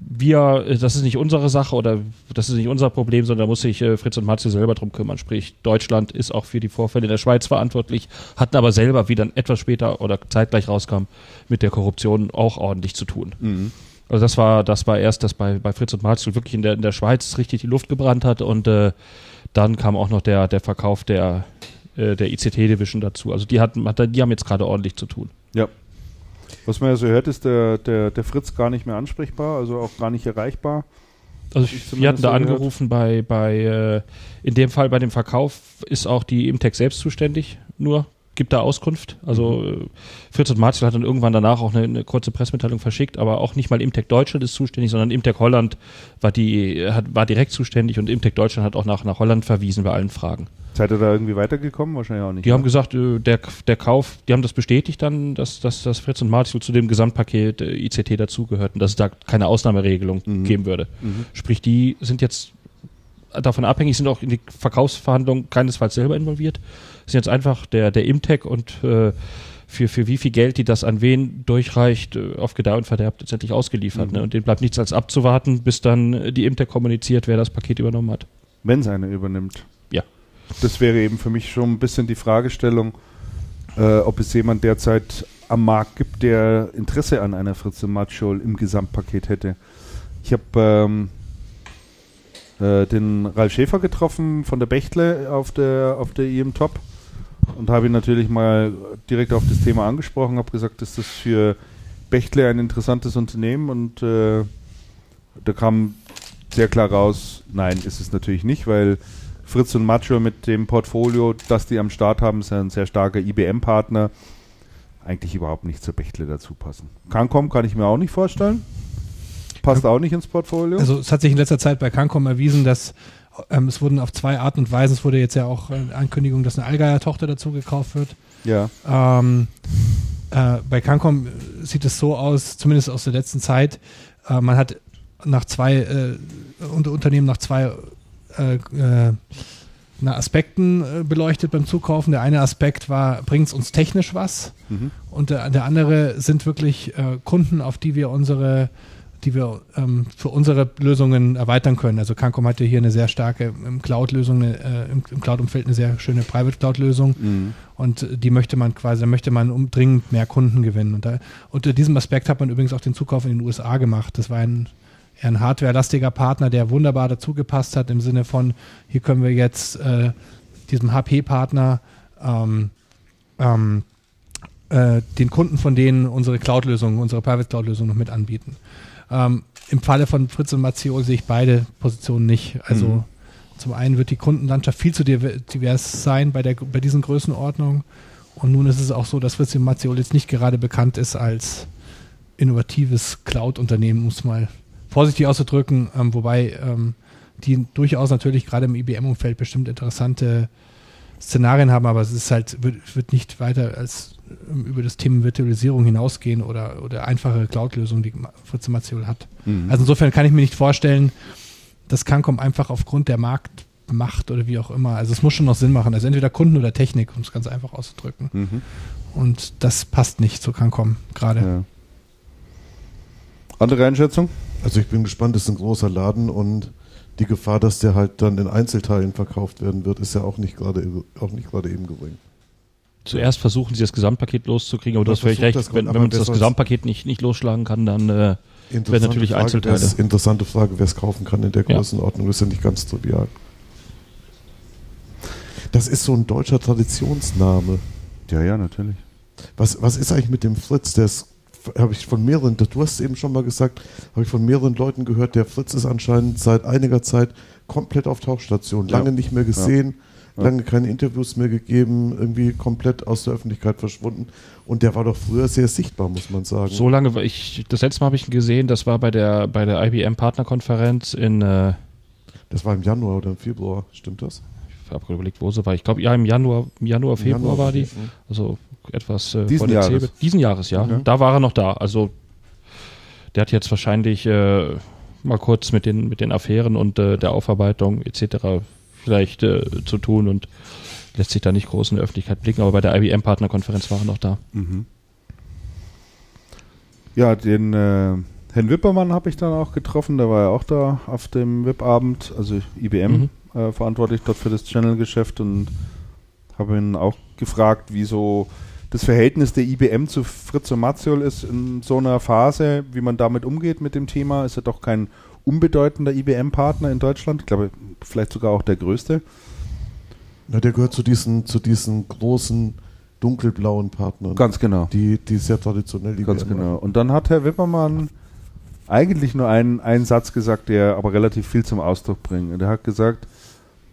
wir, äh, das ist nicht unsere Sache oder das ist nicht unser Problem, sondern da muss sich äh, Fritz und Martial selber drum kümmern. Sprich, Deutschland ist auch für die Vorfälle in der Schweiz verantwortlich, hatten aber selber, wie dann etwas später oder zeitgleich rauskam, mit der Korruption auch ordentlich zu tun. Mhm. Also das war, das war erst, dass bei, bei Fritz und Martial wirklich in der, in der Schweiz richtig die Luft gebrannt hat und äh, dann kam auch noch der, der Verkauf der, äh, der ICT-Division dazu. Also die hatten, hat, die haben jetzt gerade ordentlich zu tun. Ja. Was man ja so hört, ist der, der, der Fritz gar nicht mehr ansprechbar, also auch gar nicht erreichbar. Also Ich wir hatten da angerufen bei, bei äh, in dem Fall bei dem Verkauf ist auch die Imtech selbst zuständig, nur gibt da Auskunft. Also äh, Fritz und Martial hat dann irgendwann danach auch eine, eine kurze Pressemitteilung verschickt, aber auch nicht mal Imtech Deutschland ist zuständig, sondern Imtech Holland war die hat, war direkt zuständig und Imtech Deutschland hat auch nach, nach Holland verwiesen bei allen Fragen. Seid ihr da irgendwie weitergekommen? Wahrscheinlich auch nicht. Die haben ne? gesagt, äh, der, der Kauf, die haben das bestätigt dann, dass, dass, dass Fritz und Martial zu dem Gesamtpaket äh, ICT dazugehörten, dass es da keine Ausnahmeregelung Mhm. geben würde. Mhm. Sprich, die sind jetzt davon abhängig, sind auch in die Verkaufsverhandlungen keinesfalls selber involviert. Sind jetzt einfach der, der Imtech und äh, für, für wie viel Geld die das an wen durchreicht, äh, auf Gedeih und Verderb letztendlich ausgeliefert. Mhm. Ne? Und denen bleibt nichts als abzuwarten, bis dann äh, die Imtech kommuniziert, wer das Paket übernommen hat. Wenn es einer übernimmt. Ja. Das wäre eben für mich schon ein bisschen die Fragestellung, äh, ob es jemand derzeit am Markt gibt, der Interesse an einer Fritz und Matschol im Gesamtpaket hätte. Ich habe ähm, äh, den Ralf Schäfer getroffen von der Bechtle auf der, auf der IM Top und habe ihn natürlich mal direkt auf das Thema angesprochen, habe gesagt, ist das für Bechtle ein interessantes Unternehmen und äh, da kam sehr klar raus, nein, ist es natürlich nicht, weil Fritz und Macho mit dem Portfolio, das die am Start haben, ist ein sehr starker IBM-Partner. Eigentlich überhaupt nicht zur Bechtle dazu passen. Cancom kann ich mir auch nicht vorstellen. Passt auch nicht ins Portfolio. Also es hat sich in letzter Zeit bei Cancom erwiesen, dass ähm, es wurden auf zwei Arten und Weisen, es wurde jetzt ja auch äh, Ankündigung, dass eine Allgeier-Tochter dazu gekauft wird. ja. Ähm, äh, bei Cancom sieht es so aus, zumindest aus der letzten Zeit, äh, man hat nach zwei äh, unter Unternehmen nach zwei äh, äh, na, Aspekten beleuchtet beim Zukaufen. Der eine Aspekt war, bringt es uns technisch was? Mhm. Und der, der andere sind wirklich Kunden, auf die wir unsere, die wir ähm, für unsere Lösungen erweitern können. Also Cancom hatte hier eine sehr starke im Cloud-Lösung, äh, im, im Cloud-Umfeld eine sehr schöne Private Cloud-Lösung. Mhm. Und die möchte man quasi, da möchte man um dringend mehr Kunden gewinnen. Und da, unter diesem Aspekt hat man übrigens auch den Zukauf in den USA gemacht. Das war ein, eher ein hardwarelastiger Partner, der wunderbar dazu gepasst hat, im Sinne von, hier können wir jetzt äh, diesem HP-Partner ähm, ähm, äh, den Kunden von denen unsere Cloud-Lösung, unsere Private Cloud-Lösung noch mit anbieten. Ähm, Im Falle von Fritz und Mazzio sehe ich beide Positionen nicht. Also Mhm. zum einen wird die Kundenlandschaft viel zu diver- divers sein bei, der, bei diesen Größenordnungen. Und nun ist es auch so, dass Fritz und Mazzio jetzt nicht gerade bekannt ist als innovatives Cloud-Unternehmen, um es mal vorsichtig auszudrücken, ähm, wobei ähm, die durchaus natürlich gerade im IBM-Umfeld bestimmt interessante Szenarien haben, aber es ist halt, wird, wird nicht weiter als ähm, über das Thema Virtualisierung hinausgehen oder, oder einfache Cloud-Lösungen, die Fritz Maziol hat. Mhm. Also insofern kann ich mir nicht vorstellen, dass Cancom einfach aufgrund der Marktmacht oder wie auch immer, also es muss schon noch Sinn machen, also entweder Kunden oder Technik, um es ganz einfach auszudrücken. Mhm. Und das passt nicht zu Cancom gerade. Ja. Andere Einschätzung? Also ich bin gespannt, das ist ein großer Laden und die Gefahr, dass der halt dann in Einzelteilen verkauft werden wird, ist ja auch nicht gerade auch nicht gerade eben gering. Zuerst versuchen sie das Gesamtpaket loszukriegen, aber du hast völlig recht, das, wenn, wenn man das Gesamtpaket nicht, nicht losschlagen kann, dann äh, Interessante natürlich Frage, Einzelteile. wer's- Interessante Frage, wer es kaufen kann in der Ja. Größenordnung, das ist ja nicht ganz trivial. Das ist so ein deutscher Traditionsname. Ja, ja, natürlich. Was, was ist eigentlich mit dem Fritz? Der ist, habe ich von mehreren, du hast es eben schon mal gesagt, habe ich von mehreren Leuten gehört, der Fritz ist anscheinend seit einiger Zeit komplett auf Tauchstation. Ja. Lange nicht mehr gesehen, Ja. lange keine Interviews mehr gegeben, irgendwie komplett aus der Öffentlichkeit verschwunden. Und der war doch früher sehr sichtbar, muss man sagen. so lange war ich, das letzte Mal habe ich ihn gesehen, das war bei der, bei der IBM Partnerkonferenz in, äh, Das war im Januar oder im Februar, stimmt das? ich habe gerade überlegt, wo sie war. Ich glaube, ja, im Januar, im Januar, Februar Januar war die. Also etwas äh, Diesen vor der Jahres. CeBIT. Diesen Jahres, ja. Okay. Da war er noch da. Also der hat jetzt wahrscheinlich äh, mal kurz mit den, mit den Affären und äh, der Aufarbeitung etc. vielleicht äh, zu tun und lässt sich da nicht groß in der Öffentlichkeit blicken, aber bei der IBM-Partnerkonferenz war er noch da. Mhm. Ja, den äh, Herrn Wippermann habe ich dann auch getroffen, der war ja auch da auf dem VIP-Abend, also IBM Mhm. äh, verantwortlich dort für das Channel-Geschäft und habe ihn auch gefragt, wie so das Verhältnis der IBM zu Fritz und Matziol ist in so einer Phase, wie man damit umgeht mit dem Thema. Ist er doch kein unbedeutender IBM-Partner in Deutschland, ich glaube vielleicht sogar auch der größte. Na, der gehört zu diesen, zu diesen großen dunkelblauen Partnern, Ganz genau. die, die sehr traditionell die Ganz genau. Und dann hat Herr Wippermann eigentlich nur einen, einen Satz gesagt, der aber relativ viel zum Ausdruck bringt. Und er hat gesagt,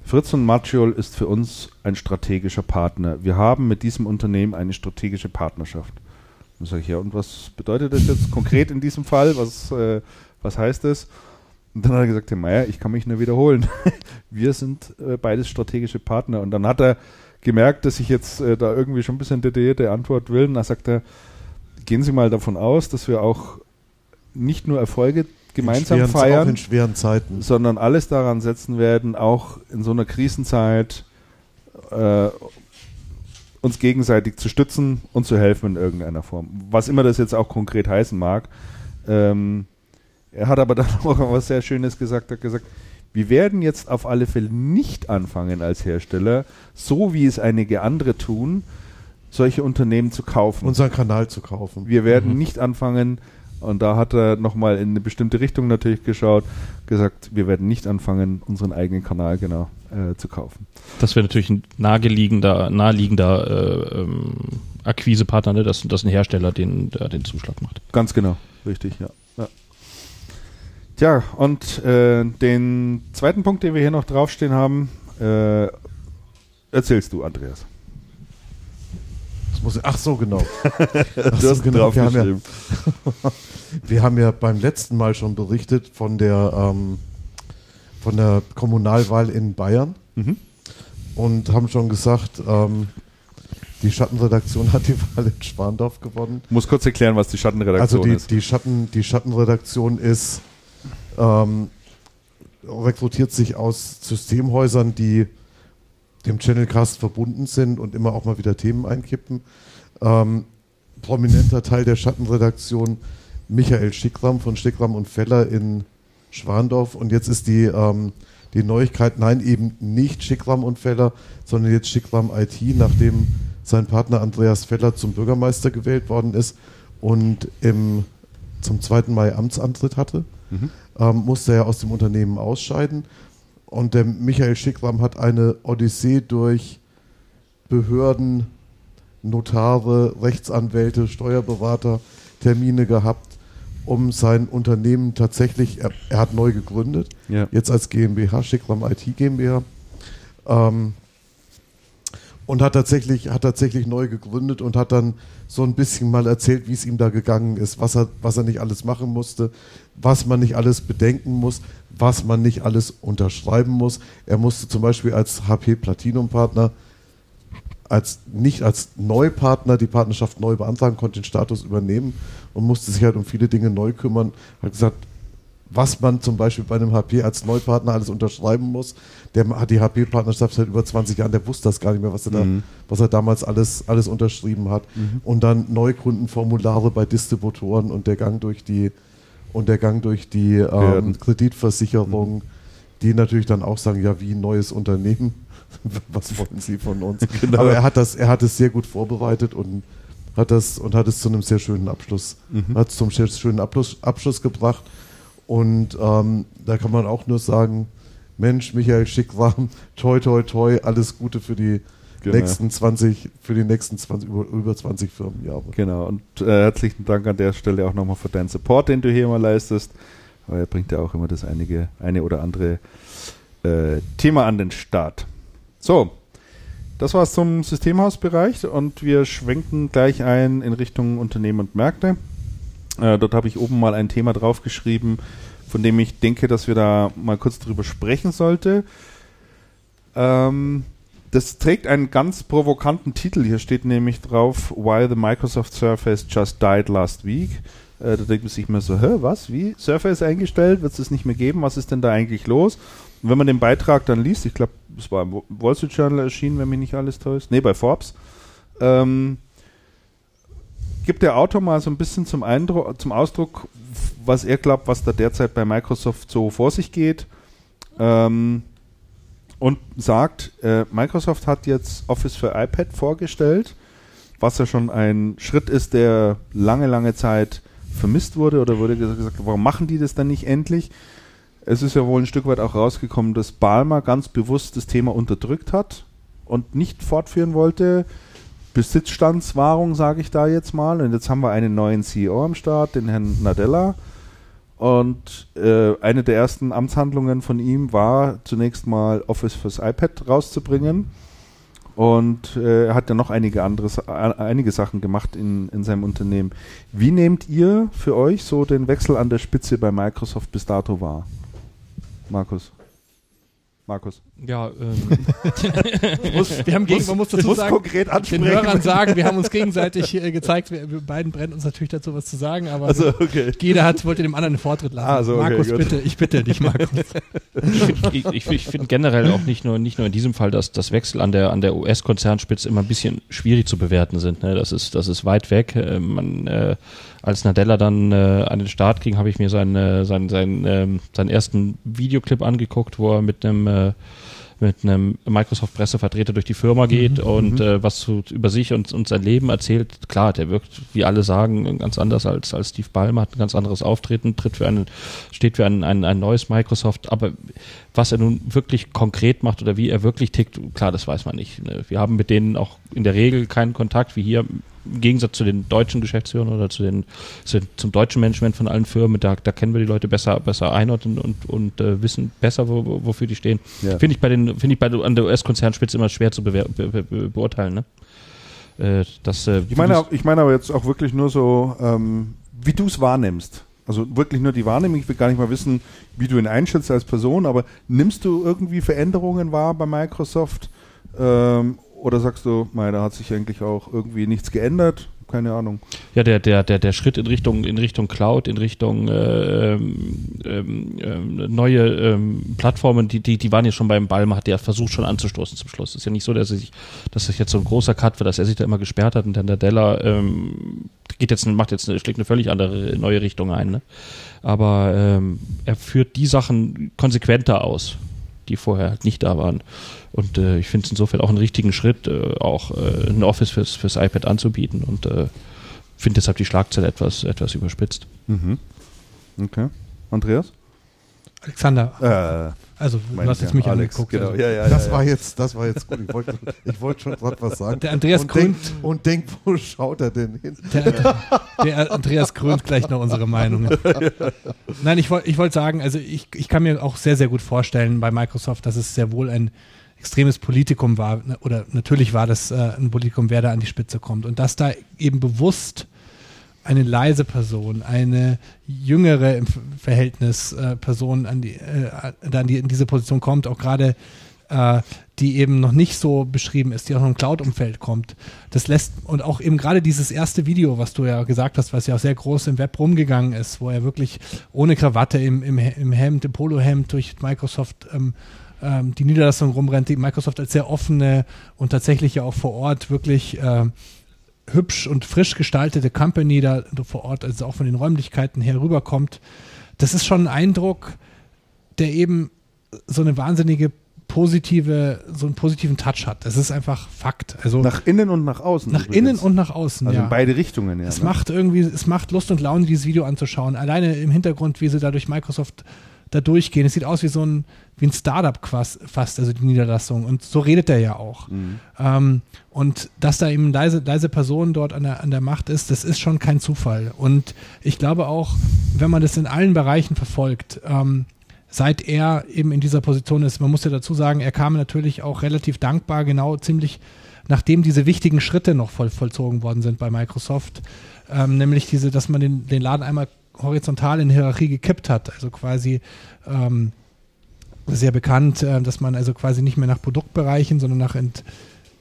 Fritz und Maciol ist für uns ein strategischer Partner. Wir haben mit diesem Unternehmen eine strategische Partnerschaft. Dann sage ich, ja, und was bedeutet das jetzt konkret in diesem Fall? Was, äh, was heißt das? Und dann hat er gesagt, Herr Meier, ich kann mich nur wiederholen. Wir sind äh, beides strategische Partner. Und dann hat er gemerkt, dass ich jetzt äh, da irgendwie schon ein bisschen detaillierte Antwort will. Und dann sagt er, gehen Sie mal davon aus, dass wir auch nicht nur Erfolge gemeinsam in schweren, feiern, in schweren Zeiten. sondern alles daran setzen werden, auch in so einer Krisenzeit äh, uns gegenseitig zu stützen und zu helfen in irgendeiner Form. Was immer das jetzt auch konkret heißen mag. Ähm, er hat aber dann auch was sehr Schönes gesagt, er hat gesagt, wir werden jetzt auf alle Fälle nicht anfangen als Hersteller, so wie es einige andere tun, solche Unternehmen zu kaufen. Unseren Kanal zu kaufen. Wir werden Mhm. nicht anfangen, und da hat er nochmal in eine bestimmte Richtung natürlich geschaut, gesagt, wir werden nicht anfangen, unseren eigenen Kanal genau äh, zu kaufen. Das wäre natürlich ein naheliegender, naheliegender äh, ähm, Akquisepartner, ne? dass, dass ein Hersteller den, der den Zuschlag macht. Ganz genau, richtig, ja. ja. Tja, und äh, den zweiten Punkt, den wir hier noch draufstehen haben, Äh, erzählst du, Andreas. Muss ich, ach so, genau. du so, hast genau, wir haben ja-. Wir haben ja beim letzten Mal schon berichtet von der, ähm, von der Kommunalwahl in Bayern Mhm. und haben schon gesagt, ähm, die Schattenredaktion hat die Wahl in Schwandorf gewonnen. Muss kurz erklären, was die Schattenredaktion Also die, ist. die, Schatten, die Schattenredaktion ist, ähm, rekrutiert sich aus Systemhäusern, die dem Channelcast verbunden sind und immer auch mal wieder Themen einkippen. Ähm, prominenter Teil der Schattenredaktion Michael Schickram von Schickram und Feller in Schwandorf. Und jetzt ist die, ähm, die Neuigkeit, nein, eben nicht Schickram und Feller, sondern jetzt Schickram IT, nachdem sein Partner Andreas Feller zum Bürgermeister gewählt worden ist und im, zum 2. Mai Amtsantritt hatte, Mhm. ähm, musste er aus dem Unternehmen ausscheiden. Und der Michael Schickram hat eine Odyssee durch Behörden, Notare, Rechtsanwälte, Steuerberater, Termine gehabt, um sein Unternehmen tatsächlich, er, er hat neu gegründet, Ja. jetzt als GmbH, Schickram IT GmbH. Ähm, und hat tatsächlich, hat tatsächlich neu gegründet und hat dann so ein bisschen mal erzählt, wie es ihm da gegangen ist, was er, was er nicht alles machen musste, was man nicht alles bedenken muss, was man nicht alles unterschreiben muss. Er musste zum Beispiel als HP Platinum Partner als nicht als Neupartner die Partnerschaft neu beantragen, konnte den Status übernehmen und musste sich halt um viele Dinge neu kümmern. Hat gesagt, was man zum Beispiel bei einem HP als Neupartner alles unterschreiben muss. Der hat die HP-Partnerschaft seit über 20 Jahren, der wusste das gar nicht mehr, was er, Mhm. da, was er damals alles, alles unterschrieben hat. Und dann Neukundenformulare bei Distributoren und der Gang durch die und der Gang durch die ähm, Kreditversicherung, die natürlich dann auch sagen, ja, wie ein neues Unternehmen, was wollen Sie von uns? Genau. Aber er hat das, er hat es sehr gut vorbereitet und hat das und hat es zu einem sehr schönen Abschluss, Mhm. hat es zum sehr schönen Abschluss, Abschluss gebracht. Und ähm, da kann man auch nur sagen, Mensch, Michael Schickwarm, toi toi toi, alles Gute für die Genau. nächsten 20, für die nächsten 20, über, über 20 Firmenjahre. Genau, und äh, herzlichen Dank an der Stelle auch nochmal für deinen Support, den du hier immer leistest. Weil er bringt ja auch immer das einige, eine oder andere äh, Thema an den Start. So, das war's zum Systemhausbereich und wir schwenken gleich ein in Richtung Unternehmen und Märkte. Äh, dort habe ich oben mal ein Thema draufgeschrieben, von dem ich denke, dass wir da mal kurz drüber sprechen sollte. Ähm, das trägt einen ganz provokanten Titel. Hier steht nämlich drauf, Why the Microsoft Surface just died last week. Äh, da denkt man sich immer so, hä, was, wie? Surface eingestellt? Wird es das nicht mehr geben? Was ist denn da eigentlich los? Und wenn man den Beitrag dann liest, ich glaube, es war im Wall Street Journal erschienen, wenn mich nicht alles täuscht. Nee, bei Forbes. Ähm, gibt der Autor mal so ein bisschen zum, Eindruck, zum Ausdruck, was er glaubt, was da derzeit bei Microsoft so vor sich geht. Ähm, und sagt, äh, Microsoft hat jetzt Office für iPad vorgestellt, was ja schon ein Schritt ist, der lange, lange Zeit vermisst wurde oder wurde ges- gesagt, warum machen die das dann nicht endlich? Es ist ja wohl ein Stück weit auch rausgekommen, dass Balmer ganz bewusst das Thema unterdrückt hat und nicht fortführen wollte. Besitzstandswahrung, sage ich da jetzt mal. Und jetzt haben wir einen neuen CEO am Start, den Herrn Nadella. Und äh, eine der ersten Amtshandlungen von ihm war zunächst mal Office fürs iPad rauszubringen. Und äh, er hat ja noch einige andere einige Sachen gemacht in, in seinem Unternehmen. Wie nehmt ihr für euch so den Wechsel an der Spitze bei Microsoft bis dato wahr? Markus. Markus. Ja, ähm, Wir haben gegen, man muss dazu muss sagen, konkret den ansprechen. Hörern sagen, wir haben uns gegenseitig äh, gezeigt, wir, wir beiden brennen uns natürlich dazu was zu sagen, aber Also, okay. jeder hat, wollte dem anderen den Vortritt lassen. Ah, so, okay, Markus, gut. bitte, ich bitte dich, Markus. ich, ich, ich finde generell auch nicht nur, nicht nur in diesem Fall, dass das Wechsel an der, an der US-Konzernspitze immer ein bisschen schwierig zu bewerten sind. Ne? Das, ist, das ist weit weg. Äh, man, äh, als Nadella dann äh, an den Start ging, habe ich mir seinen, äh, seinen, seinen, ähm, seinen ersten Videoclip angeguckt, wo er mit einem äh, mit einem Microsoft-Pressevertreter durch die Firma geht und äh, was zu, über sich und, und sein Leben erzählt. Klar, der wirkt, wie alle sagen, ganz anders als, als Steve Ballmer, hat ein ganz anderes Auftreten, tritt für einen, steht für ein, ein, ein neues Microsoft, aber was er nun wirklich konkret macht oder wie er wirklich tickt, klar, das weiß man nicht. ne. Wir haben mit denen auch in der Regel keinen Kontakt, wie hier im Gegensatz zu den deutschen Geschäftsführern oder zu den, zu, zum deutschen Management von allen Firmen, da, da kennen wir die Leute besser, besser einordnen und, und äh, wissen besser, wo, wo, wofür die stehen. Ja. Finde ich bei den, finde ich bei an der US-Konzernspitze immer schwer zu bewer be, be, be, beurteilen, ne? Äh, das, äh, Ich meine, ich meine aber jetzt auch wirklich nur so, ähm, wie du es wahrnimmst. Also wirklich nur die Wahrnehmung. Ich will gar nicht mal wissen, wie du ihn einschätzt als Person, aber nimmst du irgendwie Veränderungen wahr bei Microsoft? Ähm, oder sagst du, mei, da hat sich eigentlich auch irgendwie nichts geändert? Keine Ahnung. Ja, der, der, der, der Schritt in Richtung, in Richtung Cloud, in Richtung äh, ähm, ähm, neue ähm, Plattformen, die, die, die waren ja schon beim Ball, man hat ja versucht schon anzustoßen zum Schluss. Ist ja nicht so, dass sich, dass das jetzt so ein großer Cut wird, dass er sich da immer gesperrt hat und dann der Della ähm, geht jetzt, macht jetzt eine, schlägt eine völlig andere neue Richtung ein. Ne? Aber ähm, er führt die Sachen konsequenter aus, die vorher halt nicht da waren. Und äh, ich finde es insofern auch einen richtigen Schritt, äh, auch äh, ein Office fürs, fürs iPad anzubieten und äh, finde deshalb die Schlagzeile etwas, etwas überspitzt. Mhm. Okay. Andreas? Alexander, Äh, also du hast jetzt mich Alex, angeguckt. genau. Also. Ja, ja, Das ja, war jetzt, das war jetzt gut. Ich wollte, ich wollte schon gerade was sagen. Der Andreas und denk, Grün- und denk, wo schaut er denn hin? Der, der Andreas krönt gleich noch unsere Meinung. Nein, ich wollte ich wollt sagen, also ich, ich kann mir auch sehr, sehr gut vorstellen bei Microsoft, dass es sehr wohl ein extremes Politikum war, ne, oder natürlich war das äh, ein Politikum, wer da an die Spitze kommt. Und dass da eben bewusst eine leise Person, eine jüngere im Ver- Verhältnis äh, Person an die, äh, da an die, in diese Position kommt, auch gerade äh, die eben noch nicht so beschrieben ist, die auch noch im Cloud-Umfeld kommt. Das lässt, und auch eben gerade dieses erste Video, was du ja gesagt hast, was ja auch sehr groß im Web rumgegangen ist, wo er wirklich ohne Krawatte im, im, im Hemd, im Polohemd durch Microsoft ähm, ähm, die Niederlassung rumrennt, die Microsoft als sehr offene und tatsächlich ja auch vor Ort wirklich ähm, hübsch und frisch gestaltete Company da vor Ort, also auch von den Räumlichkeiten her rüberkommt. Das ist schon ein Eindruck, der eben so eine wahnsinnige positive, so einen positiven Touch hat. Das ist einfach Fakt. Also nach, Nach innen und nach außen. übrigens. innen und nach außen. Also ja. in beide Richtungen, ja. Es ne? macht irgendwie, es macht Lust und Laune, dieses Video anzuschauen. Alleine im Hintergrund, wie sie da durch Microsoft da durchgehen. Es sieht aus wie so ein, wie ein Startup fast, also die Niederlassung. Und so redet er ja auch. Mhm. Ähm, und dass da eben leise, leise Person dort an der, an der Macht ist, das ist schon kein Zufall. Und ich glaube auch, wenn man das in allen Bereichen verfolgt, ähm, seit er eben in dieser Position ist, man muss ja dazu sagen, er kam natürlich auch relativ dankbar, genau ziemlich nachdem diese wichtigen Schritte noch voll, vollzogen worden sind bei Microsoft, ähm, nämlich diese, dass man den, den Laden einmal horizontal in Hierarchie gekippt hat, also quasi ähm, sehr bekannt, äh, dass man also quasi nicht mehr nach Produktbereichen, sondern nach Ent,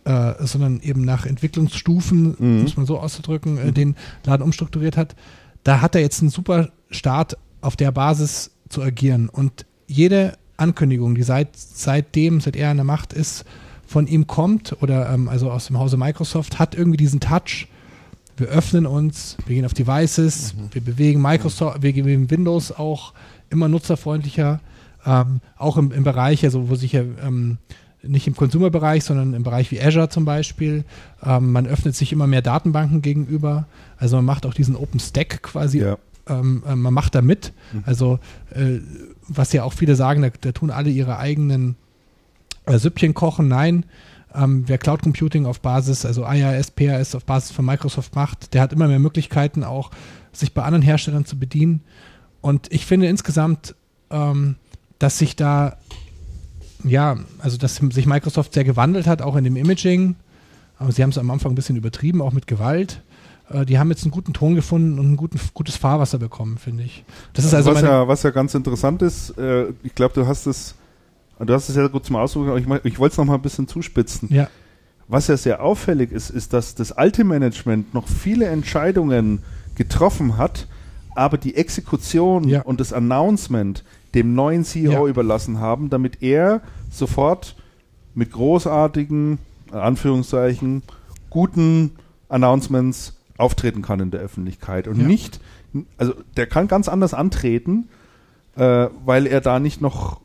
äh, sondern eben nach Entwicklungsstufen, Mhm. muss man so auszudrücken, äh, den Laden umstrukturiert hat. Da hat er jetzt einen super Start auf der Basis zu agieren. Und jede Ankündigung, die seit, seitdem, seit er an der Macht ist, von ihm kommt oder ähm, also aus dem Hause Microsoft, hat irgendwie diesen Touch. Wir öffnen uns, wir gehen auf Devices, wir bewegen Microsoft, wir bewegen Windows auch immer nutzerfreundlicher, ähm, auch im, im Bereich, also wo sich ja ähm, nicht im Consumer-Bereich, sondern im Bereich wie Azure zum Beispiel. Ähm, man öffnet sich immer mehr Datenbanken gegenüber. Also man macht auch diesen Open Stack quasi Ja. ähm, äh, man macht da mit. Mhm. Also, äh, was ja auch viele sagen, da, da tun alle ihre eigenen äh, Süppchen kochen. Nein, ähm, wer Cloud Computing auf Basis, also IaaS, PaaS auf Basis von Microsoft macht, der hat immer mehr Möglichkeiten, auch sich bei anderen Herstellern zu bedienen. Und ich finde insgesamt, ähm, dass sich da, ja, also dass sich Microsoft sehr gewandelt hat, auch in dem Imaging. Aber sie haben es am Anfang ein bisschen übertrieben, auch mit Gewalt. Äh, die haben jetzt einen guten Ton gefunden und ein guten, gutes Fahrwasser bekommen, finde ich. Das ist also was, ja, was ja ganz interessant ist, äh, ich glaube, du hast es, du hast es sehr gut zum Ausdruck, aber ich, ich wollte es noch mal ein bisschen zuspitzen. ja, Was ja sehr auffällig ist, ist, dass das alte Management noch viele Entscheidungen getroffen hat, aber die Exekution Ja. und das Announcement dem neuen CEO Ja. überlassen haben, damit er sofort mit großartigen, Anführungszeichen, guten Announcements auftreten kann in der Öffentlichkeit und Ja. nicht, also der kann ganz anders antreten, äh, weil er da nicht noch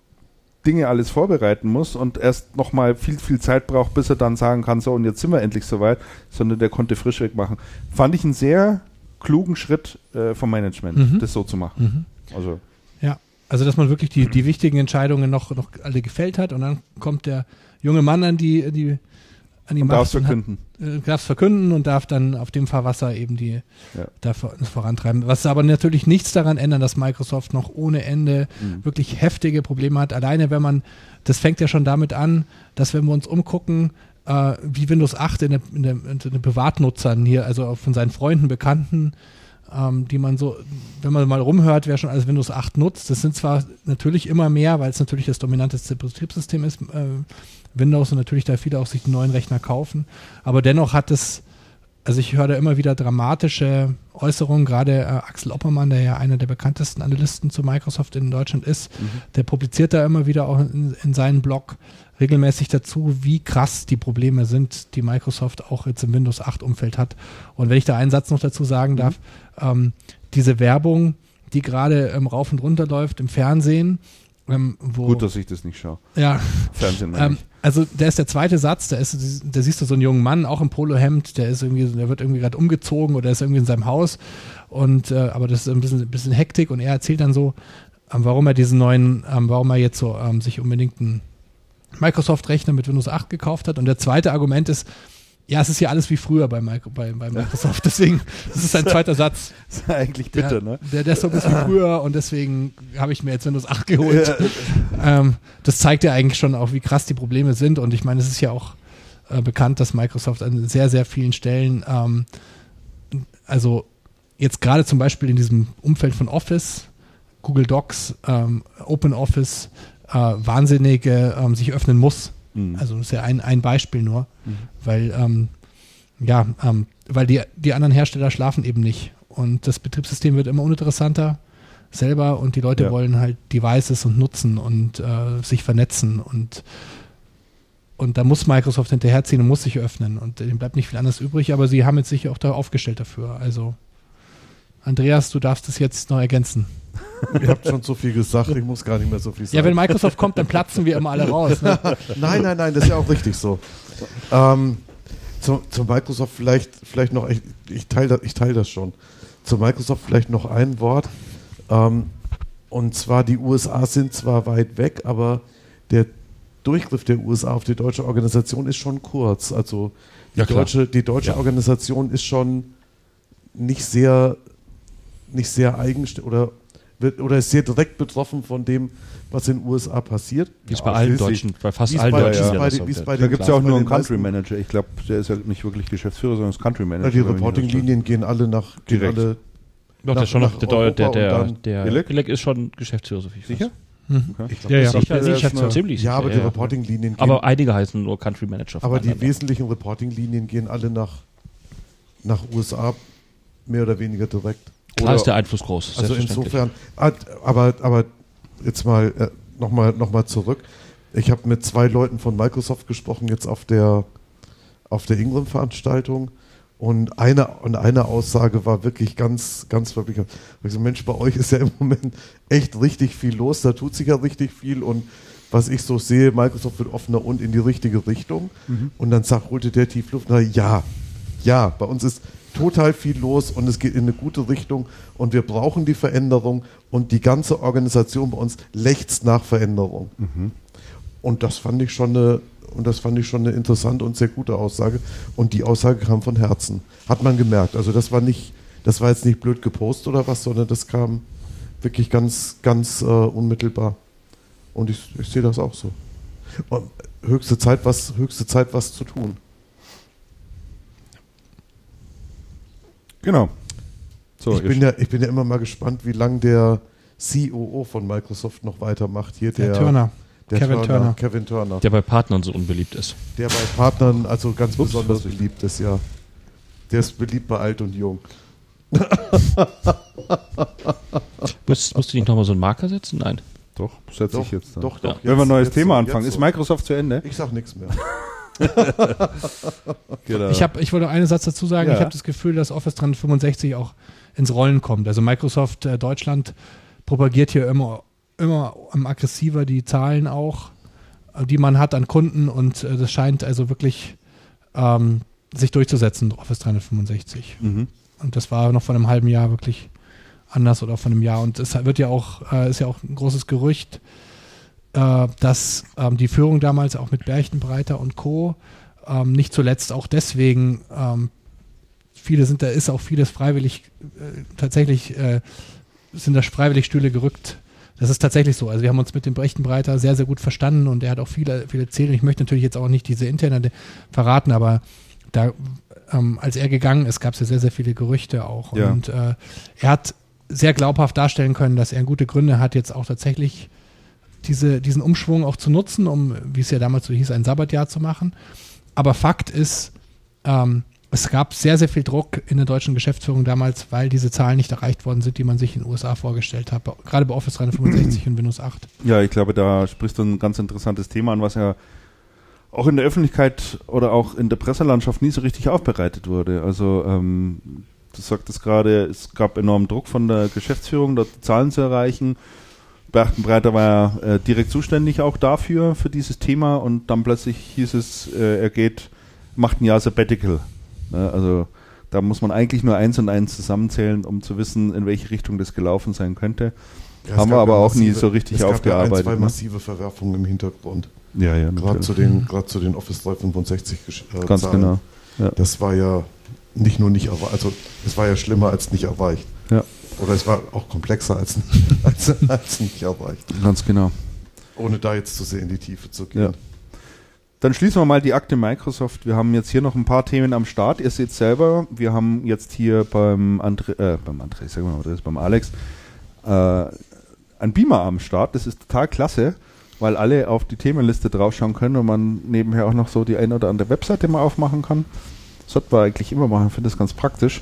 Dinge alles vorbereiten muss und erst nochmal viel, viel Zeit braucht, bis er dann sagen kann, so und jetzt sind wir endlich soweit, sondern der konnte frischweg machen. Fand ich einen sehr klugen Schritt äh, vom Management, Mhm. das so zu machen. mhm. Also ja. Also, dass man wirklich die, die wichtigen Entscheidungen noch, noch alle gefällt hat und dann kommt der junge Mann an die, die an die Und Macht darfst und hat- verkünden. äh, darf es verkünden und darf dann auf dem Fahrwasser eben die Ja. da vor- vorantreiben. Was aber natürlich nichts daran ändern, dass Microsoft noch ohne Ende Mhm. wirklich heftige Probleme hat. Alleine wenn man, das fängt ja schon damit an, dass wenn wir uns umgucken, äh, wie Windows 8 in, der, in, der, in den Privatnutzern hier, also auch von seinen Freunden, Bekannten, ähm, die man so, wenn man mal rumhört, wer schon alles Windows 8 nutzt, das sind zwar natürlich immer mehr, weil es natürlich das dominanteste Betriebssystem ist, äh, Windows und natürlich da viele auch sich die neuen Rechner kaufen, aber dennoch hat es also ich höre da immer wieder dramatische Äußerungen, gerade äh, Axel Oppermann, der ja einer der bekanntesten Analysten zu Microsoft in Deutschland ist, der publiziert da immer wieder auch in, in seinem Blog regelmäßig dazu, wie krass die Probleme sind, die Microsoft auch jetzt im Windows 8 Umfeld hat. Und wenn ich da einen Satz noch dazu sagen darf, ähm, diese Werbung, die gerade ähm, rauf und runter läuft im Fernsehen, ähm, wo Gut, dass ich das nicht schaue. ja, Fernsehen ähm. Also der ist der zweite Satz, da ist, da siehst du so einen jungen Mann, auch im Polohemd, der ist irgendwie, der wird irgendwie gerade umgezogen oder ist irgendwie in seinem Haus. Und äh, aber das ist ein bisschen, ein bisschen Hektik und er erzählt dann so, ähm, warum er diesen neuen, ähm, warum er jetzt so ähm, sich unbedingt einen Microsoft-Rechner mit Windows 8 gekauft hat. Und der zweite Argument ist, ja, es ist ja alles wie früher bei, Micro, bei, bei Microsoft, deswegen, das ist sein zweiter Satz. Das ist eigentlich bitter, der, ne? Der, der ist ein wie früher und deswegen habe ich mir jetzt Windows 8 geholt. Ähm, das zeigt ja eigentlich schon auch, wie krass die Probleme sind. Und ich meine, es ist ja auch äh, bekannt, dass Microsoft an sehr, sehr vielen Stellen, ähm, also jetzt gerade zum Beispiel in diesem Umfeld von Office, Google Docs, ähm, Open Office, äh, wahnsinnige ähm, sich öffnen muss. Mhm. Also das ist ja ein, ein Beispiel nur, weil ähm, ja, ähm, weil die, die anderen Hersteller schlafen eben nicht. Und das Betriebssystem wird immer uninteressanter selber und die Leute Ja. wollen halt Devices und nutzen und äh, sich vernetzen und und da muss Microsoft hinterherziehen und muss sich öffnen und dem bleibt nicht viel anderes übrig, aber sie haben jetzt sich auch da aufgestellt dafür. Also Andreas, du darfst es jetzt noch ergänzen. Ihr habt schon so viel gesagt, ich muss gar nicht mehr so viel sagen. Ja, wenn Microsoft kommt, dann platzen wir immer alle raus. Ne? Nein, nein, nein, das ist ja auch richtig so. Ähm, zu, zu Microsoft vielleicht, vielleicht noch, ich, ich teile das, ich teil das schon. Zu Microsoft vielleicht noch ein Wort. Ähm, und zwar, die USA sind zwar weit weg, aber der Durchgriff der USA auf die deutsche Organisation ist schon kurz. Also die Ja, deutsche, die deutsche Ja. Organisation ist schon nicht sehr, nicht sehr eigenständig oder, oder ist sehr direkt betroffen von dem, was in den USA passiert. Wie es bei allen. Deutschen, bei fast allen bei- Deutschen. ja, bei so- bei Da gibt es ja auch nur einen Country Manager. Ich glaube, der ist ja nicht wirklich Geschäftsführer, sondern ist Country Manager. Ja, die. Reporting-Linien gehen alle nach gehen Direkt. alle Doch, der nach- ist schon nach der, der, der, Europa der, und dann- der Gillick? Gillick ist schon Geschäftsführer, so viel ich Sicher? weiß. Mhm. Ich glaub, Ja, ja. Sicher, der sicher, ziemlich Ja, sicher, aber die Reporting-Linien gehen, Aber einige heißen nur Country Manager. aber die wesentlichen Reporting-Linien gehen alle nach, nach USA mehr oder weniger direkt. Oder- ist der Einfluss groß. Also insofern, ah, aber, aber jetzt mal äh, nochmal noch mal zurück. Ich habe mit zwei Leuten von Microsoft gesprochen, jetzt auf der, auf der Ingram-Veranstaltung. Und eine, und eine Aussage war wirklich ganz, ganz verblieben. Ich so, Mensch, bei euch ist ja im Moment echt richtig viel los, da tut sich ja richtig viel und was ich so sehe, Microsoft wird offener und in die richtige Richtung. Und dann sagt, holte der Tiefluft, na ja, ja, bei uns ist total viel los und es geht in eine gute Richtung und wir brauchen die Veränderung und die ganze Organisation bei uns lechzt nach Veränderung. Und das fand ich schon eine, und das fand ich schon eine interessante und sehr gute Aussage. Und die Aussage kam von Herzen. Hat man gemerkt. Also das war nicht, das war jetzt nicht blöd gepostet oder was, sondern das kam wirklich ganz, ganz äh, unmittelbar. Und ich, ich sehe das auch so. Und höchste Zeit, was, höchste Zeit, was zu tun. Genau. So, ich, bin ja, ich bin ja immer mal gespannt, wie lange der COO von Microsoft noch weitermacht. Hier der, Der Turner. der Kevin Turner. Kevin Turner. Der bei Partnern so unbeliebt ist. Der bei Partnern also ganz Ups, besonders beliebt ist, ja. Der ist beliebt bei alt und jung. Musst, musst du nicht nochmal so einen Marker setzen? Nein. doch, setze ich jetzt dann. doch, doch. Wenn wir ein neues jetzt Thema anfangen, ist so. Microsoft zu Ende? Ich sag nichts mehr. Genau. Ich, hab, ich wollte noch einen Satz dazu sagen. Ja. Ich habe das Gefühl, dass Office 365 auch ins Rollen kommt. Also Microsoft äh, Deutschland propagiert hier immer, immer aggressiver die Zahlen auch, äh, die man hat an Kunden und äh, das scheint also wirklich ähm, sich durchzusetzen, Office 365. mhm. Und das war noch vor einem halben Jahr wirklich anders oder vor einem Jahr. Und es wird ja auch, äh, ist ja auch ein großes Gerücht, äh, dass ähm, die Führung damals auch mit Berchenbreiter und Co. ähm, nicht zuletzt auch deswegen, ähm, viele sind da, ist auch vieles freiwillig, äh, tatsächlich äh, sind da freiwillig Stühle gerückt. Das ist tatsächlich so. Also wir haben uns mit dem Brechtenbreiter sehr, sehr gut verstanden und er hat auch viele, viele erzählt. Ich möchte natürlich jetzt auch nicht diese interne verraten, aber da, ähm, als er gegangen ist, gab es ja sehr, sehr viele Gerüchte auch. Ja. Und äh, er hat sehr glaubhaft darstellen können, dass er gute Gründe hat, jetzt auch tatsächlich diese, diesen Umschwung auch zu nutzen, um, wie es ja damals so hieß, ein Sabbatjahr zu machen. Aber Fakt ist, ähm, es gab sehr, sehr viel Druck in der deutschen Geschäftsführung damals, weil diese Zahlen nicht erreicht worden sind, die man sich in den USA vorgestellt hat. Gerade bei Office 365 und Windows 8. Ja, ich glaube, da sprichst du ein ganz interessantes Thema an, was ja auch in der Öffentlichkeit oder auch in der Presselandschaft nie so richtig aufbereitet wurde. Also ähm, du sagtest gerade, es gab enormen Druck von der Geschäftsführung, dort Zahlen zu erreichen. Berchtenbreiter war ja äh, direkt zuständig auch dafür, für dieses Thema und dann plötzlich hieß es, äh, er geht, macht ein Jahr Sabbatical. Ne? Also da muss man eigentlich nur eins und eins zusammenzählen, um zu wissen, in welche Richtung das gelaufen sein könnte. Ja, es Haben wir aber auch nie massive- so richtig es gab aufgearbeitet, Ja ein, zwei ne? massive Verwerfungen im Hintergrund. Ja, ja, Gerade zu den, gerade zu den Office 365 Gesch- äh, Ganz Zahlen. genau. Ja. Das war ja nicht nur nicht erreicht, also es war ja schlimmer als nicht erreicht. Ja, Oder es war auch komplexer als, als, als nicht erreicht. ganz genau. Ohne da jetzt zu sehr in die Tiefe zu gehen. Ja. Dann schließen wir mal die Akte Microsoft. Wir haben jetzt hier noch ein paar Themen am Start. Ihr seht selber, wir haben jetzt hier beim André, äh, beim André, sagen wir mal, das ist beim Alex, äh, ein Beamer am Start. Das ist total klasse, weil alle auf die Themenliste draufschauen können und man nebenher auch noch so die ein oder andere Webseite mal aufmachen kann. Sollten wir eigentlich immer machen, finde das ganz praktisch.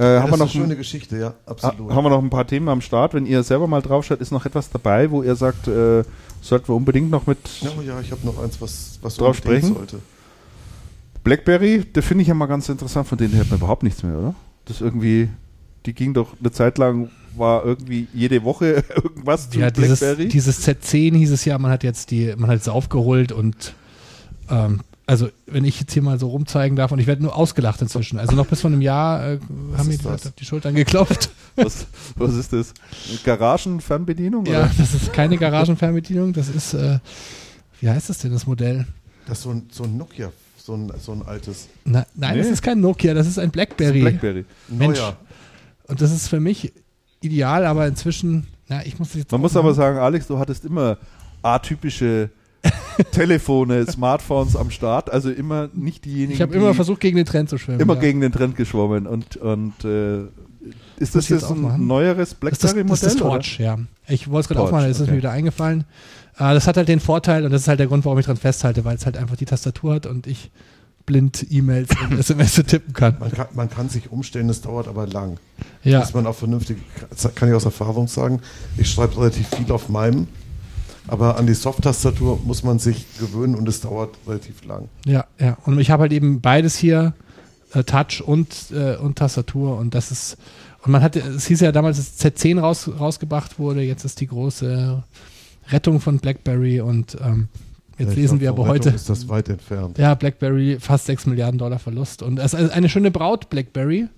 Äh, Ja, haben, wir das noch ist eine ein, schöne Geschichte, ja, absolut. haben wir noch ein paar Themen am Start. Wenn ihr selber mal draufschaut, ist noch etwas dabei, wo ihr sagt, äh, sollten wir unbedingt noch mit ja, ja, ich habe noch eins, was, was Drauf sprechen? sollte. Blackberry, da finde ich ja mal ganz interessant, von denen hört man überhaupt nichts mehr, oder? Das irgendwie, die ging doch eine Zeit lang, war irgendwie jede Woche irgendwas zu Ja, dieses, Blackberry. dieses Z10 hieß es ja, man hat jetzt die, man hat es aufgeholt und ähm, also wenn ich jetzt hier mal so rumzeigen darf und ich werde nur ausgelacht inzwischen. Also noch bis vor einem Jahr äh, haben mir ist die Leute das? auf die Schultern geklopft. was, was ist das? Garagenfernbedienung? ja, Oder? das ist keine Garagenfernbedienung, das ist, äh, wie heißt das denn, das Modell? Das ist so ein, so ein Nokia, so ein, so ein altes Na, nein, das Nee. ist kein Nokia, das ist ein Blackberry. Blackberry. Mensch. Neuer. Und das ist für mich ideal, aber inzwischen, na, ich muss das jetzt Man muss aber sagen, Alex, du hattest immer atypische Telefone, Smartphones am Start, also immer nicht diejenigen, ich habe die immer versucht, gegen den Trend zu schwimmen. immer ja. gegen den Trend geschwommen und, und äh, ist das ich jetzt ein aufmachen? neueres Das ist das, das, ist Blackberry-Modell? das oder? Torch, ja. Ich wollte es gerade aufmachen, ist okay. mir wieder eingefallen. Äh, das hat halt den Vorteil, und das ist halt der Grund, warum ich dran festhalte, weil es halt einfach die Tastatur hat und ich blind E-Mails und SMS tippen kann. Man kann, man kann sich umstellen, es dauert aber lang. Ja, Muss man auch vernünftig, kann ich aus Erfahrung sagen, ich schreibe relativ viel auf meinem, aber an die Soft-Tastatur muss man sich gewöhnen und es dauert relativ lang. ja, ja. Und ich habe halt eben beides hier, äh, Touch und, äh, und Tastatur und das ist, und man hatte, es hieß ja damals, dass Z10 raus, rausgebracht wurde, jetzt ist die große Rettung von BlackBerry und ähm, jetzt lesen glaub, wir aber Rettung heute. ist das weit entfernt. Ja, BlackBerry fast 6 Milliarden Dollar Verlust. Und es ist eine schöne Braut, BlackBerry,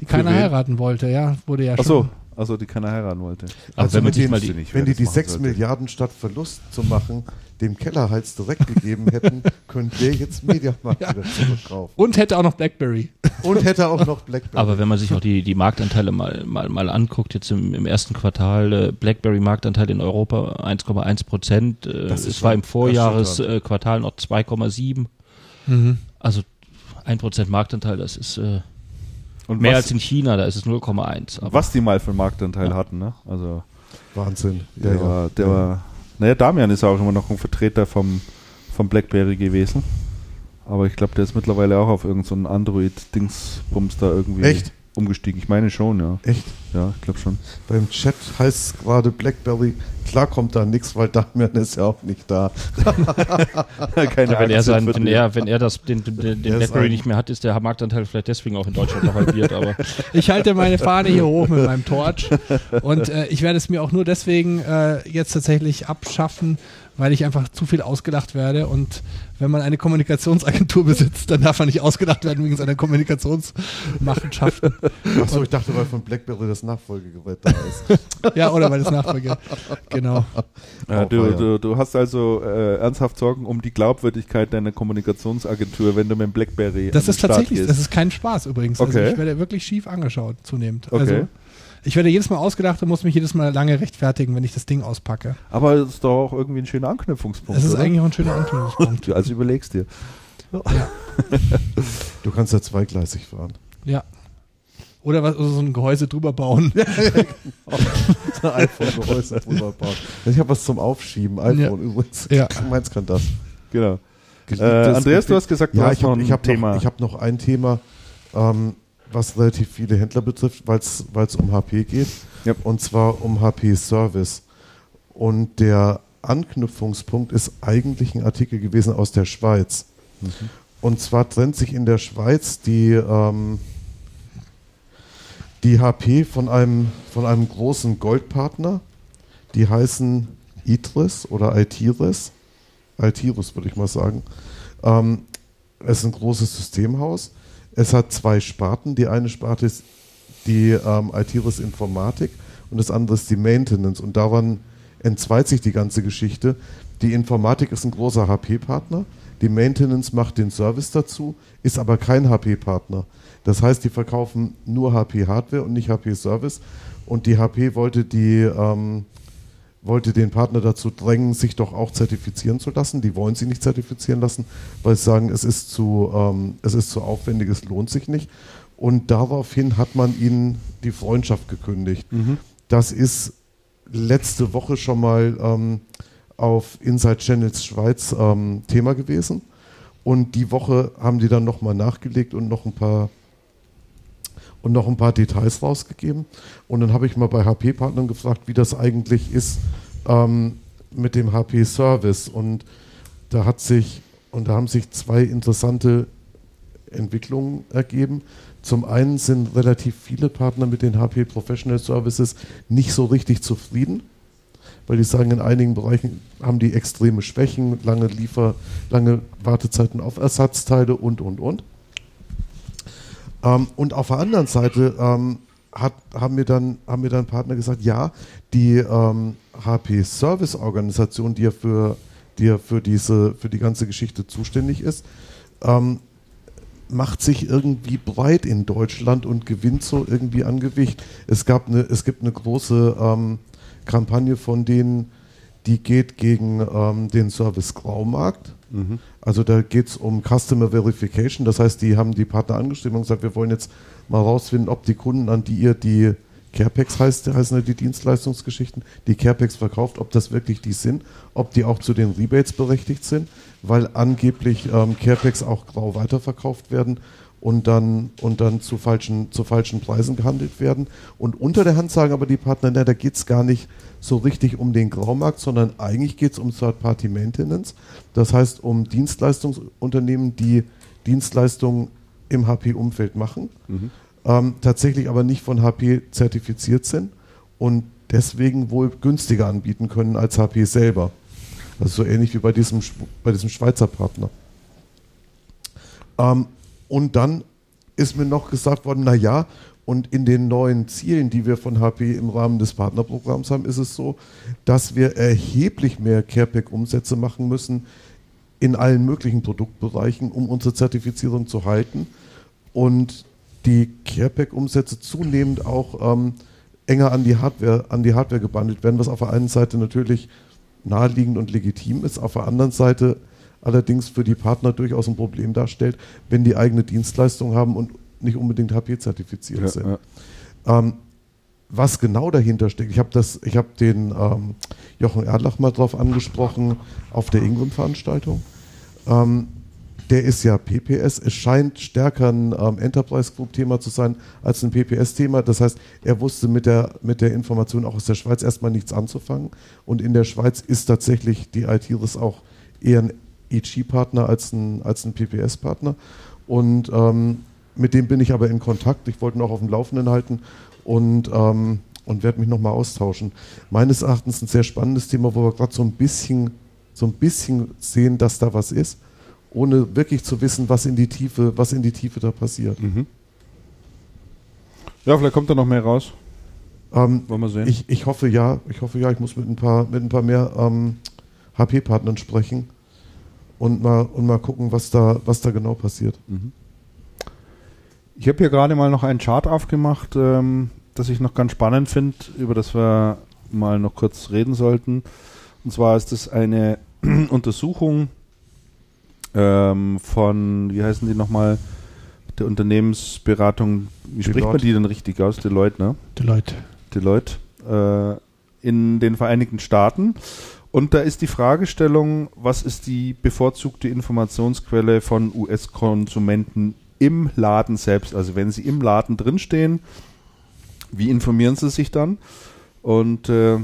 die keiner heiraten wollte, ja. Wurde ja Ach schon. So, also die keiner heiraten wollte. Aber Also wenn dem- mal die, nicht, Wenn die die das machen 6 sollte. Milliarden statt Verlust zu machen, dem Kellerhals direkt gegeben hätten, könnte der jetzt Mediamarkt Ja. wieder zurückkaufen. Und hätte auch noch BlackBerry. Und hätte auch noch Blackberry. aber wenn man sich auch die, die Marktanteile mal, mal, mal anguckt, jetzt im, im ersten Quartal, äh, BlackBerry-Marktanteil in Europa 1,1 Prozent, äh, Das ist es war im Vorjahresquartal noch 2,7, Mhm. also 1 Prozent Marktanteil, das ist äh, Und mehr was, als in China, da ist es 0,1. Aber was die mal für einen Marktanteil Ja. hatten, ne? Also Wahnsinn. der war, der war, naja, Damian ist auch immer noch ein Vertreter vom, vom Blackberry gewesen. Aber ich glaube, der ist mittlerweile auch auf irgendeinen so Android-Dingsbums da irgendwie Echt? Umgestiegen. Ich meine schon, ja. Echt? Ja, ich glaube schon. Beim Chat heißt es gerade Blackberry. Klar kommt da nichts, weil Damian ist ja auch nicht da. Keine Ja, wenn, er sein, wenn, den. er, wenn er das, den, den, den BlackBerry nicht mehr hat, ist der Marktanteil vielleicht deswegen auch in Deutschland noch halbiert. Aber Ich halte meine Fahne hier hoch mit meinem Torch. Und äh, ich werde es mir auch nur deswegen äh, jetzt tatsächlich abschaffen, weil ich einfach zu viel ausgelacht werde. Und wenn man eine Kommunikationsagentur besitzt, dann darf man nicht ausgelacht werden wegen seiner Kommunikationsmachenschaften. Achso, ich dachte, weil von Blackberry das Nachfolgegerät da ist. ja, oder weil das Nachfolge. Genau. Äh, du, du, du hast also äh, ernsthaft Sorgen um die Glaubwürdigkeit deiner Kommunikationsagentur, wenn du mit dem Blackberry Das ist tatsächlich, gehst. das ist kein Spaß übrigens. Also Okay. ich werde wirklich schief angeschaut zunehmend. Okay. Also ich werde jedes Mal ausgedacht und muss mich jedes Mal lange rechtfertigen, wenn ich das Ding auspacke. Aber es ist doch auch irgendwie ein schöner Anknüpfungspunkt. Das ist oder? eigentlich auch ein schöner Anknüpfungspunkt. Also überlegst dir. Du kannst ja zweigleisig fahren. Ja. Oder was, oder so ein Gehäuse drüber bauen. iPhone-Gehäuse drüber bauen. Ich habe was zum Aufschieben. iPhone Ja. übrigens. Ja. Meins kann das. Genau. Äh, Das- Andreas, du hast gesagt, du ja, hast ich habe noch ein ich hab Thema. noch, ich hab noch ein Thema, ähm, was relativ viele Händler betrifft, weil es um HP geht. Ja. Und zwar um HP Service. Und der Anknüpfungspunkt ist eigentlich ein Artikel gewesen aus der Schweiz. Mhm. Und zwar trennt sich in der Schweiz die, ähm, die HP von einem, von einem großen Goldpartner. Die heißen ITRIS oder ITIRIS. ITIRIS würde ich mal sagen. Ähm, es ist ein großes Systemhaus. Es hat zwei Sparten. Die eine Sparte ist die ähm, ITIRIS Informatik und das andere ist die Maintenance. Und daran entzweit sich die ganze Geschichte. Die Informatik ist ein großer HP-Partner. Die Maintenance macht den Service dazu, ist aber kein HP-Partner. Das heißt, die verkaufen nur HP-Hardware und nicht HP-Service. Und die HP wollte die ähm, wollte den Partner dazu drängen, sich doch auch zertifizieren zu lassen. Die wollen sie nicht zertifizieren lassen, weil sie sagen, es ist zu, ähm, es ist zu aufwendig, es lohnt sich nicht. Und daraufhin hat man ihnen die Freundschaft gekündigt. Das ist letzte Woche schon mal ähm, auf Inside Channels Schweiz ähm, Thema gewesen. Und die Woche haben die dann nochmal nachgelegt und noch ein paar und noch ein paar Details rausgegeben. Und dann habe ich mal bei HP-Partnern gefragt, wie das eigentlich ist ähm, mit dem HP-Service. Und da hat sich, und da haben sich zwei interessante Entwicklungen ergeben. Zum einen sind relativ viele Partner mit den HP Professional Services nicht so richtig zufrieden, weil die sagen, in einigen Bereichen haben die extreme Schwächen, lange Liefer, lange Wartezeiten auf Ersatzteile und, und, und. Ähm, und auf der anderen Seite ähm, hat, haben, mir dann, haben mir dann Partner gesagt, ja, die ähm, HP Service Organisation, die ja für, die ja für, diese, für die ganze Geschichte zuständig ist, ähm, macht sich irgendwie breit in Deutschland und gewinnt so irgendwie an Gewicht. Es, gab eine, es gibt eine große ähm, Kampagne von denen, die geht gegen ähm, den Service Graumarkt. Also da geht es um Customer Verification. Das heißt, die haben die Partner angeschrieben und gesagt, wir wollen jetzt mal rausfinden, ob die Kunden, an die ihr die Carepex heißt, heißen ja die Dienstleistungsgeschichten, die Carepex verkauft, ob das wirklich die sind, ob die auch zu den Rebates berechtigt sind, weil angeblich ähm, Carepex auch grau weiterverkauft werden und dann, und dann zu, falschen, zu falschen Preisen gehandelt werden. Und unter der Hand sagen aber die Partner, na, da geht es gar nicht so richtig um den Graumarkt, sondern eigentlich geht es um Third-Party-Maintenance. Das heißt um Dienstleistungsunternehmen, die Dienstleistungen im HP-Umfeld machen, ähm, tatsächlich aber nicht von HP zertifiziert sind und deswegen wohl günstiger anbieten können als HP selber. Also so ähnlich wie bei diesem, bei diesem Schweizer Partner. Ähm, und dann ist mir noch gesagt worden, na ja, und in den neuen Zielen, die wir von HP im Rahmen des Partnerprogramms haben, ist es so, dass wir erheblich mehr CarePack-Umsätze machen müssen in allen möglichen Produktbereichen, um unsere Zertifizierung zu halten. Und die CarePack-Umsätze zunehmend auch ähm, enger an die Hardware, an die Hardware gebundelt werden, was auf der einen Seite natürlich naheliegend und legitim ist, auf der anderen Seite allerdings für die Partner durchaus ein Problem darstellt, wenn die eigene Dienstleistung haben und nicht unbedingt HP-zertifiziert Ja, sind. ja. Ähm, was genau dahinter steckt, ich habe habe den ähm, Jochen Erdlach mal drauf angesprochen auf der Ingram-Veranstaltung. Ähm, der ist ja PPS. Es scheint stärker ein ähm, Enterprise Group Thema zu sein als ein PPS-Thema. Das heißt, er wusste mit der, mit der Information auch aus der Schweiz erstmal nichts anzufangen. Und in der Schweiz ist tatsächlich die ITRIS auch eher ein EG-Partner als ein, als ein PPS-Partner. Und ähm, mit dem bin ich aber in Kontakt. Ich wollte ihn auch auf dem Laufenden halten und, ähm, und werde mich nochmal austauschen. Meines Erachtens ein sehr spannendes Thema, wo wir gerade so ein bisschen so ein bisschen sehen, dass da was ist, ohne wirklich zu wissen, was in die Tiefe, was in die Tiefe da passiert. Mhm. Ja, vielleicht kommt da noch mehr raus. Ähm, Wollen wir sehen. ich, ich hoffe ja, ich hoffe ja, ich muss mit ein paar, mit ein paar mehr ähm, HP-Partnern sprechen und mal, und mal gucken, was da, was da genau passiert. Ich habe hier gerade mal noch einen Chart aufgemacht, ähm, das ich noch ganz spannend finde, über das wir mal noch kurz reden sollten. Und zwar ist das eine Untersuchung ähm, von, wie heißen die nochmal, der Unternehmensberatung, wie spricht man Deloitte. die denn richtig aus? Deloitte, ne? Deloitte. Deloitte äh, in den Vereinigten Staaten. Und da ist die Fragestellung, was ist die bevorzugte Informationsquelle von US-Konsumenten im Laden selbst? Also wenn sie im Laden drinstehen, wie informieren sie sich dann? Und äh,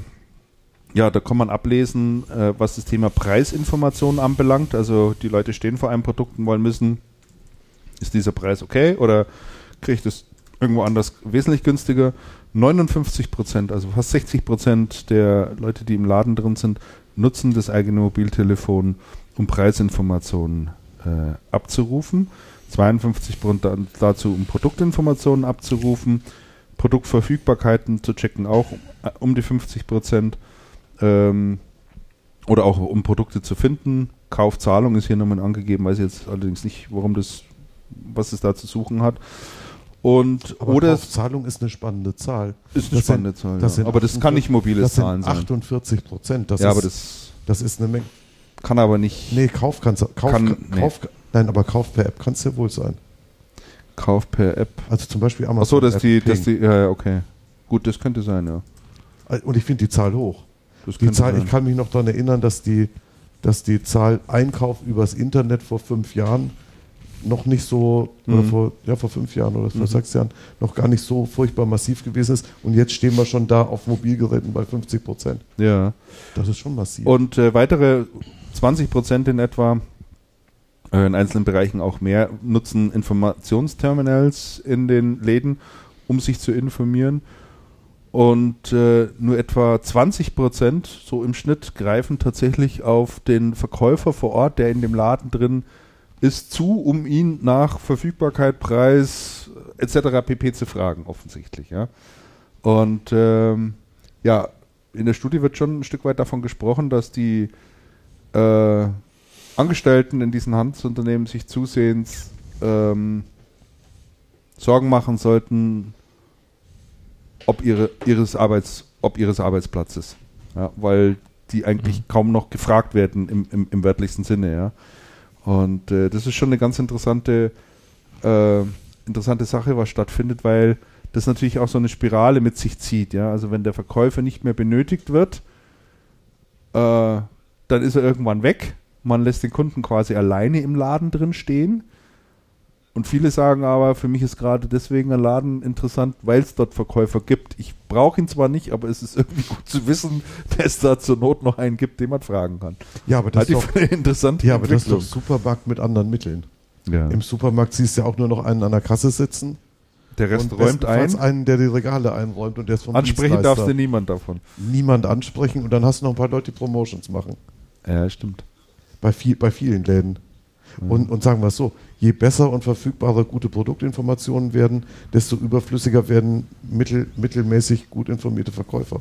ja, da kann man ablesen, äh, was das Thema Preisinformation anbelangt. Also die Leute stehen vor einem Produkt und wollen wissen, ist dieser Preis okay oder kriege ich das irgendwo anders wesentlich günstiger? 59 Prozent, also fast 60 Prozent der Leute, die im Laden drin sind, nutzen das eigene Mobiltelefon, um Preisinformationen äh, abzurufen. 52 Prozent dazu, um Produktinformationen abzurufen. Produktverfügbarkeiten zu checken, auch äh, um die 50 Prozent. Ähm, oder auch um Produkte zu finden. Kaufzahlung ist hier nochmal angegeben, weiß jetzt allerdings nicht, warum das, was es da zu suchen hat. Und Aber oder Kaufzahlung ist eine spannende Zahl. ist eine das spannende sind- Zahl. das ja. Aber das kann nicht mobile Das Zahlen sind sein. 48 Prozent. Das ja, ist, aber das das ist eine Menge. kann aber nicht Nee, Kauf kannst du. Kauf, Kann- nee. Kauf, Nein, aber Kauf per App kann es ja wohl sein. Kauf per App. Also zum Beispiel Amazon. Ach so, dass App die, Ping. dass die, ja, ja, okay. Gut, das könnte sein, ja. Und ich finde die Zahl hoch. Das Die Zahl, sein. ich kann mich noch daran erinnern, dass die, dass die Zahl Einkauf übers Internet vor fünf Jahren noch nicht so, oder Mhm. vor, ja, vor fünf Jahren oder vor sechs Jahren noch gar nicht so furchtbar massiv gewesen ist. Und jetzt stehen wir schon da auf Mobilgeräten bei 50 Prozent. ja. Das ist schon massiv. Und äh, weitere 20 Prozent in etwa, äh, in einzelnen Bereichen auch mehr, nutzen Informationsterminals in den Läden, um sich zu informieren. Und äh, nur etwa 20 Prozent, so im Schnitt, greifen tatsächlich auf den Verkäufer vor Ort, der in dem Laden drin ist, zu, um ihn nach Verfügbarkeit, Preis etc. pp. zu fragen, offensichtlich. Ja. Und ähm, ja, in der Studie wird schon ein Stück weit davon gesprochen, dass die äh, Angestellten in diesen Handelsunternehmen sich zusehends ähm, Sorgen machen sollten, ob ihre, ihres Arbeits, ob ihres Arbeitsplatzes. Ja, weil die eigentlich kaum noch gefragt werden im, im, im wörtlichsten Sinne, ja. Und äh, das ist schon eine ganz interessante, äh, interessante Sache, was stattfindet, weil das natürlich auch so eine Spirale mit sich zieht, ja. Also wenn der Verkäufer nicht mehr benötigt wird, äh, dann ist er irgendwann weg. Man lässt den Kunden quasi alleine im Laden drin stehen. Und viele sagen aber, für mich ist gerade deswegen ein Laden interessant, weil es dort Verkäufer gibt. Ich brauche ihn zwar nicht, aber es ist irgendwie gut zu wissen, dass es da zur Not noch einen gibt, den man fragen kann. ja, aber das, ist doch, interessante ja, aber das ist doch. Supermarkt mit anderen Mitteln. Ja. Im Supermarkt siehst du ja auch nur noch einen an der Kasse sitzen. Der Rest und räumt ein. einen, der die Regale einräumt und der ist vom Ansprechen darfst du niemand davon. niemand ansprechen und dann hast du noch ein paar Leute, die Promotions machen. Ja, stimmt. Bei, viel, bei vielen Läden. Mhm. Und, und sagen wir es so, je besser und verfügbarer gute Produktinformationen werden, desto überflüssiger werden mittel, mittelmäßig gut informierte Verkäufer.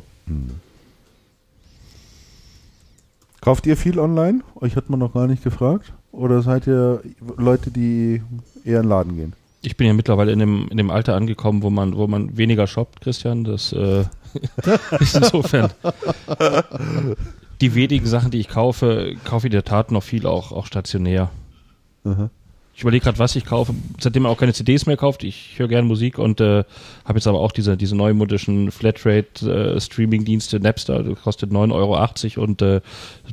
Kauft ihr viel online? Euch hat man noch gar nicht gefragt. Oder seid ihr Leute, die eher in den Laden gehen? Ich bin ja mittlerweile in dem, in dem Alter angekommen, wo man, wo man weniger shoppt, Christian. Das äh, ist insofern. Die wenigen Sachen, die ich kaufe, kaufe ich in der Tat noch viel auch, auch stationär. Ich überlege gerade, was ich kaufe. Seitdem man auch keine CDs mehr kauft. Ich höre gerne Musik und äh, habe jetzt aber auch diese, diese neumodischen Flatrate-Streaming-Dienste Napster. Das kostet 9,80 Euro und äh,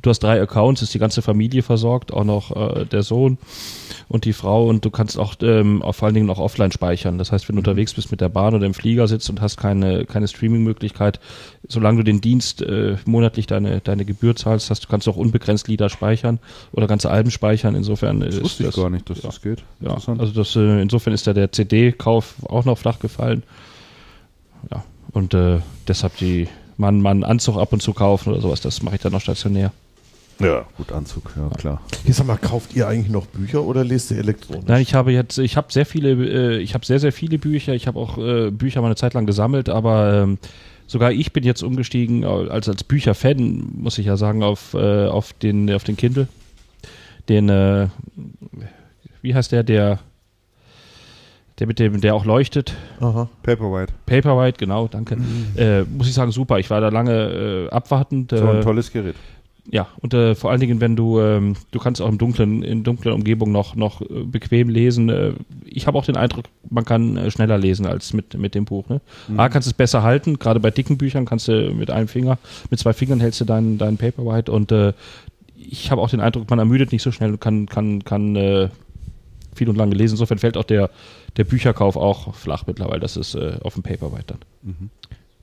du hast drei Accounts, ist die ganze Familie versorgt, auch noch äh, der Sohn und die Frau und du kannst auch ähm, vor allen Dingen auch offline speichern. Das heißt, wenn du unterwegs bist mit der Bahn oder im Flieger sitzt und hast keine, keine Streaming-Möglichkeit, solange du den Dienst äh, monatlich deine, deine Gebühr zahlst, hast, du kannst auch unbegrenzt Lieder speichern oder ganze Alben speichern. Insofern Das ist wusste ich das, gar nicht, dass ja. das geht. ja, Interessant. also das, äh, insofern ist da der CD-Kauf auch noch flach gefallen. Ja, und äh, deshalb die, mal einen Anzug ab und zu kaufen oder sowas, das mache ich dann noch stationär. Ja, gut, Anzug, ja klar. Jetzt sag mal, kauft ihr eigentlich noch Bücher oder lest ihr elektronisch? Nein, ich habe jetzt, ich habe sehr viele, äh, ich habe sehr, sehr viele Bücher. Ich habe auch äh, Bücher mal eine Zeit lang gesammelt, aber ähm, sogar ich bin jetzt umgestiegen, als, als Bücherfan, muss ich ja sagen, auf, äh, auf, den, auf den Kindle. Den, äh, wie heißt der, der, der mit dem, der auch leuchtet. Aha. Paperwhite. Paperwhite, genau, danke. Äh, muss ich sagen, super. Ich war da lange äh, abwartend. So ein Äh, tolles Gerät. Ja, und äh, vor allen Dingen, wenn du, ähm, du kannst auch im dunklen, in dunkler Umgebung noch, noch äh, bequem lesen. Äh, ich habe auch den Eindruck, man kann äh, schneller lesen als mit, mit dem Buch. Ne? A, kannst du es besser halten, gerade bei dicken Büchern kannst du mit einem Finger, mit zwei Fingern hältst du deinen dein Paperwhite und äh, ich habe auch den Eindruck, man ermüdet nicht so schnell und kann, kann, kann äh, viel und lange lesen. Insofern fällt auch der, der Bücherkauf auch flach mittlerweile. Das ist äh, auf dem Paperwhite dann.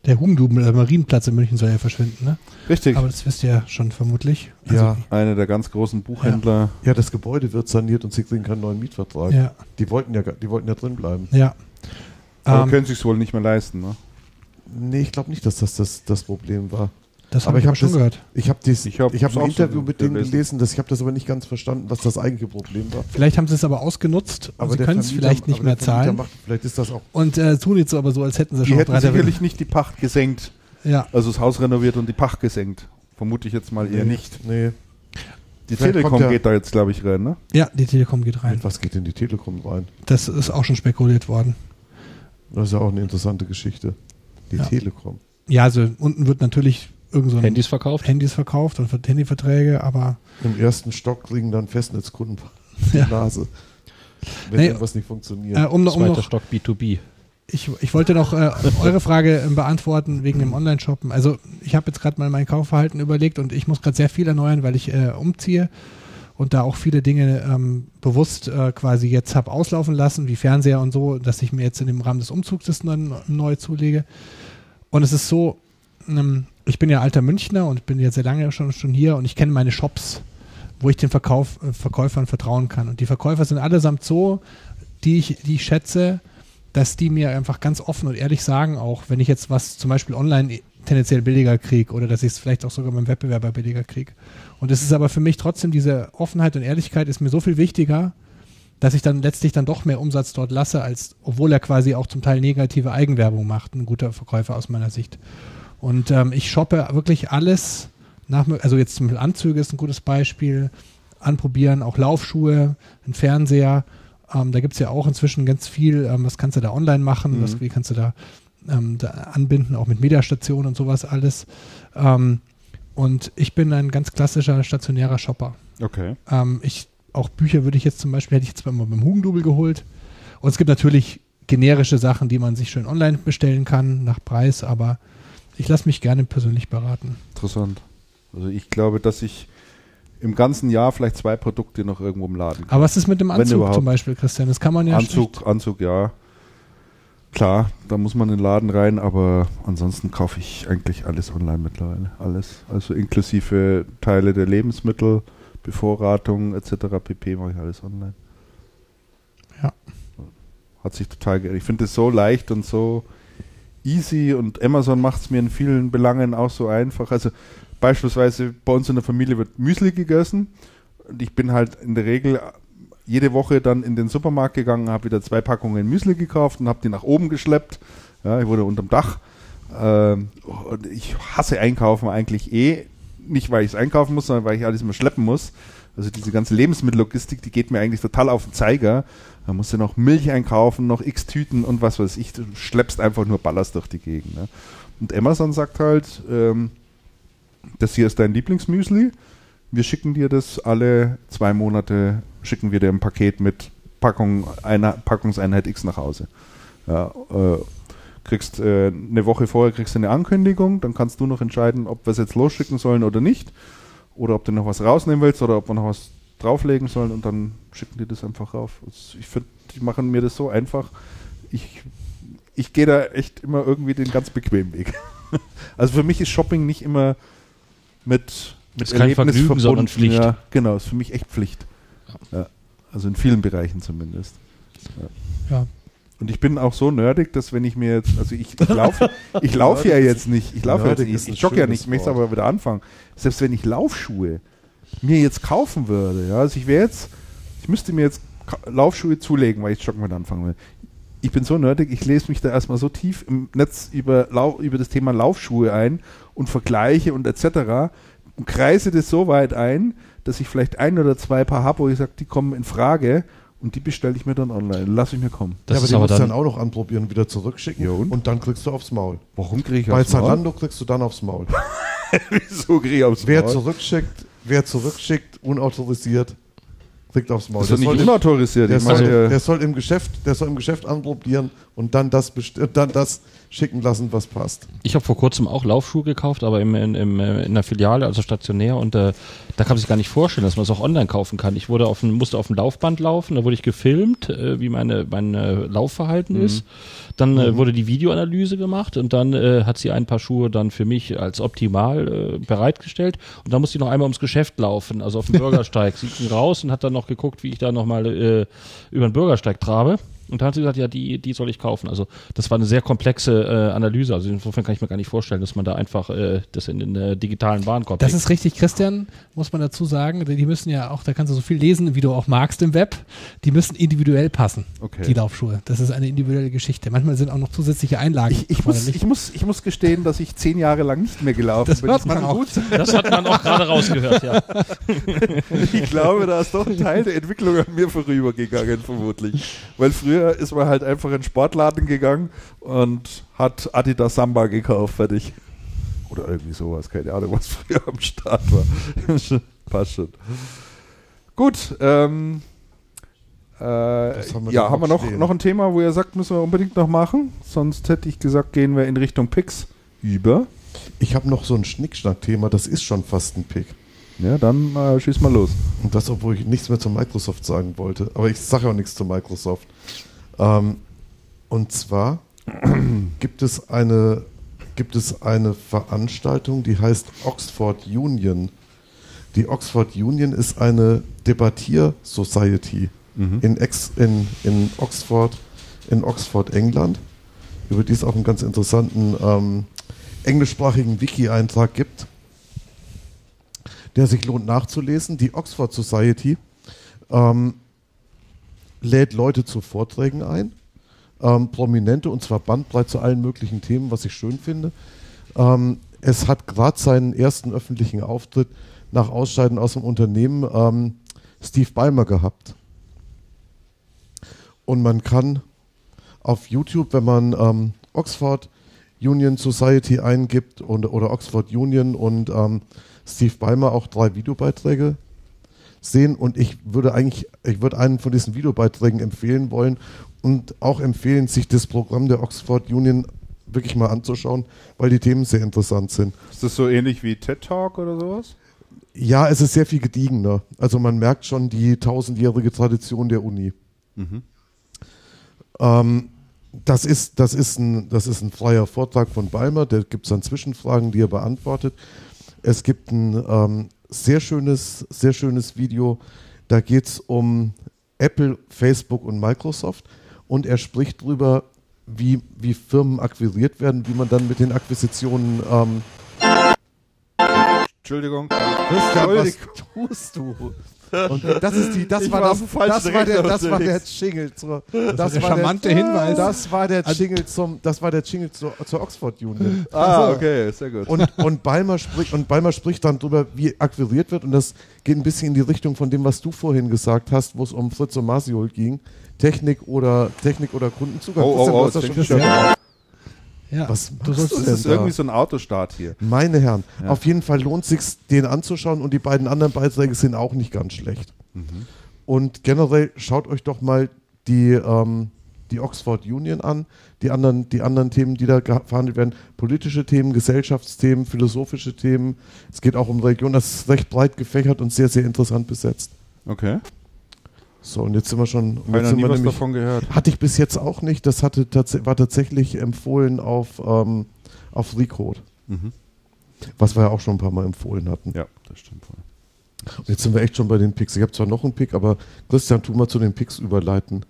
Der Hugendubel, der Marienplatz in München soll ja verschwinden, ne? Richtig. Aber das wisst ihr ja schon vermutlich. Also, ja, Einer der ganz großen Buchhändler. ja, das Gebäude wird saniert und sie kriegen keinen neuen Mietvertrag. Ja, Die wollten ja, die wollten ja drin bleiben. ja. Aber Ähm, können sich wohl nicht mehr leisten. Ne? Nee, ich glaube nicht, dass das, das das Problem war. Das aber habe ich hab aber schon das- gehört. Ich habe Ich ich hab ich hab ein auch so Interview mit denen gelesen. gelesen, das, ich habe das aber nicht ganz verstanden, was das eigentliche Problem war. Vielleicht haben sie es aber ausgenutzt und sie können es vielleicht nicht aber mehr zahlen. Macht, vielleicht ist das auch. Und äh, tun jetzt so aber so, als hätten sie Die schon hätten sicherlich nicht die Pacht gesenkt. Ja, Also das Haus renoviert und die Pacht gesenkt. Vermute ich jetzt mal eher Nee, nicht. Nee. Die Vielleicht Telekom ja- geht da jetzt, glaube ich, rein, ne? ja, die Telekom geht rein. Was geht in die Telekom rein? Das ist auch schon spekuliert worden. Das ist ja auch eine interessante Geschichte. Die Ja. Telekom. Ja, also unten wird natürlich irgend Handys verkauft. Handys verkauft und Handyverträge, aber Im ersten Stock kriegen dann Festnetzkunden die Ja. Nase. Wenn Nee, irgendwas nicht funktioniert. äh, um, noch- um Zweiter noch Stock B2B. Ich, ich wollte noch äh, eure Frage äh, beantworten wegen dem Online-Shoppen. Also ich habe jetzt gerade mal mein Kaufverhalten überlegt und ich muss gerade sehr viel erneuern, weil ich äh, umziehe und da auch viele Dinge ähm, bewusst äh, quasi jetzt habe auslaufen lassen, wie Fernseher und so, dass ich mir jetzt in dem Rahmen des Umzugs das neu, neu zulege. Und es ist so, ähm, ich bin ja alter Münchner und bin jetzt sehr lange schon, schon hier und ich kenne meine Shops, wo ich den Verkauf, äh, Verkäufern vertrauen kann. Und die Verkäufer sind allesamt so, die ich, die ich schätze, dass die mir einfach ganz offen und ehrlich sagen, auch wenn ich jetzt was zum Beispiel online tendenziell billiger kriege oder dass ich es vielleicht auch sogar beim Wettbewerber billiger kriege. Und es ist aber für mich trotzdem diese Offenheit und Ehrlichkeit ist mir so viel wichtiger, dass ich dann letztlich dann doch mehr Umsatz dort lasse, als obwohl er quasi auch zum Teil negative Eigenwerbung macht, ein guter Verkäufer aus meiner Sicht. Und ähm, ich shoppe wirklich alles nach, also jetzt zum Beispiel Anzüge ist ein gutes Beispiel, anprobieren, auch Laufschuhe, ein Fernseher. Ähm, da gibt es ja auch inzwischen ganz viel, ähm, was kannst du da online machen, Mhm. was, wie kannst du da, ähm, da anbinden, auch mit Mediastationen und sowas alles. Ähm, und ich bin ein ganz klassischer stationärer Shopper. Okay. Ähm, ich, auch Bücher würde ich jetzt zum Beispiel, hätte ich jetzt mal beim Hugendubel geholt. Und es gibt natürlich generische Sachen, die man sich schön online bestellen kann, nach Preis, aber ich lasse mich gerne persönlich beraten. Interessant. Also ich glaube, dass ich im ganzen Jahr vielleicht zwei Produkte noch irgendwo im Laden kaufe. Aber was ist mit dem Anzug zum Beispiel, Christian? Das kann man ja schlecht- Anzug, Anzug, ja. Klar, da muss man in den Laden rein, aber ansonsten kaufe ich eigentlich alles online mittlerweile. Alles. Also inklusive Teile der Lebensmittel, Bevorratung etc. pp. mache ich alles online. Ja. Hat sich total geändert. Ich finde es so leicht und so easy und Amazon macht es mir in vielen Belangen auch so einfach. Also beispielsweise bei uns in der Familie wird Müsli gegessen und ich bin halt in der Regel jede Woche dann in den Supermarkt gegangen, habe wieder zwei Packungen Müsli gekauft und habe die nach oben geschleppt. Ja, ich wurde unterm Dach. Ähm, ich hasse Einkaufen eigentlich eh. Nicht, weil ich es einkaufen muss, sondern weil ich alles immer schleppen muss. Also diese ganze Lebensmittellogistik, die geht mir eigentlich total auf den Zeiger. Da musst du noch Milch einkaufen, noch x Tüten und was weiß ich. Du schleppst einfach nur Ballast durch die Gegend. Ne? Und Amazon sagt halt, ähm, das hier ist dein Lieblingsmüsli. Wir schicken dir das alle zwei Monate, schicken wir dir ein Paket mit Packung, einer, Packungseinheit X nach Hause. Ja, äh, kriegst äh, eine Woche vorher kriegst du eine Ankündigung, dann kannst du noch entscheiden, ob wir es jetzt losschicken sollen oder nicht. Oder ob du noch was rausnehmen willst oder ob wir noch was drauflegen sollen und dann schicken die das einfach rauf. Also ich finde, die machen mir das so einfach. Ich, ich gehe da echt immer irgendwie den ganz bequemen Weg. Also für mich ist Shopping nicht immer mit, mit Ist kein Vergnügen, sondern Pflicht. Ja, genau, ist für mich echt Pflicht. Ja. Also in vielen Bereichen zumindest. Ja. Und ich bin auch so nerdig, dass wenn ich mir jetzt, also ich, ich laufe ich lauf ja jetzt nicht, ich laufe jetzt nicht, ich jogge ja nicht, ich möchte aber wieder anfangen. Selbst wenn ich Laufschuhe mir jetzt kaufen würde, ja, also ich wäre jetzt, ich müsste mir jetzt Laufschuhe zulegen, weil ich Joggen mit anfangen will. Ich bin so nerdig, ich lese mich da erstmal so tief im Netz über, Lau über das Thema Laufschuhe ein und vergleiche und etc. und kreise das so weit ein, dass ich vielleicht ein oder zwei Paar habe, wo ich sage, die kommen in Frage und die bestelle ich mir dann online. Lass ich mir kommen. Das ja, aber ist die aber musst du dann, dann auch noch anprobieren und wieder zurückschicken. Ja, und? und? dann kriegst du aufs Maul. Warum kriege ich Bei aufs Maul? Zalando kriegst du dann aufs Maul. Wieso kriege ich aufs Wer Maul? zurückschickt, wer zurückschickt, unautorisiert, kriegt aufs Maul. Das ist doch Der nicht soll- unautorisiert. Der Ich soll, meine, der soll im Geschäft, der soll im Geschäft anprobieren und dann das, dann das schicken lassen, was passt. ich habe vor kurzem auch Laufschuhe gekauft, aber im, in, im, äh, in der Filiale, also stationär. Und äh, da kann man sich gar nicht vorstellen, dass man es auch online kaufen kann. Ich wurde auf ein, musste auf dem Laufband laufen, da wurde ich gefilmt, äh, wie meine, mein äh, Laufverhalten ist. Dann äh, wurde die Videoanalyse gemacht und dann äh, hat sie ein paar Schuhe dann für mich als optimal äh, bereitgestellt. Und dann musste ich noch einmal ums Geschäft laufen, also auf dem Bürgersteig. Sie ging raus und hat dann noch geguckt, wie ich da nochmal äh, über den Bürgersteig trabe. Und dann hat sie gesagt, ja, die, die soll ich kaufen. Also das war eine sehr komplexe äh, Analyse. Also insofern kann ich mir gar nicht vorstellen, dass man da einfach äh, das in den äh, digitalen Warenkorb Das legt. ist richtig, Christian, muss man dazu sagen. Die müssen ja auch, da kannst du so viel lesen, wie du auch magst im Web. Die müssen individuell passen, Okay. die Laufschuhe. Das ist eine individuelle Geschichte. Manchmal sind auch noch zusätzliche Einlagen ich, ich, muss, ich, muss, ich muss gestehen, dass ich zehn Jahre lang nicht mehr gelaufen Das bin. hört man auch. gut. Das hat man auch gerade rausgehört, ja. Ich glaube, da ist doch ein Teil der Entwicklung an mir vorübergegangen, vermutlich. Weil früher ist man halt einfach in den Sportladen gegangen und hat Adidas Samba gekauft, fertig. Oder irgendwie sowas, keine Ahnung, was früher am Start war. Passt schon. Gut, ähm, äh, haben ja, haben wir noch noch, stehen. noch ein Thema, wo ihr sagt, müssen wir unbedingt noch machen? Sonst hätte ich gesagt, gehen wir in Richtung Picks über. Ich habe noch so ein Schnickschnack-Thema, das ist schon fast ein Pick. Ja, dann äh, schieß mal los. Und das, obwohl ich nichts mehr zu Microsoft sagen wollte. Aber ich sage auch nichts zu Microsoft. Ähm, und zwar gibt es eine gibt es eine Veranstaltung, die heißt Oxford Union. Die Oxford Union ist eine Debattier-Society in, Ex, in, in Oxford, in Oxford, England, über die es auch einen ganz interessanten ähm, englischsprachigen Wiki-Eintrag gibt, der sich lohnt nachzulesen. Die Oxford Society ähm, lädt Leute zu Vorträgen ein, ähm, Prominente, und zwar bandbreit zu allen möglichen Themen, was ich schön finde. Ähm, es hat gerade seinen ersten öffentlichen Auftritt nach Ausscheiden aus dem Unternehmen ähm, Steve Ballmer gehabt. Und man kann auf YouTube, wenn man ähm, Oxford Union Society eingibt und, oder Oxford Union und ähm, Steve Ballmer auch drei Videobeiträge sehen und ich würde eigentlich, ich würde einen von diesen Videobeiträgen empfehlen wollen und auch empfehlen, sich das Programm der Oxford Union wirklich mal anzuschauen, weil die Themen sehr interessant sind. Ist das so ähnlich wie TED Talk oder sowas? Ja, es ist sehr viel gediegener. Also man merkt schon die tausendjährige Tradition der Uni. Ähm, das, ist, das, ist ein, das ist ein freier Vortrag von Balmer, da gibt es dann Zwischenfragen, die er beantwortet. Es gibt ein ähm, sehr, schönes, sehr schönes Video, da geht es um Apple, Facebook und Microsoft und er spricht darüber, wie, wie Firmen akquiriert werden, wie man dann mit den Akquisitionen ähm, Entschuldigung. Christian, was tust du? Und das ist die, das Ich war war das, das war der, das war der. Jingle zur, das das der war charmante der, Hinweis. Das war der Also- Jingle zum, das war der Jingle zur, zur Oxford Union. Ah, okay, sehr gut. Und, und Balmer spricht, und Balmer spricht dann darüber, wie akquiriert wird. Und das geht ein bisschen in die Richtung von dem, was du vorhin gesagt hast, wo es um Fritz und Masiol ging. Technik oder, Technik oder Kundenzugang. oh, oh, oh, das das schon Ja, Was du Das ist da? irgendwie so ein Autostart hier. Meine Herren, Ja. auf jeden Fall lohnt sich den anzuschauen und die beiden anderen Beiträge sind auch nicht ganz schlecht. Und generell schaut euch doch mal die, ähm, die Oxford Union an, die anderen, die anderen Themen, die da verhandelt werden, politische Themen, Gesellschaftsthemen, philosophische Themen. Es geht auch um Religion, das ist recht breit gefächert und sehr, sehr interessant besetzt. Okay. So, und jetzt sind wir schon. Habe jetzt sind wir was nämlich- davon gehört. hatte ich bis jetzt auch nicht. Das hatte tats war tatsächlich empfohlen auf, ähm, auf Recode, Mhm. was wir ja auch schon ein paar Mal empfohlen hatten. Ja, das stimmt voll. Und jetzt sind wir echt schon bei den Picks. Ich habe zwar noch einen Pick, aber Christian, tu mal zu den Picks überleiten,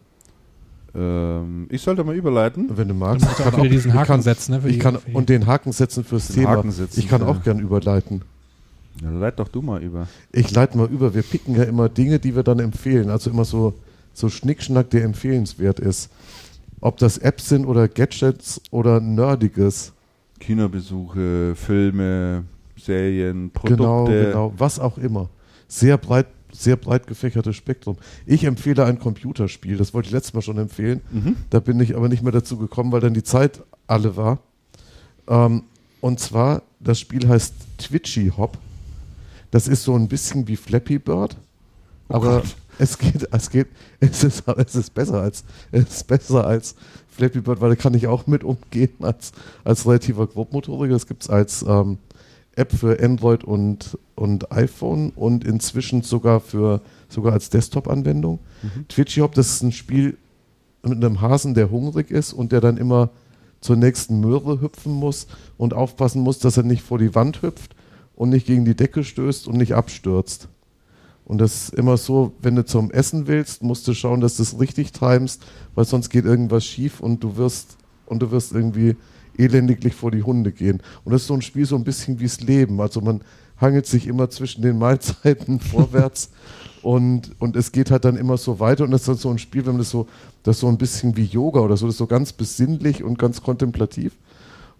Ähm, ich sollte mal überleiten. wenn du Du magst. musst auch diesen ich Haken kann, setzen. Ne, für ich die- kann und den Haken setzen fürs Den Thema. Haken setzen, ich kann ja. auch gern überleiten. Ja, leit doch du mal über. Ich leite mal über. Wir picken ja immer Dinge, die wir dann empfehlen. Also immer so, so Schnickschnack, der empfehlenswert ist. Ob das Apps sind oder Gadgets oder Nerdiges. Kinobesuche, Filme, Serien, Genau, Produkte. genau. Was auch immer. Sehr breit, sehr breit gefächertes Spektrum. Ich empfehle ein Computerspiel. Das wollte ich letztes Mal schon empfehlen. Mhm. Da bin ich aber nicht mehr dazu gekommen, weil dann die Zeit alle war. Ähm, und zwar, das Spiel heißt Twitchy Hop. Das ist so ein bisschen wie Flappy Bird. aber es geht, es geht, es ist, es ist besser als, es ist besser als Flappy Bird, weil da kann ich auch mit umgehen als, als relativer Grobmotoriker. Das gibt es als ähm, App für Android und, und iPhone und inzwischen sogar für sogar als Desktop-Anwendung. Twitchy Hop, das ist ein Spiel mit einem Hasen, der hungrig ist und der dann immer zur nächsten Möhre hüpfen muss und aufpassen muss, dass er nicht vor die Wand hüpft und nicht gegen die Decke stößt und nicht abstürzt. Und das ist immer so, wenn du zum Essen willst, musst du schauen, dass du es richtig timest, weil sonst geht irgendwas schief und du wirst und du wirst irgendwie elendiglich vor die Hunde gehen. Und das ist so ein Spiel so ein bisschen wie's Leben. Also man hangelt sich immer zwischen den Mahlzeiten vorwärts und, und es geht halt dann immer so weiter und das ist dann so ein Spiel, wenn man das so, das so ein bisschen wie Yoga oder so, das ist so ganz besinnlich und ganz kontemplativ.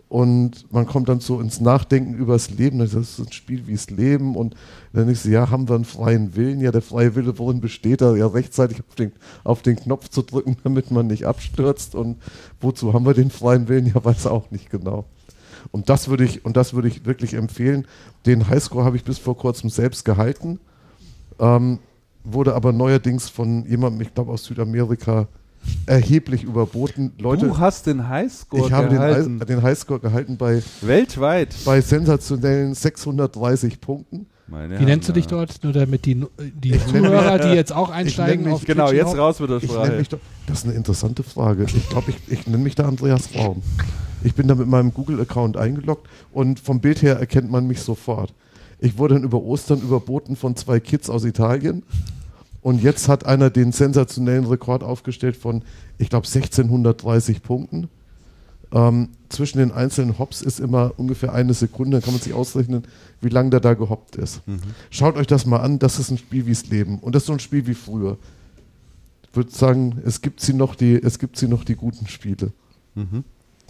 Und man kommt dann so ins Nachdenken über das Leben. Das ist ein Spiel wie das Leben. Und dann ist so, ja, haben wir einen freien Willen? Ja, der freie Wille, worin besteht er? Ja, rechtzeitig auf den, auf den Knopf zu drücken, damit man nicht abstürzt. Und wozu haben wir den freien Willen? Ja, weiß auch nicht genau. Und das würde ich, und das würde ich wirklich empfehlen. Den Highscore habe ich bis vor kurzem selbst gehalten. Ähm, wurde aber neuerdings von jemandem, ich glaube aus Südamerika, erheblich überboten. Leute, du hast den Highscore ich habe den, gehalten. Hi- den Highscore gehalten bei, Weltweit. bei sensationellen 630 Punkten. Meine Wie nennst du dich dort? Nur damit die, die Zuhörer, die jetzt auch einsteigen mich- auf Genau, Twitch jetzt raus mit der Sprache. mich doch, das ist eine interessante Frage. Ich glaube, ich, ich nenne mich da Andreas Raum. Ich bin da mit meinem Google-Account eingeloggt und vom Bild her erkennt man mich sofort. Ich wurde dann über Ostern überboten von zwei Kids aus Italien. Und jetzt hat einer den sensationellen Rekord aufgestellt von, ich glaube, 1630 Punkten. Ähm, zwischen den einzelnen Hops ist immer ungefähr eine Sekunde, dann kann man sich ausrechnen, wie lange der da gehoppt ist. Schaut euch das mal an, das ist ein Spiel wie's Leben. Und das ist so ein Spiel wie früher. Ich würde sagen, es gibt sie noch die, es gibt sie noch die guten Spiele.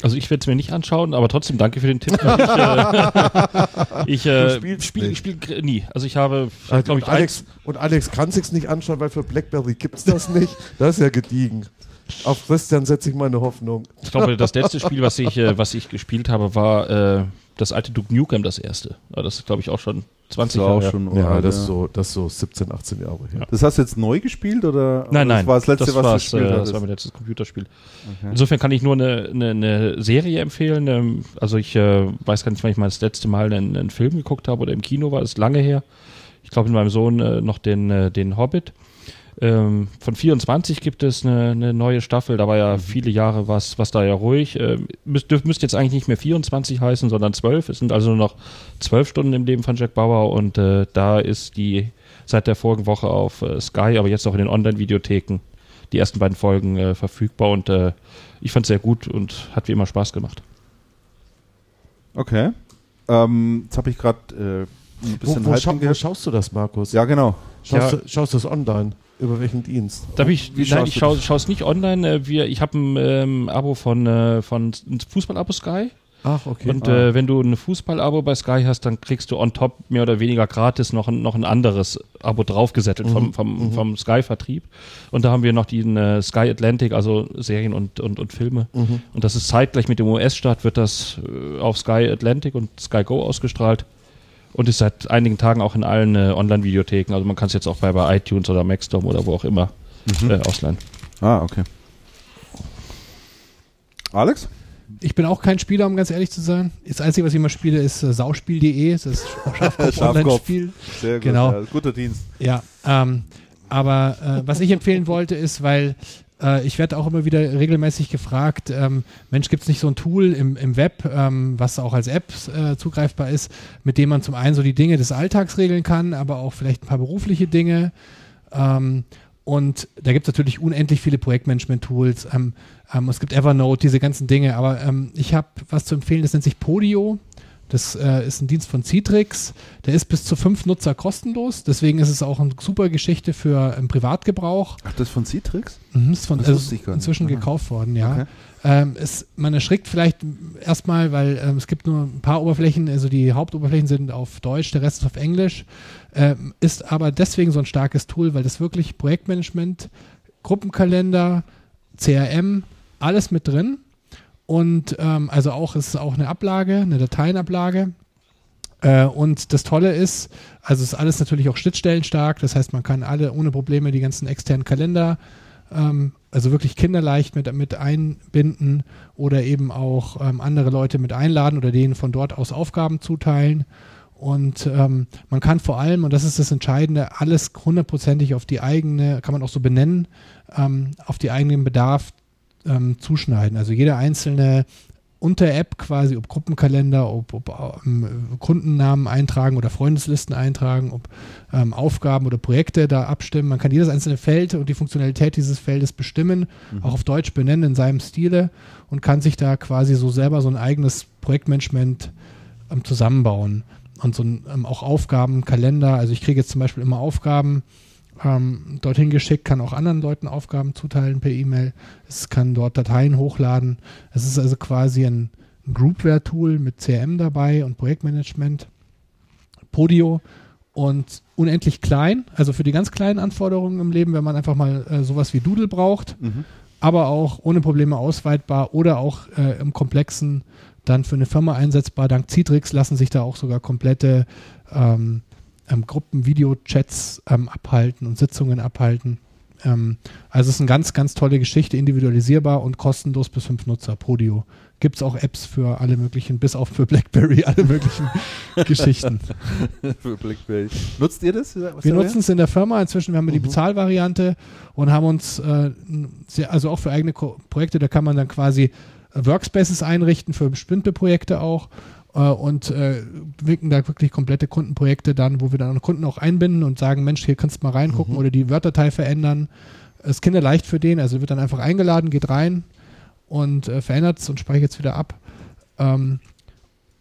Also ich werde es mir nicht anschauen, aber trotzdem danke für den Tipp. Ich, äh, ich äh, spiele spiel nie. Also ich habe, Also, glaube ich, Alex, und Alex kann sich's nicht anschauen, weil für Blackberry gibt's das nicht. Das ist ja gediegen. Auf Christian setze ich meine Hoffnung. Ich glaube, das letzte Spiel, was ich, äh, was ich gespielt habe, war äh, das alte Duke Nukem, das erste. Aber das ist, glaube ich, auch schon 20 Das war Jahre auch schon Ja, uralt, das ist so, das ist so 17, 18 Jahre her. Ja. Das hast du jetzt neu gespielt oder? Nein, nein. Das war das letzte, was war's, du gespielt äh, Das hattest? war mein letztes Computerspiel. Okay. Insofern kann ich nur eine, eine, eine Serie empfehlen. Ähm, also ich äh, weiß gar nicht, wann ich mal das letzte Mal einen, einen Film geguckt habe oder im Kino war. Das ist lange her. Ich glaube, mit meinem Sohn äh, noch den, äh, den Hobbit. Ähm, von 24 gibt es eine, eine neue Staffel. Da war ja viele Jahre was, was da ja ruhig. Ähm, müsst, müsste jetzt eigentlich nicht mehr 24 heißen, sondern 12. Es sind also nur noch 12 Stunden im Leben von Jack Bauer und äh, da ist die seit der vorigen Woche auf äh, Sky, aber jetzt auch in den Online-Videotheken die ersten beiden Folgen äh, verfügbar und äh, ich fand es sehr gut und hat wie immer Spaß gemacht. Okay. Ähm, jetzt habe ich gerade äh, ein Wo, bisschen wo, Hype schau, wo schaust du das, Markus? Ja, genau. Schaust, Ja. Du, schaust du das online? Über welchen Dienst? Darf ich, Wie nein, ich schaue es nicht online. Äh, wir, ich habe ein ähm, Abo von, äh, von ein Fußball-Abo Sky. Ach, okay. Und Ah. äh, wenn du ein Fußball-Abo bei Sky hast, dann kriegst du on top mehr oder weniger gratis noch ein, noch ein anderes Abo draufgesettelt vom, vom, vom Sky-Vertrieb. Und da haben wir noch den äh, Sky Atlantic, also Serien und, und, und Filme. Und das ist zeitgleich mit dem US-Start, wird das äh, auf Sky Atlantic und Sky Go ausgestrahlt. Und ist seit einigen Tagen auch in allen äh, Online-Videotheken. Also man kann es jetzt auch bei, bei iTunes oder Maxdome oder wo auch immer äh, ausleihen. Ah, okay. Alex? Ich bin auch kein Spieler, um ganz ehrlich zu sein. Das Einzige, was ich immer spiele, ist äh, sauspiel.de. Das ist Schafkopf Schafkopf. Online-Spiel. Sehr gut. Genau. Ja, guter Dienst. Ja, ähm, aber äh, was ich empfehlen wollte, ist, weil äh, ich werde auch immer wieder regelmäßig gefragt, ähm, Mensch, gibt es nicht so ein Tool im, im Web, ähm, was auch als App äh, zugreifbar ist, mit dem man zum einen so die Dinge des Alltags regeln kann, aber auch vielleicht ein paar berufliche Dinge. Ähm, und da gibt es natürlich unendlich viele Projektmanagement-Tools. Ähm, ähm, es gibt Evernote, diese ganzen Dinge. Aber ähm, ich habe was zu empfehlen, das nennt sich Podio. Das äh, ist ein Dienst von Citrix. Der ist bis zu fünf Nutzer kostenlos. Deswegen ist es auch eine super Geschichte für im Privatgebrauch. Ach, das ist von Citrix? Mhm, ist von, Das also ich inzwischen Aha. gekauft worden, ja. Okay. Ähm, es, man erschrickt vielleicht erstmal, weil ähm, es gibt nur ein paar Oberflächen, also die Hauptoberflächen sind auf Deutsch, der Rest ist auf Englisch. Ähm, ist aber deswegen so ein starkes Tool, weil das wirklich Projektmanagement, Gruppenkalender, CRM, alles mit drin. Und ähm, also auch es ist auch eine Ablage, eine Dateienablage. Äh, und das Tolle ist, also es ist alles natürlich auch schnittstellenstark, das heißt, man kann alle ohne Probleme die ganzen externen Kalender, ähm, also wirklich kinderleicht mit, mit einbinden oder eben auch ähm, andere Leute mit einladen oder denen von dort aus Aufgaben zuteilen. Und ähm, man kann vor allem, und das ist das Entscheidende, alles hundertprozentig auf die eigene, kann man auch so benennen, ähm, auf die eigenen Bedarf ähm, zuschneiden. Also jede einzelne Unter-App quasi, ob Gruppenkalender, ob, ob ähm, Kundennamen eintragen oder Freundeslisten eintragen, ob ähm, Aufgaben oder Projekte da abstimmen. Man kann jedes einzelne Feld und die Funktionalität dieses Feldes bestimmen, auch auf Deutsch benennen in seinem Stile und kann sich da quasi so selber so ein eigenes Projektmanagement ähm, zusammenbauen. Und so ein, ähm, auch Aufgaben, Kalender. Also ich kriege jetzt zum Beispiel immer Aufgaben ähm, dorthin geschickt, kann auch anderen Leuten Aufgaben zuteilen per E-Mail. Es kann dort Dateien hochladen. Es ist also quasi ein, Groupware-Tool mit CRM dabei und Projektmanagement. Podio und unendlich klein, also für die ganz kleinen Anforderungen im Leben, wenn man einfach mal äh, sowas wie Doodle braucht, Mhm. aber auch ohne Probleme ausweitbar oder auch äh, im Komplexen dann für eine Firma einsetzbar. Dank Citrix lassen sich da auch sogar komplette ähm, ähm, Gruppen, Videochats ähm, abhalten und Sitzungen abhalten. Ähm, also es ist eine ganz, ganz tolle Geschichte, individualisierbar und kostenlos bis fünf Nutzer, Podio. Gibt es auch Apps für alle möglichen, bis auf für BlackBerry, alle möglichen Geschichten. Für Blackberry. Nutzt ihr das? Was Wir nutzen es in der Firma. Inzwischen haben wir die Mhm. Bezahlvariante und haben uns, äh, also auch für eigene Ko Projekte, da kann man dann quasi Workspaces einrichten für bestimmte Projekte auch und äh, wirken da wirklich komplette Kundenprojekte dann, wo wir dann Kunden auch einbinden und sagen, Mensch, hier kannst du mal reingucken Mhm. oder die Word-Datei verändern. Ist kinderleicht für den, also wird dann einfach eingeladen, geht rein und äh, verändert es und speichert es wieder ab. Ähm,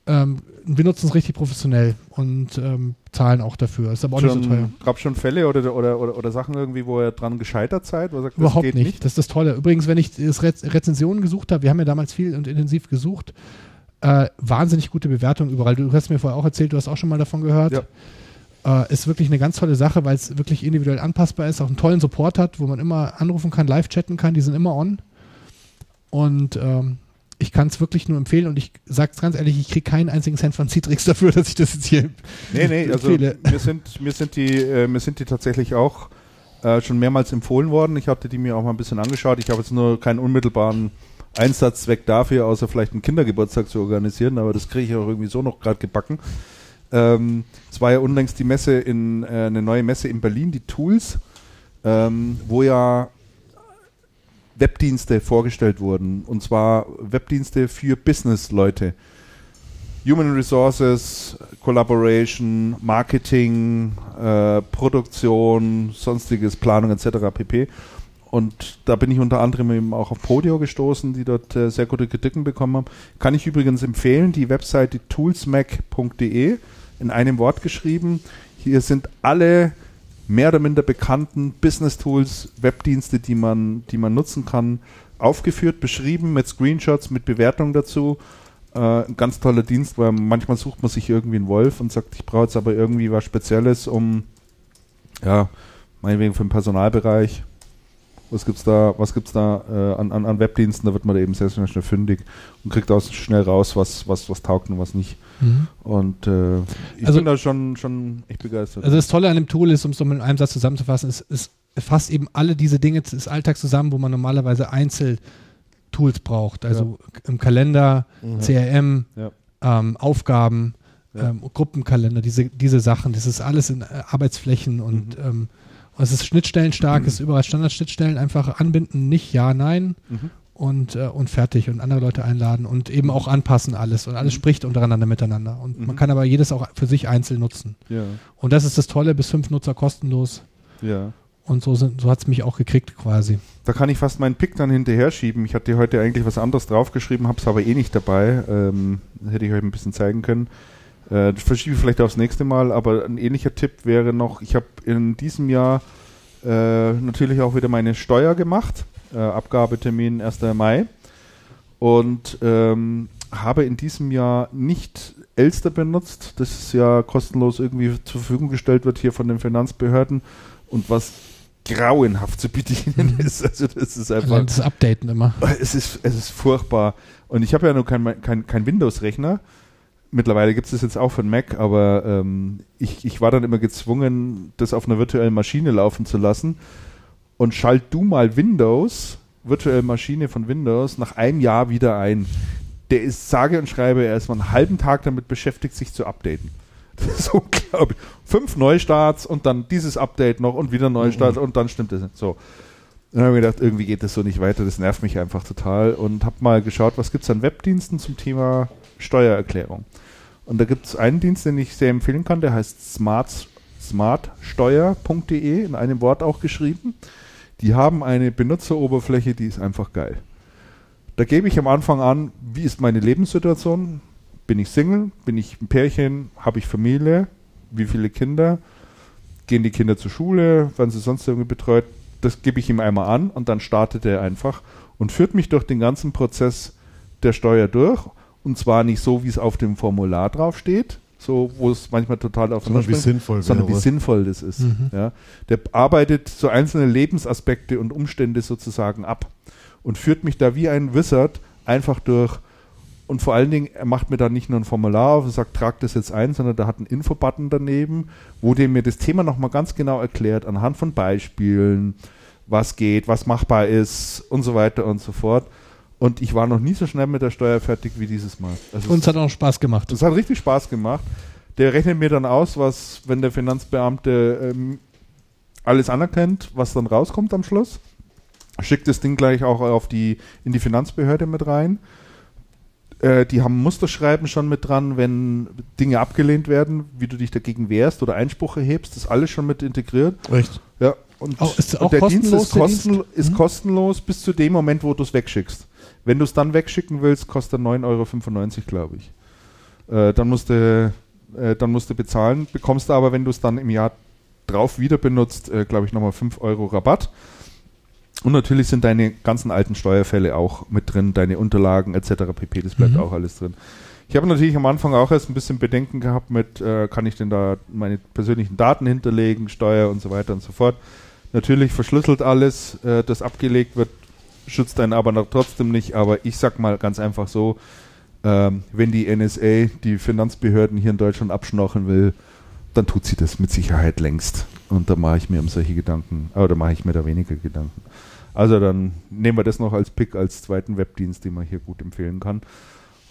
ähm, wir nutzen es richtig professionell und ähm, zahlen auch dafür. Ist aber auch nicht so teuer. Gab schon Fälle oder, oder, oder, oder Sachen irgendwie, wo ihr dran gescheitert seid? Wo sagt, das Überhaupt geht nicht. Das ist das Tolle. Übrigens, wenn ich das Rez Rezensionen gesucht habe, wir haben ja damals viel und intensiv gesucht, äh, wahnsinnig gute Bewertungen überall. Du hast mir vorher auch erzählt, du hast auch schon mal davon gehört. Ja. Äh, ist wirklich eine ganz tolle Sache, weil es wirklich individuell anpassbar ist, auch einen tollen Support hat, wo man immer anrufen kann, live chatten kann, die sind immer on. Und ähm, ich kann es wirklich nur empfehlen und ich sage es ganz ehrlich, ich kriege keinen einzigen Cent von Citrix dafür, dass ich das jetzt hier Nee, nee, also mir sind, mir sind die, äh, mir sind die tatsächlich auch äh, schon mehrmals empfohlen worden. Ich hatte die mir auch mal ein bisschen angeschaut. Ich habe jetzt nur keinen unmittelbaren Einsatzzweck dafür, außer vielleicht einen Kindergeburtstag zu organisieren, aber das kriege ich auch irgendwie so noch gerade gebacken. Ähm, es war ja unlängst die Messe in äh, eine neue Messe in Berlin, die Tools, ähm, wo ja Webdienste vorgestellt wurden. Und zwar Webdienste für Business-Leute. Human Resources, Collaboration, Marketing, äh, Produktion, sonstiges, Planung etc. pp. Und da bin ich unter anderem eben auch auf Podio gestoßen, die dort äh, sehr gute Kritiken bekommen haben. Kann ich übrigens empfehlen, die Webseite toolsmac.de in einem Wort geschrieben. Hier sind alle mehr oder minder bekannten Business Tools, Webdienste, die man, die man nutzen kann, aufgeführt, beschrieben mit Screenshots, mit Bewertungen dazu. Äh, ein ganz toller Dienst, weil manchmal sucht man sich irgendwie einen Wolf und sagt, ich brauche jetzt aber irgendwie was Spezielles, um, ja, meinetwegen für den Personalbereich. Was gibt's da, was gibt's da äh, an, an, an Webdiensten? Da wird man da eben sehr, sehr schnell fündig und kriegt auch schnell raus, was, was, was taugt und was nicht. Und äh, ich Also- bin da schon, schon echt begeistert. Also das Tolle an dem Tool ist, um es mit einem Satz zusammenzufassen, ist, es fasst eben alle diese Dinge des Alltags zusammen, wo man normalerweise Einzeltools braucht. Also im Kalender, Mhm. CRM, Ja. ähm, Aufgaben, Ja. ähm, Gruppenkalender, diese, diese Sachen. Das ist alles in äh, Arbeitsflächen und ähm, es ist schnittstellenstark, es ist überall Standardschnittstellen, einfach anbinden, nicht ja, nein Mhm. und, äh, und fertig und andere Leute einladen und eben auch anpassen alles und alles Mhm. spricht untereinander miteinander. Und Mhm. man kann aber jedes auch für sich einzeln nutzen. ja, Und das ist das Tolle, bis fünf Nutzer kostenlos. ja. Und so, sind- so hat es mich auch gekriegt quasi. da kann ich fast meinen Pick dann hinterher schieben. Ich hatte heute eigentlich was anderes draufgeschrieben, habe es aber eh nicht dabei. Ähm, hätte ich euch ein bisschen zeigen können. Äh, das verschiebe ich vielleicht aufs nächste Mal, aber ein ähnlicher Tipp wäre noch, ich habe in diesem Jahr äh, natürlich auch wieder meine Steuer gemacht. Äh, Abgabetermin 1. Mai. Und ähm, habe in diesem Jahr nicht Elster benutzt, das ja kostenlos irgendwie zur Verfügung gestellt wird hier von den Finanzbehörden und was grauenhaft zu bedienen ist. Also das ist einfach. Allein das Updaten immer. Es ist, es ist furchtbar. Und ich habe ja noch kein, kein, kein Windows-Rechner. Mittlerweile gibt es das jetzt auch für Mac, aber ähm, ich, ich war dann immer gezwungen, das auf einer virtuellen Maschine laufen zu lassen. Und schalt du mal Windows, virtuelle Maschine von Windows, nach einem Jahr wieder ein. Der ist sage und schreibe, er ist mal einen halben Tag damit beschäftigt, sich zu updaten. Das ist unglaublich. Fünf Neustarts und dann dieses Update noch und wieder Neustart und dann stimmt es nicht. So. Dann habe ich mir gedacht, irgendwie geht das so nicht weiter, das nervt mich einfach total und habe mal geschaut, was gibt es an Webdiensten zum Thema Steuererklärung. Und da gibt es einen Dienst, den ich sehr empfehlen kann, der heißt smart, smartsteuer.de, in einem Wort auch geschrieben. Die haben eine Benutzeroberfläche, die ist einfach geil. Da gebe ich am Anfang an, wie ist meine Lebenssituation? Bin ich Single? Bin ich ein Pärchen? Habe ich Familie? Wie viele Kinder? Gehen die Kinder zur Schule? Werden sie sonst irgendwie betreut? Das gebe ich ihm einmal an und dann startet er einfach und führt mich durch den ganzen Prozess der Steuer durch. Und zwar nicht so, wie es auf dem Formular drauf steht, so wo es manchmal total auf Sondern wie sinnvoll sondern wie sinnvoll das ist. Ja. Der arbeitet so einzelne Lebensaspekte und Umstände sozusagen ab und führt mich da wie ein Wizard einfach durch. Und vor allen Dingen, er macht mir da nicht nur ein Formular auf und sagt, trag das jetzt ein, sondern da hat einen Infobutton daneben, wo der mir das Thema nochmal ganz genau erklärt, anhand von Beispielen, was geht, was machbar ist und so weiter und so fort. Und ich war noch nie so schnell mit der Steuer fertig wie dieses Mal. Also Uns hat auch Spaß gemacht. das hat richtig Spaß gemacht. Der rechnet mir dann aus, was, wenn der Finanzbeamte ähm, alles anerkennt, was dann rauskommt am Schluss. Schickt das Ding gleich auch auf die, in die Finanzbehörde mit rein. Äh, die haben Musterschreiben schon mit dran, wenn Dinge abgelehnt werden, wie du dich dagegen wehrst oder Einspruch erhebst, ist alles schon mit integriert. Echt? Ja, und, Auch- ist und auch der Dienst ist, der kosten, Dienst? ist Mhm. kostenlos bis zu dem Moment, wo du es wegschickst. Wenn du es dann wegschicken willst, kostet er 9,95 Euro, glaube ich. Äh, dann, musst du, äh, dann musst du bezahlen, bekommst du aber, wenn du es dann im Jahr drauf wieder benutzt, äh, glaube ich, nochmal 5 Euro Rabatt. Und natürlich sind deine ganzen alten Steuerfälle auch mit drin, deine Unterlagen etc. pp. Das bleibt Mhm. auch alles drin. Ich habe natürlich am Anfang auch erst ein bisschen Bedenken gehabt mit, äh, kann ich denn da meine persönlichen Daten hinterlegen, Steuer und so weiter und so fort. Natürlich verschlüsselt alles, äh, das abgelegt wird, schützt einen aber noch trotzdem nicht. Aber ich sag mal ganz einfach so, ähm, wenn die NSA die Finanzbehörden hier in Deutschland abschnorcheln will, dann tut sie das mit Sicherheit längst. Und da mache ich mir um solche Gedanken, oder mache ich mir da weniger Gedanken. Also dann nehmen wir das noch als Pick, als zweiten Webdienst, den man hier gut empfehlen kann.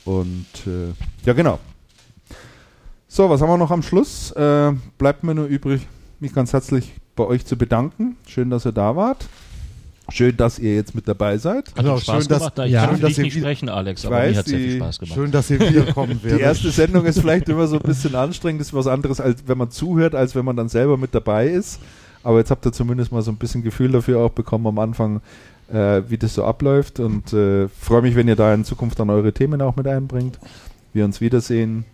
Und äh, ja, genau. So, was haben wir noch am Schluss? Äh, bleibt mir nur übrig, mich ganz herzlich bei euch zu bedanken. Schön, dass ihr da wart. Schön, dass ihr jetzt mit dabei seid. Hat Genau, Spaß schön, dass- gemacht. Ich ja, kann schön, dass nicht wieder- sprechen, Alex, Ich aber weiß, mir hat sehr viel Spaß gemacht. Schön, dass ihr wiederkommen werdet. Die erste Sendung ist vielleicht immer so ein bisschen anstrengend, ist was anderes, als wenn man zuhört, als wenn man dann selber mit dabei ist. Aber jetzt habt ihr zumindest mal so ein bisschen Gefühl dafür auch bekommen am Anfang, äh, wie das so abläuft. Und äh, freue mich, wenn ihr da in Zukunft dann eure Themen auch mit einbringt. Wir uns wiedersehen.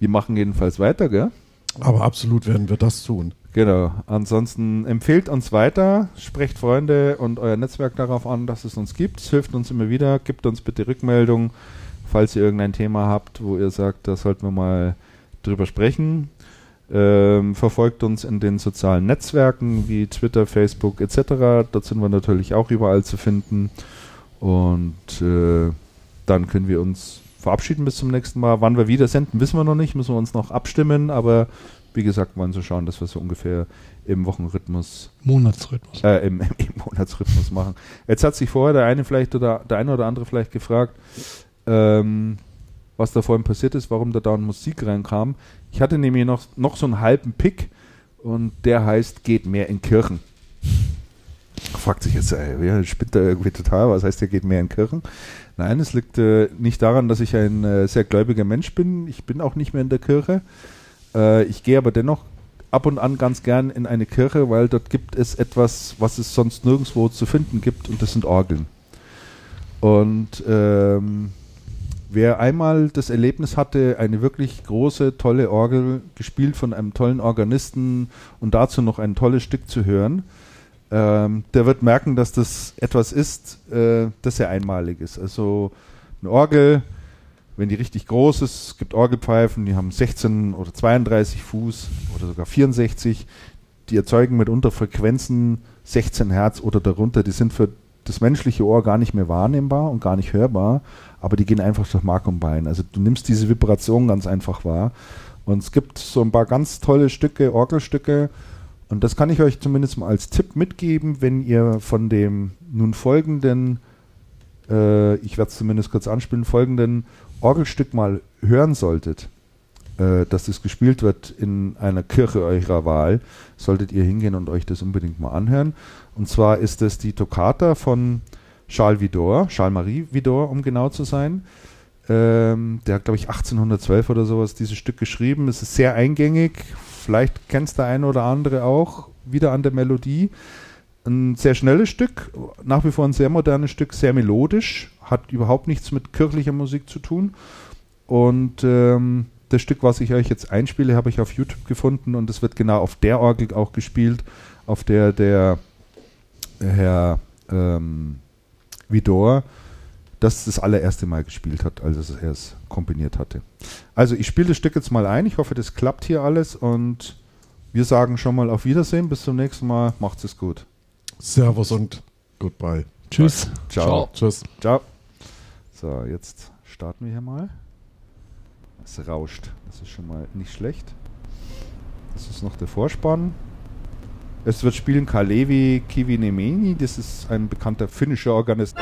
Wir machen jedenfalls weiter, gell? Aber absolut werden wir das tun. Genau. Ansonsten empfehlt uns weiter, sprecht Freunde und euer Netzwerk darauf an, dass es uns gibt. Es hilft uns immer wieder. Gebt uns bitte Rückmeldung, falls ihr irgendein Thema habt, wo ihr sagt, da sollten wir mal drüber sprechen. Ähm, verfolgt uns in den sozialen Netzwerken wie Twitter, Facebook etc. Dort sind wir natürlich auch überall zu finden. Und äh, dann können wir uns verabschieden bis zum nächsten Mal. Wann wir wieder senden, wissen wir noch nicht, müssen wir uns noch abstimmen, aber wie gesagt, wollen so schauen, dass wir so ungefähr im Wochenrhythmus, Monatsrhythmus. äh, im, im Monatsrhythmus machen. Jetzt hat sich vorher der eine vielleicht oder der eine oder andere vielleicht gefragt, ähm, was da vorhin passiert ist, warum da dauernd Musik reinkam. Ich hatte nämlich noch, noch so einen halben Pick und der heißt Geht mehr in Kirchen. Fragt sich jetzt, ey, wer spinnt da irgendwie total? Was heißt, der geht mehr in Kirchen? Nein, es liegt äh, nicht daran, dass ich ein äh, sehr gläubiger Mensch bin. Ich bin auch nicht mehr in der Kirche. Äh, ich gehe aber dennoch ab und an ganz gern in eine Kirche, weil dort gibt es etwas, was es sonst nirgendwo zu finden gibt, und das sind Orgeln. Und ähm, wer einmal das Erlebnis hatte, eine wirklich große, tolle Orgel gespielt von einem tollen Organisten und dazu noch ein tolles Stück zu hören, ähm, der wird merken, dass das etwas ist, äh, das sehr einmalig ist. Also eine Orgel, wenn die richtig groß ist, es gibt Orgelpfeifen, die haben 16 oder 32 Fuß oder sogar 64, die erzeugen mitunter Frequenzen 16 Hertz oder darunter, die sind für das menschliche Ohr gar nicht mehr wahrnehmbar und gar nicht hörbar, aber die gehen einfach durch Mark und Bein. Also du nimmst diese Vibration ganz einfach wahr. Und es gibt so ein paar ganz tolle Stücke, Orgelstücke, und das kann ich euch zumindest mal als Tipp mitgeben, wenn ihr von dem nun folgenden, äh, ich werde es zumindest kurz anspielen, folgenden Orgelstück mal hören solltet, äh, dass es gespielt wird in einer Kirche eurer Wahl, solltet ihr hingehen und euch das unbedingt mal anhören. Und zwar ist es die Toccata von Charles Vidor, Charles-Marie Vidor, um genau zu sein. Ähm, der hat, glaube ich, 1812 oder sowas dieses Stück geschrieben. Es ist sehr eingängig, Vielleicht kennst der eine oder andere auch wieder an der Melodie. Ein sehr schnelles Stück, nach wie vor ein sehr modernes Stück, sehr melodisch, hat überhaupt nichts mit kirchlicher Musik zu tun. Und ähm, das Stück, was ich euch jetzt einspiele, habe ich auf YouTube gefunden und es wird genau auf der Orgel auch gespielt, auf der der Herr ähm, Vidor das das allererste Mal gespielt hat, als er es komponiert hatte. Also ich spiele das Stück jetzt mal ein. Ich hoffe, das klappt hier alles und wir sagen schon mal auf Wiedersehen. Bis zum nächsten Mal. Macht's es gut. Servus und goodbye. Tschüss. Ciao. Ciao. Tschüss. Ciao. So, jetzt starten wir hier mal. Es rauscht. Das ist schon mal nicht schlecht. Das ist noch der Vorspann. Es wird spielen Kalevi Kivinemeni. Das ist ein bekannter finnischer Organist.